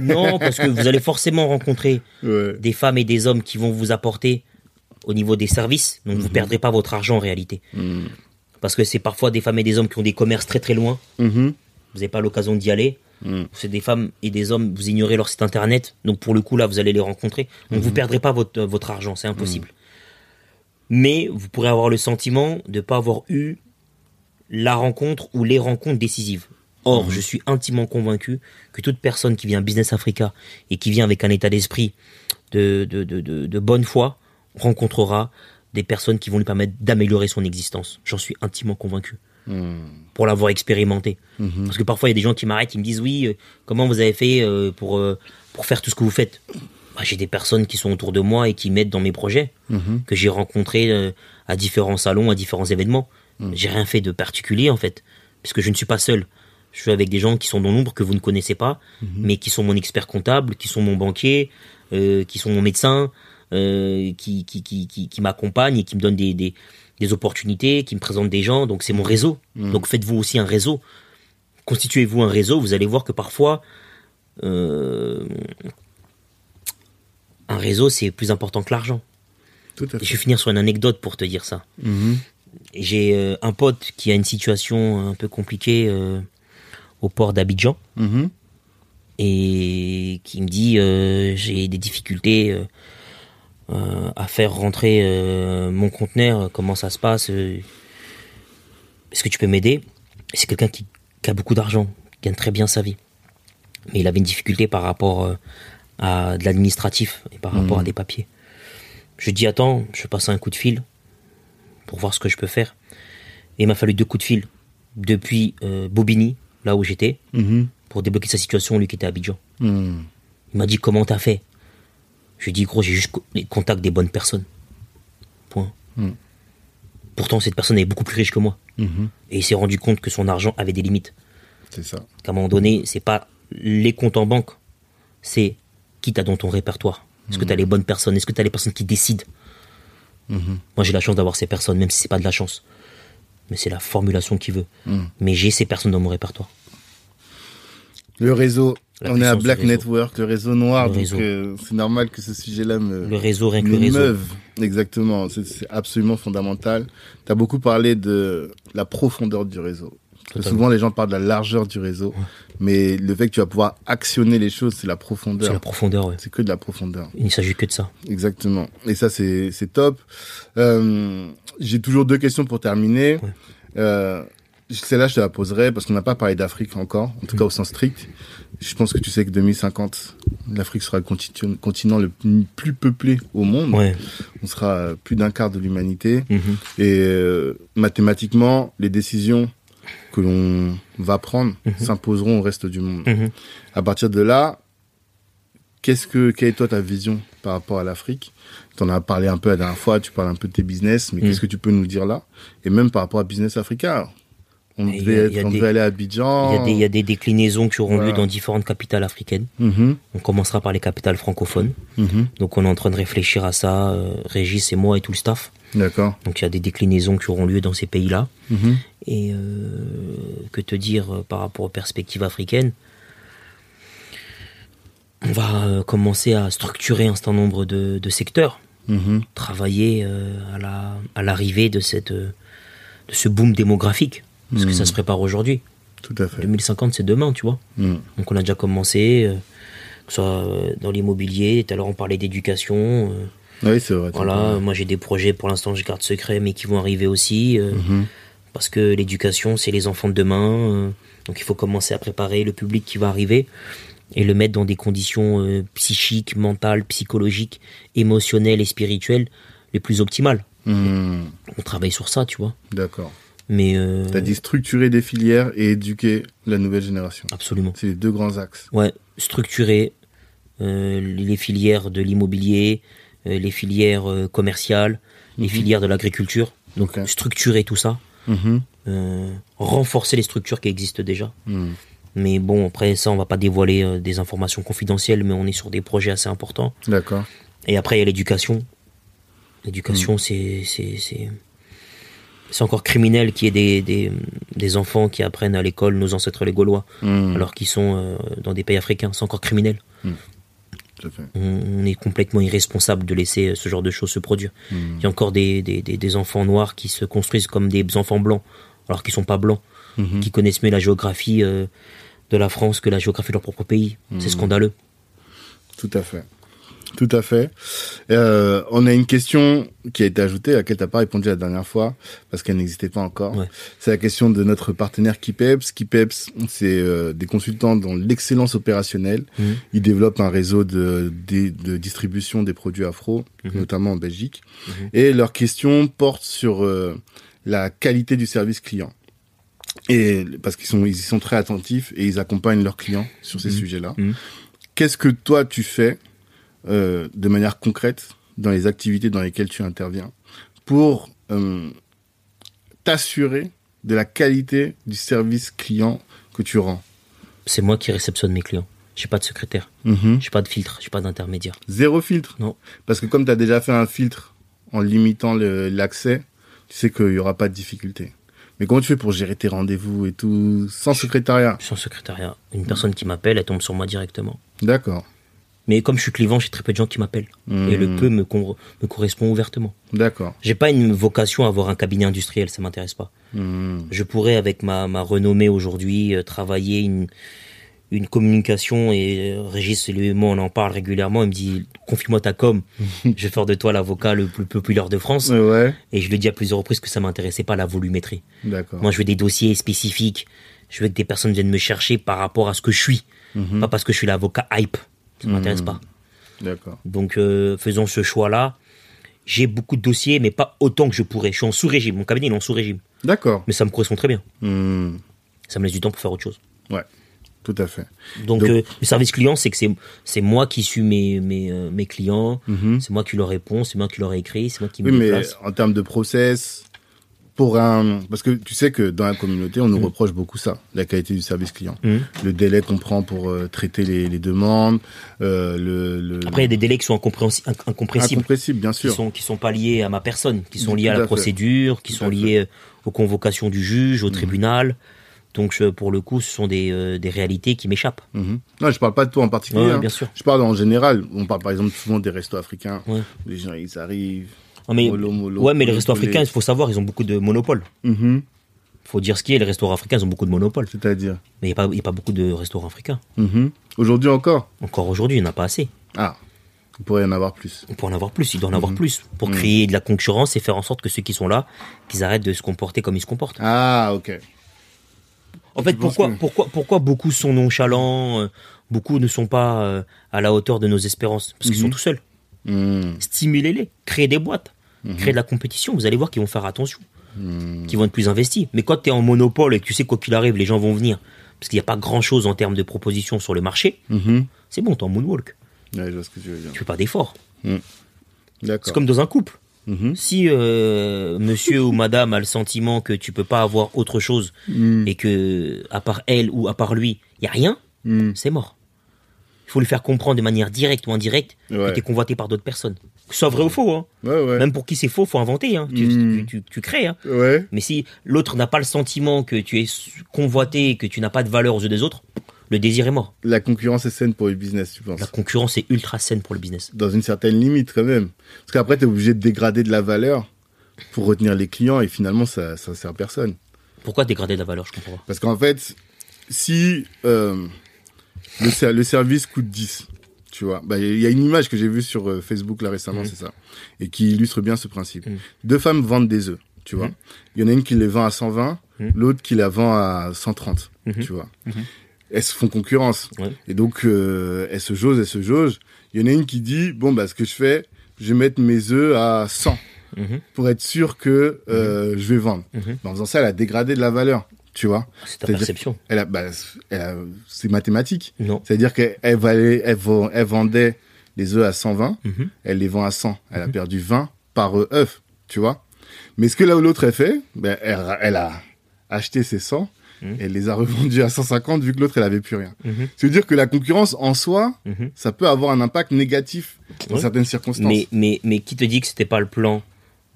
Non, parce que vous allez forcément rencontrer Ouais. des femmes et des hommes qui vont vous apporter au niveau des services, donc vous perdrez pas votre argent en réalité. Parce que c'est parfois des femmes et des hommes qui ont des commerces très très loin, Mhm. vous n'avez pas l'occasion d'y aller. Mm. C'est des femmes et des hommes, vous ignorez leur site internet, donc pour le coup là, vous allez les rencontrer. Donc vous perdrez pas votre, votre argent, c'est impossible. Mais vous pourrez avoir le sentiment de pas avoir eu la rencontre ou les rencontres décisives. Or, je suis intimement convaincu que toute personne qui vient à Business Africa et qui vient avec un état d'esprit de, de, de, de, de bonne foi rencontrera des personnes qui vont lui permettre d'améliorer son existence. J'en suis intimement convaincu. Pour l'avoir expérimenté. Parce que parfois, il y a des gens qui m'arrêtent, qui me disent Oui, euh, comment vous avez fait euh, pour, euh, pour faire tout ce que vous faites? Bah, J'ai des personnes qui sont autour de moi et qui m'aident dans mes projets, que j'ai rencontrés à différents salons, à différents événements. J'ai rien fait de particulier, en fait, puisque je ne suis pas seul. Je suis avec des gens qui sont dans l'ombre, que vous ne connaissez pas, mais qui sont mon expert comptable, qui sont mon banquier, qui sont mon médecin, qui, qui, qui, qui, qui m'accompagnent et qui me donnent des, des, des opportunités, qui me présentent des gens. Donc c'est mon réseau. Donc faites-vous aussi un réseau. Constituez-vous un réseau. Vous allez voir que parfois, euh, un réseau, c'est plus important que l'argent. Tout à Et je fait. vais finir sur une anecdote pour te dire ça. Mhm. J'ai euh, un pote qui a une situation un peu compliquée euh, au port d'Abidjan Mhm. et qui me dit j'ai des difficultés à faire rentrer euh, mon conteneur, comment ça se passe euh, Est-ce que tu peux m'aider? C'est quelqu'un qui, qui a beaucoup d'argent, qui gagne très bien sa vie. Mais il avait une difficulté par rapport euh, à de l'administratif et par rapport à des papiers. Je dis attends, je passe un coup de fil pour voir ce que je peux faire. Et il m'a fallu deux coups de fil depuis euh, Bobigny, là où j'étais, Mhm. pour débloquer sa situation, lui qui était à Abidjan. Mhm. Il m'a dit comment t'as fait? Je lui dit gros j'ai juste les contacts des bonnes personnes. Point. Mm. Pourtant cette personne est beaucoup plus riche que moi. Mhm. Et il s'est rendu compte que son argent avait des limites. C'est ça. Qu'à un moment donné, c'est pas les comptes en banque, c'est qui t'as dans ton répertoire. Est-ce que t'as les bonnes personnes? Est-ce que t'as les personnes qui décident? Moi j'ai la chance d'avoir ces personnes, même si c'est pas de la chance. Mais c'est la formulation qui veut. Mais j'ai ces personnes dans mon répertoire. Le réseau. La on est à Black. Network, le réseau noir. Le donc euh, c'est normal que ce sujet-là me, Le réseau, rien que le réseau. meuve. Exactement. C'est- C'est absolument fondamental. Tu as beaucoup parlé de la profondeur du réseau. Souvent, les gens parlent de la largeur du réseau. Mais le fait que tu vas pouvoir actionner les choses, c'est la C'est profondeur. la profondeur, ouais. C'est que de la profondeur. Il ne s'agit que de ça. Exactement. Et ça, c'est c'est top. Euh, J'ai toujours deux questions pour terminer. Ouais. Euh, Celle-là, je te la poserai parce qu'on n'a pas parlé d'Afrique encore, en tout cas au sens strict. Je pense que tu sais que 2050, l'Afrique sera le continent le plus peuplé au monde. Ouais. On sera plus d'un quart de l'humanité. Mhm. Et euh, mathématiquement, les décisions que l'on va prendre s'imposeront au reste du monde. Mhm. À partir de là, qu'est-ce que, quelle est toi ta vision par rapport à l'Afrique? Tu en as parlé un peu la dernière fois, tu parles un peu de tes business, mais Mm. qu'est-ce que tu peux nous dire là? Et même par rapport à Business Africa. On devait, être- on des- devait aller à Abidjan. il y a des déclinaisons qui auront Voilà. lieu dans différentes capitales africaines. Mhm, On commencera par les capitales francophones. mhm. Donc on est en train de réfléchir à ça, euh, Régis et moi et tout le staff. D'accord. Donc il y a des déclinaisons qui auront lieu dans ces pays-là. Mhm. Et euh, que te dire euh, par rapport aux perspectives africaines? On va commencer à structurer un certain nombre de, de secteurs, travailler à la à l'arrivée de cette de ce boom démographique, parce que ça se prépare aujourd'hui. Tout à fait. 2050 c'est demain, tu vois. Mhm. Donc on a déjà commencé, euh, que ce soit euh, dans l'immobilier, tout à l'heure on parlait d'éducation. euh, Oui, c'est vrai. voilà, moi j'ai des projets pour l'instant je garde secret mais qui vont arriver aussi. euh, Mhm. Parce que l'éducation c'est les enfants de demain. donc il faut commencer à préparer le public qui va arriver et le mettre dans des conditions psychiques, mentales, psychologiques, émotionnelles et spirituelles les plus optimales. Mhm. On travaille sur ça, tu vois. D'accord. Mais euh, Tu as dit structurer des filières et éduquer la nouvelle génération. absolument. C'est les deux grands axes. Ouais, structurer euh, les filières de l'immobilier, euh, les filières euh, commerciales, les filières de l'agriculture. Donc structurer tout ça, Mhm. renforcer les structures qui existent déjà. Mhm. Mais bon, après ça, on va pas dévoiler des informations confidentielles, mais on est sur des projets assez importants. D'accord. Et après, il y a l'éducation. L'éducation, c'est c'est c'est encore criminel qu'il y ait des, des, des enfants qui apprennent à l'école nos ancêtres les Gaulois, Mhm. alors qu'ils sont euh, dans des pays africains. C'est encore criminel. Tout à fait. on, on est complètement irresponsable de laisser euh, ce genre de choses se produire. Il y a encore des, des, des, enfants noirs qui se construisent comme des enfants blancs, alors qu'ils sont pas blancs, qui connaissent mieux la géographie euh, de la France que la géographie de leur propre pays. C'est scandaleux. Tout à fait. Tout à fait. Euh, on a une question qui a été ajoutée à laquelle tu n'as pas répondu la dernière fois parce qu'elle n'existait pas encore. Ouais. C'est la question de notre partenaire Kipeps. Kipeps, c'est euh, des consultants dans l'excellence opérationnelle. Mhm. Ils développent un réseau de, de, de distribution des produits afro, Mhm. notamment en Belgique. Mhm. Et leur question porte sur euh, la qualité du service client. Et parce qu'ils sont, ils y sont très attentifs et ils accompagnent leurs clients sur ces sujets-là. Qu'est-ce que toi tu fais euh, de manière concrète dans les activités dans lesquelles tu interviens pour euh, t'assurer de la qualité du service client que tu rends C'est moi qui réceptionne mes clients. J'ai pas de secrétaire, Mhm. j'ai pas de filtre, j'ai pas d'intermédiaire. Zéro filtre? Non. Parce que comme tu as déjà fait un filtre en limitant l'accès, tu sais qu'il n'y aura pas de difficulté. Mais comment tu fais pour gérer tes rendez-vous et tout sans secrétariat? En secrétariat. Une personne qui m'appelle, elle tombe sur moi directement. D'accord. Mais comme je suis clivant, j'ai très peu de gens qui m'appellent. Et le Mhm. peu me, con- me correspond ouvertement. D'accord. J'ai pas une vocation à avoir un cabinet industriel, ça m'intéresse pas. Mhm. Je pourrais, avec ma, ma renommée aujourd'hui, euh, travailler une, une communication et euh, Régis, lui, moi, on en parle régulièrement. Il me dit, confie-moi ta com. je vais faire de toi l'avocat le plus populaire de France. Ouais, Et je lui dis à plusieurs reprises que ça m'intéressait pas la volumétrie. d'accord. Moi, je veux des dossiers spécifiques. Je veux que des personnes viennent me chercher par rapport à ce que je suis. Mhm. Pas parce que je suis l'avocat hype. Ça m'intéresse Mhm. pas. D'accord. Donc, euh, faisons ce choix-là. J'ai beaucoup de dossiers, mais pas autant que je pourrais. Je suis en sous-régime. Mon cabinet il est en sous-régime. D'accord. Mais ça me correspond très bien. Mhm. Ça me laisse du temps pour faire autre chose. Ouais, tout à fait. Donc, Donc- euh, le service client, c'est que c'est, moi qui suis mes, mes, euh, mes clients. Mhm. C'est moi qui leur réponds. C'est moi qui leur écris. C'est moi qui me Oui, mais en termes de process, pour un, parce que tu sais que dans la communauté, on nous Mm. reproche beaucoup ça, la qualité du service client, Mhm. le délai qu'on prend pour euh, traiter les, les demandes, euh, le, le Après, il y a des délais qui sont incompressibles. incompressible, bien qui sûr. sont qui sont pas liés à ma personne, qui sont liés à à la fait. procédure, qui Tout sont liés euh, aux convocations du juge, au Mhm. tribunal. Donc pour le coup, ce sont des, euh, des réalités qui m'échappent. Mhm. Non, je parle pas de toi en particulier. Ouais, hein. bien sûr. Je parle en général. On parle par exemple souvent des restos africains. Ouais. Les gens, ils arrivent. Mais, ouais, mais les restos africains, il faut savoir, ils ont beaucoup de monopoles. Mhm. faut dire ce qui est, les restaurants africains, ils ont beaucoup de monopoles. C'est-à-dire. Mais il n'y a, pas- il y a pas beaucoup de restaurants africains. Mhm. Aujourd'hui encore. Encore aujourd'hui, il n'y en a pas assez. Ah, il pourrait y en avoir plus. On peut en avoir plus, il doit en avoir Mhm. plus. Pour Mhm. créer de la concurrence et faire en sorte que ceux qui sont là, qu'ils arrêtent de se comporter comme ils se comportent. Ah, ok. En fait, pourquoi, que- pourquoi, pourquoi beaucoup sont nonchalants, euh, beaucoup ne sont pas euh, à la hauteur de nos espérances? Parce qu'ils sont tout seuls. Mhm. Stimulez-les, créez des boîtes, Mhm. créez de la compétition, vous allez voir qu'ils vont faire attention, Mhm. qu'ils vont être plus investis. Mais quand tu es en monopole et que tu sais quoi qu'il arrive, les gens vont venir, parce qu'il n'y a pas grand-chose en termes de propositions sur le marché, Mhm. c'est bon, t'es en moonwalk, Ouais, je vois ce que tu veux dire. tu fais pas d'efforts. D'accord. C'est comme dans un couple. Mhm. Si euh, monsieur ou madame a le sentiment que tu peux pas avoir autre chose et que à part elle ou à part lui, il y a rien, c'est mort. Il faut lui faire comprendre de manière directe ou indirecte Ouais. que tu es convoité par d'autres personnes. Que ce soit vrai ou faux. Hein. Ouais, ouais. Même pour qui c'est faux, faut inventer. Hein. Tu, Mm. tu, tu- tu crées. Hein. Mais si l'autre n'a pas le sentiment que tu es convoité et que tu n'as pas de valeur aux yeux des autres, le désir est mort. La concurrence est saine pour le business, tu penses? La concurrence est ultra saine pour le business. Dans une certaine limite, quand même. Parce qu'après, tu es obligé de dégrader de la valeur pour retenir les clients et finalement, ça, ça sert personne. Pourquoi dégrader la valeur Je comprends pas. Parce qu'en fait, si euh, le, ser- le service coûte 10, tu vois, bah, il y a une image que j'ai vue sur euh, Facebook là récemment, Mhm. c'est ça, et qui illustre bien ce principe. Mhm. Deux femmes vendent des œufs, tu vois. Mhm. Il y en a une qui les vend à 120, Mhm. l'autre qui la vend à 130, Mhm. tu vois. Mhm. Elles se font concurrence. Ouais. Et donc, euh, elles se jaugent, elles se jaugent. Il y en a une qui dit, bon, bah, ce que je fais, je vais mettre mes œufs à 100 Mhm. pour être sûr que euh, je vais vendre. Mais en faisant ça, elle a dégradé de la valeur, tu vois. C'est ta C'est-à-dire- perception. Elle a, bah, c'est mathématique. Non. C'est-à-dire qu'elle elle valait- elle, vend- elle vendait les œufs à 120, Mhm. elle les vend à 100. Elle a Mhm. perdu 20 par œuf, tu vois. Mais ce que là où l'autre a fait, ben, elle, a- elle a acheté ses 100, Mhm. et elle les a revendus à 150 vu que l'autre, elle avait plus rien. Mhm. Ça veut dire que la concurrence en soi, ça peut avoir un impact négatif dans Ouais. certaines circonstances. Mais, mais, mais qui te dit que c'était pas le plan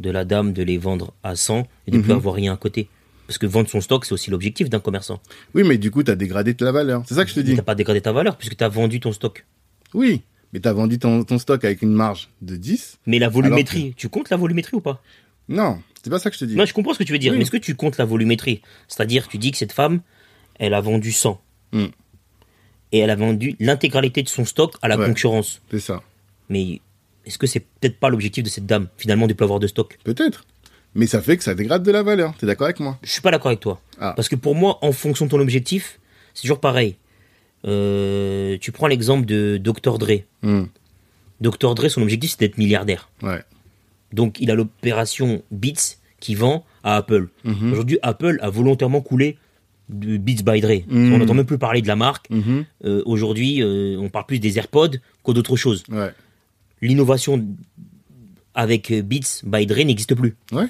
de la dame de les vendre à 100 et de ne plus avoir rien à côté? Parce que vendre son stock, c'est aussi l'objectif d'un commerçant. Oui, mais du coup, tu as dégradé de la valeur. C'est ça que je te Tu dis. n'as pas dégradé ta valeur puisque tu as vendu ton stock. Oui, mais tu as vendu ton, ton stock avec une marge de 10. Mais la volumétrie, tu comptes la volumétrie ou pas? Non, c'est pas ça que je te dis. Non, je comprends ce que tu veux dire. Oui. Mais est-ce que tu comptes la volumétrie? C'est-à-dire, tu dis que cette femme, elle a vendu 100. Mm. et elle a vendu l'intégralité de son stock à la Ouais. concurrence. C'est ça. Mais est-ce que c'est peut-être pas l'objectif de cette dame, finalement, de ne plus avoir de stock? Peut-être. Mais ça fait que ça dégrade de la valeur. T'es d'accord avec moi? Je suis pas d'accord avec toi. Ah. Parce que pour moi, en fonction de ton objectif, c'est toujours pareil. Euh, tu prends l'exemple de Dr. Dre. Hmm. Dr. Dre, son objectif, c'est d'être milliardaire. Ouais. Donc, il a l'opération Beats qui vend à Apple. Mhm. Aujourd'hui, Apple a volontairement coulé de Beats by Dre. Mhm. On n'entend même plus parler de la marque. Mhm. Euh, Aujourd'hui, euh, on parle plus des AirPods qu'au d'autres choses. Ouais. L'innovation avec Beats by Dre n'existe plus. Ouais.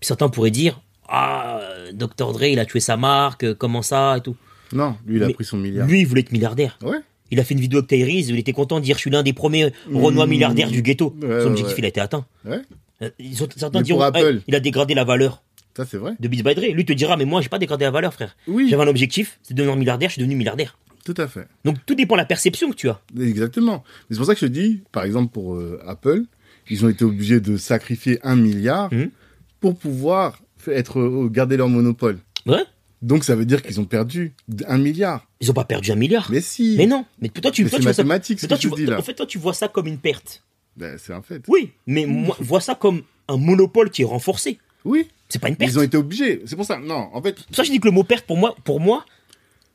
Puis certains pourraient dire Ah, Dr. Dre, il a tué sa marque, euh, comment ça et tout. Non, lui, il a Mais pris son milliard. Lui, il voulait être milliardaire. Ouais. Il a fait une vidéo avec Tyrese, il était content de dire Je suis l'un des premiers Renois milliardaires du ghetto. Mmh. Ouais, Son objectif, ouais. il a été atteint. Ouais. Euh, ils ont- certains diront Apple. Il a dégradé la valeur Ça, c'est vrai. de Beats by Dre. Lui te dira Mais moi, j'ai pas dégradé la valeur, frère. Oui. J'avais un objectif, c'est de devenir milliardaire, je suis devenu milliardaire. Tout à fait. Donc tout dépend de la perception que tu as. Exactement. Mais c'est pour ça que je te dis, par exemple, pour euh, Apple, ils ont été obligés de sacrifier un milliard Mhm. Pour pouvoir être, euh, garder leur monopole. Ouais Donc, ça veut dire qu'ils ont perdu un milliard. Ils ont pas perdu un milliard. Mais si. Mais non. Mais toi, tu, Mais toi, c'est tu vois ça. mathématique, ce mais toi, que tu je te vois- dis, là. En fait, toi, tu vois ça comme une perte. Ben, c'est un fait. Oui, mais moi, vois ça comme un monopole qui est renforcé. Oui. C'est pas une perte. Ils ont été obligés. C'est pour ça. Non, en fait, Ça, je dis que le mot perte, pour moi, pour moi,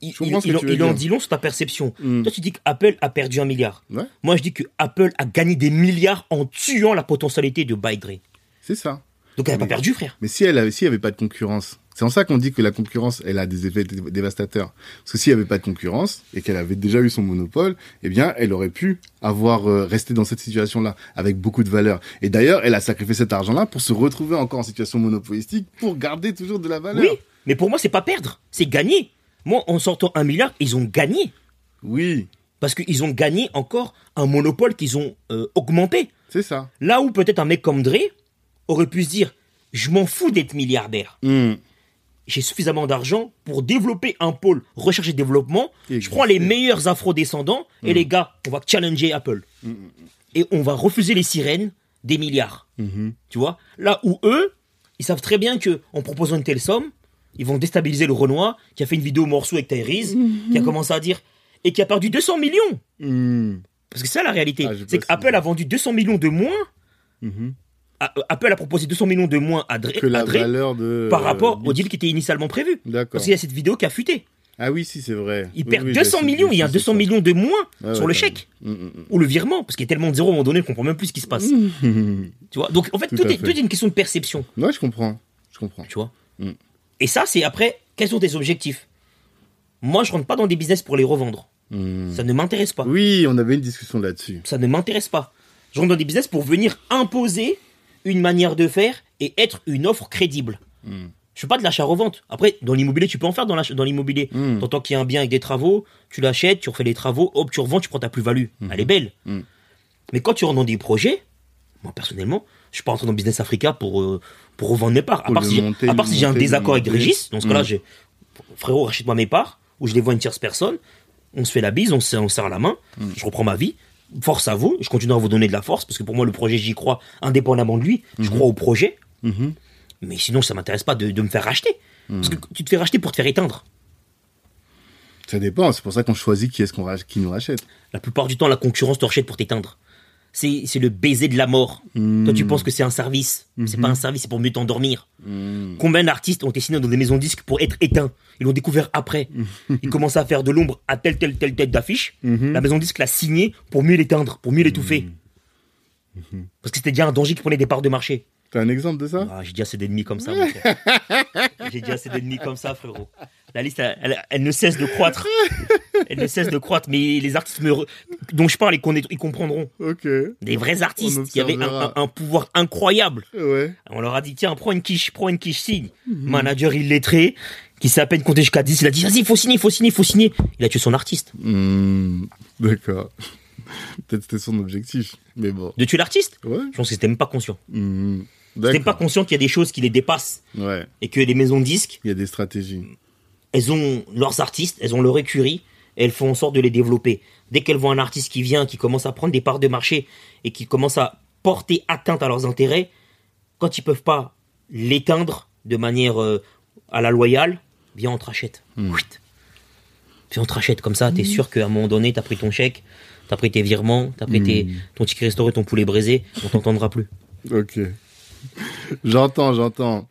il, que en- il dit long sur ta perception. Hmm. Toi, tu dis qu'Apple a perdu un milliard. ouais, Moi, je dis que Apple a gagné des milliards en tuant la potentialité de By Dre. c'est ça. Donc, elle n'a pas perdu, frère. Mais si elle avait, s'il n'y avait pas de concurrence, c'est en ça qu'on dit que la concurrence, elle a des effets dé- dévastateurs. Parce que s'il n'y avait pas de concurrence et qu'elle avait déjà eu son monopole, eh bien, elle aurait pu avoir euh, resté dans cette situation-là avec beaucoup de valeur. Et d'ailleurs, elle a sacrifié cet argent-là pour se retrouver encore en situation monopolistique pour garder toujours de la valeur. Oui, mais pour moi, c'est pas perdre, c'est gagner. Moi, en sortant un milliard, ils ont gagné. Oui, Parce qu'ils ont gagné encore un monopole qu'ils ont euh, augmenté. c'est ça. Là où peut-être un mec comme Dre aurait pu se dire Je m'en fous d'être milliardaire. Hmm. J'ai suffisamment d'argent pour développer un pôle recherche et développement. Je prends les meilleurs afro-descendants et les gars, on va challenger Apple. Et on va refuser les sirènes des milliards. Tu vois? Là où eux, ils savent très bien que en proposant une telle somme, ils vont déstabiliser le Renoir qui a fait une vidéo morceau avec Tyrese, qui a commencé à dire et qui a perdu 200 millions. Hmm. Parce que c'est ça la réalité. Ah, c'est qu'Apple a vendu 200 millions de moins. Euh, Apple a proposé 200 millions de moins à Dre, Que la à Dre valeur de. par rapport euh, au deal qui était initialement prévu. Parce qu'il y a cette vidéo qui a fuité. Ah oui, si, c'est vrai. Il Oui, perd oui, 200 j'ai millions, il y a c'est 200 ça. millions de moins sur ouais, le chèque. raison. Hmm, Ou le virement, parce qu'il y a tellement de zéros à un moment donné, on comprend même plus ce qui se passe. Tu vois Donc en fait, Tout est, fait. tout est une question de perception. Ouais, je comprends. Je comprends. Tu vois Mm. Et ça, c'est après, quels sont tes objectifs? Moi, je rentre pas dans des business pour les revendre. Ça ne m'intéresse pas. Oui, on avait une discussion là-dessus. Ça ne m'intéresse pas. Je rentre dans des business pour venir imposer une manière de faire et être une offre crédible. Hmm. Je fais pas de l'achat-revente. Après, dans l'immobilier, tu peux en faire dans l'immobilier. Mm. T'entends qu'il y a un bien avec des travaux, tu l'achètes, tu refais les travaux, hop, tu revends, tu prends ta plus-value. Elle est belle. Mm. Mais quand tu rentres dans des projets, moi personnellement, je suis pas rentré dans Business Africa pour, euh, pour revendre mes parts. À part si, j'ai- monter, à part le si j'ai un désaccord avec. Régis, dans ce cas-là, j'ai frérot, rachète-moi mes parts, ou je les vois à une tierce personne, on se fait la bise, on se on se serre la main, je reprends ma vie. Force à vous, je continue à vous donner de la force, parce que pour moi, le projet, j'y crois indépendamment de lui. Je crois au projet, Mhm. mais sinon, ça m'intéresse pas de, de me faire racheter. Parce que tu te fais racheter pour te faire éteindre. Ça dépend, c'est pour ça qu'on choisit qui est-ce qu'on qui nous rachète. La plupart du temps, la concurrence te rachète pour t'éteindre. C'est c'est le baiser de la mort. Toi, tu penses que c'est un service. C'est pas un service, c'est pour mieux t'endormir. Combien d'artistes ont été signés dans des maisons de disques pour être éteints? Ils l'ont découvert après. Ils commençaient à faire de l'ombre à telle, telle, telle tête d'affiche. La maison de disques l'a signé pour mieux l'éteindre, pour mieux l'étouffer. Parce que c'était déjà un danger qui prenait des parts de marché. T'as un exemple de ça? Ah, j'ai déjà assez d'ennemis comme ça, mon frère. J'ai déjà assez d'ennemis comme ça, frérot. La liste, elle, elle- elle ne cesse de croître. Elle ne cesse de croître. Mais les artistes me re- dont je parle, ils, connaît- ils comprendront. Ok. Des vrais artistes qui avaient un, observera. un- un pouvoir incroyable. Ouais. On leur a dit, tiens, prends une quiche, prends une quiche, signe. Manager illettré, qui sait à peine compter jusqu'à 10, il a dit, vas-y, il faut signer, il faut signer, il faut signer. Il a tué son artiste. Hmm, D'accord. Peut-être c'était son objectif. Mais bon. De tuer l'artiste Ouais. Je pense que c'était même pas conscient. Hmm, C'était pas conscient qu'il y a des choses qui les dépassent. Ouais. Et que les maisons de disques, Il y a des stratégies. Elles ont leurs artistes, elles ont leur écurie, et elles font en sorte de les développer. Dès qu'elles voient un artiste qui vient, qui commence à prendre des parts de marché et qui commence à porter atteinte à leurs intérêts, quand ils peuvent pas l'éteindre de manière euh, à la loyale, bien on te rachète. Ouit. Puis on te rachète comme ça, t'es sûr qu'à un moment donné, t'as pris ton chèque, t'as pris tes virements, t'as pris tes, ton ticket restaurant et ton poulet braisé, on t'entendra plus. Ok. J'entends, j'entends.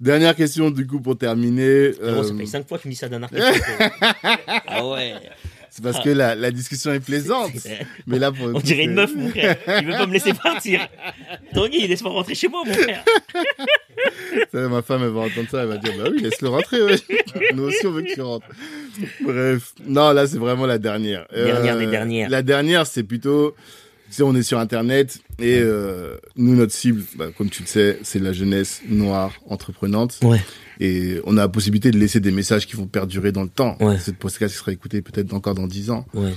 Dernière question du coup pour terminer. Ça Euh, fait cinq fois que tu me dis ça d'un artiste. ah ouais. c'est parce que la, la discussion est plaisante. Mais là, pour On dirait une meuf, mon frère. Il veut pas me laisser partir. Tanguy, laisse-moi rentrer chez moi, mon frère. Ça, ma femme, elle va entendre ça, elle va dire, bah oui, laisse-le rentrer, ouais. Nous aussi, on veut que tu rentres. Bref. Non, là, c'est vraiment la dernière. Euh, Dernière des dernières. La dernière, c'est plutôt, sais, on est sur Internet et euh, nous, notre cible, bah, comme tu le sais, c'est la jeunesse noire entreprenante. Ouais. Et on a la possibilité de laisser des messages qui vont perdurer dans le temps. Ouais. Cette podcast sera écoutée peut-être encore dans 10 ans. Ouais.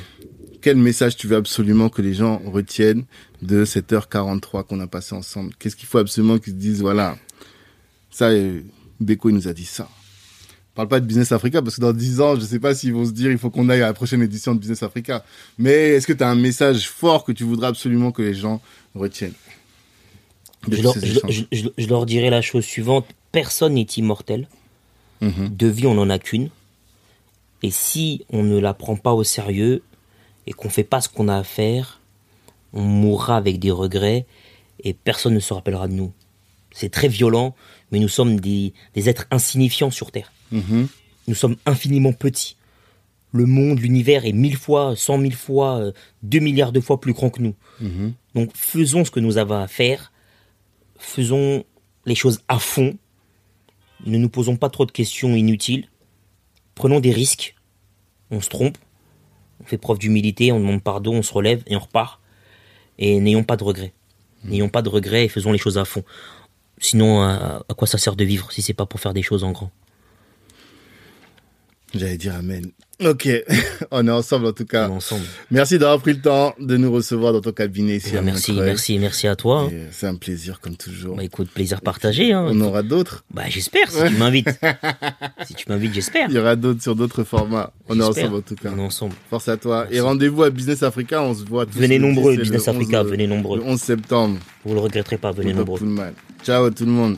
Quel message tu veux absolument que les gens retiennent de cette heure 43 qu'on a passé ensemble? Qu'est-ce qu'il faut absolument qu'ils se disent, voilà, ça, euh, Beko, il nous a dit ça. Parle pas de Business Africa parce que dans 10 ans, je sais pas s'ils vont se dire, il faut qu'on aille à la prochaine édition de Business Africa. Mais est-ce que tu as un message fort que tu voudrais absolument que les gens retiennent? Je leur, je- échanges je- je- je leur dirais la chose suivante. Personne n'est immortel. Mhm. De vie, on n'en a qu'une. Et si on ne la prend pas au sérieux et qu'on fait pas ce qu'on a à faire, on mourra avec des regrets et personne ne se rappellera de nous. C'est très violent, mais nous sommes des, des êtres insignifiants sur Terre. Mhm. Nous sommes infiniment petits. Le monde, l'univers est mille fois, cent mille fois, euh, deux milliards de fois plus grand que nous. Mhm. Donc faisons ce que nous avons à faire, faisons les choses à fond, ne nous posons pas trop de questions inutiles, prenons des risques, on se trompe, on fait preuve d'humilité, on demande pardon, on se relève et on repart, et n'ayons pas de regrets. N'ayons pas de regrets et faisons les choses à fond. Sinon, à, à quoi ça sert de vivre si c'est pas pour faire des choses en grand? J'allais dire Amen. Ok, on est ensemble en tout cas. On est ensemble. Merci d'avoir pris le temps de nous recevoir dans ton cabinet ici. à merci, Montreuil. merci, merci à toi. hein. C'est un plaisir comme toujours. Bah écoute, plaisir partagé. Hein. On aura d'autres. Bah j'espère si tu m'invites. si tu m'invites, j'espère. Il y aura d'autres sur d'autres formats. On est ensemble en tout cas. On est ensemble. Force à toi. Et rendez-vous à Business Africa. On se voit tous Venez le 10 nombreux, le Business 11, Africa, venez nombreux. Le 11 septembre. Vous le regretterez pas, venez nombreux. Pullman. Ciao à tout le monde.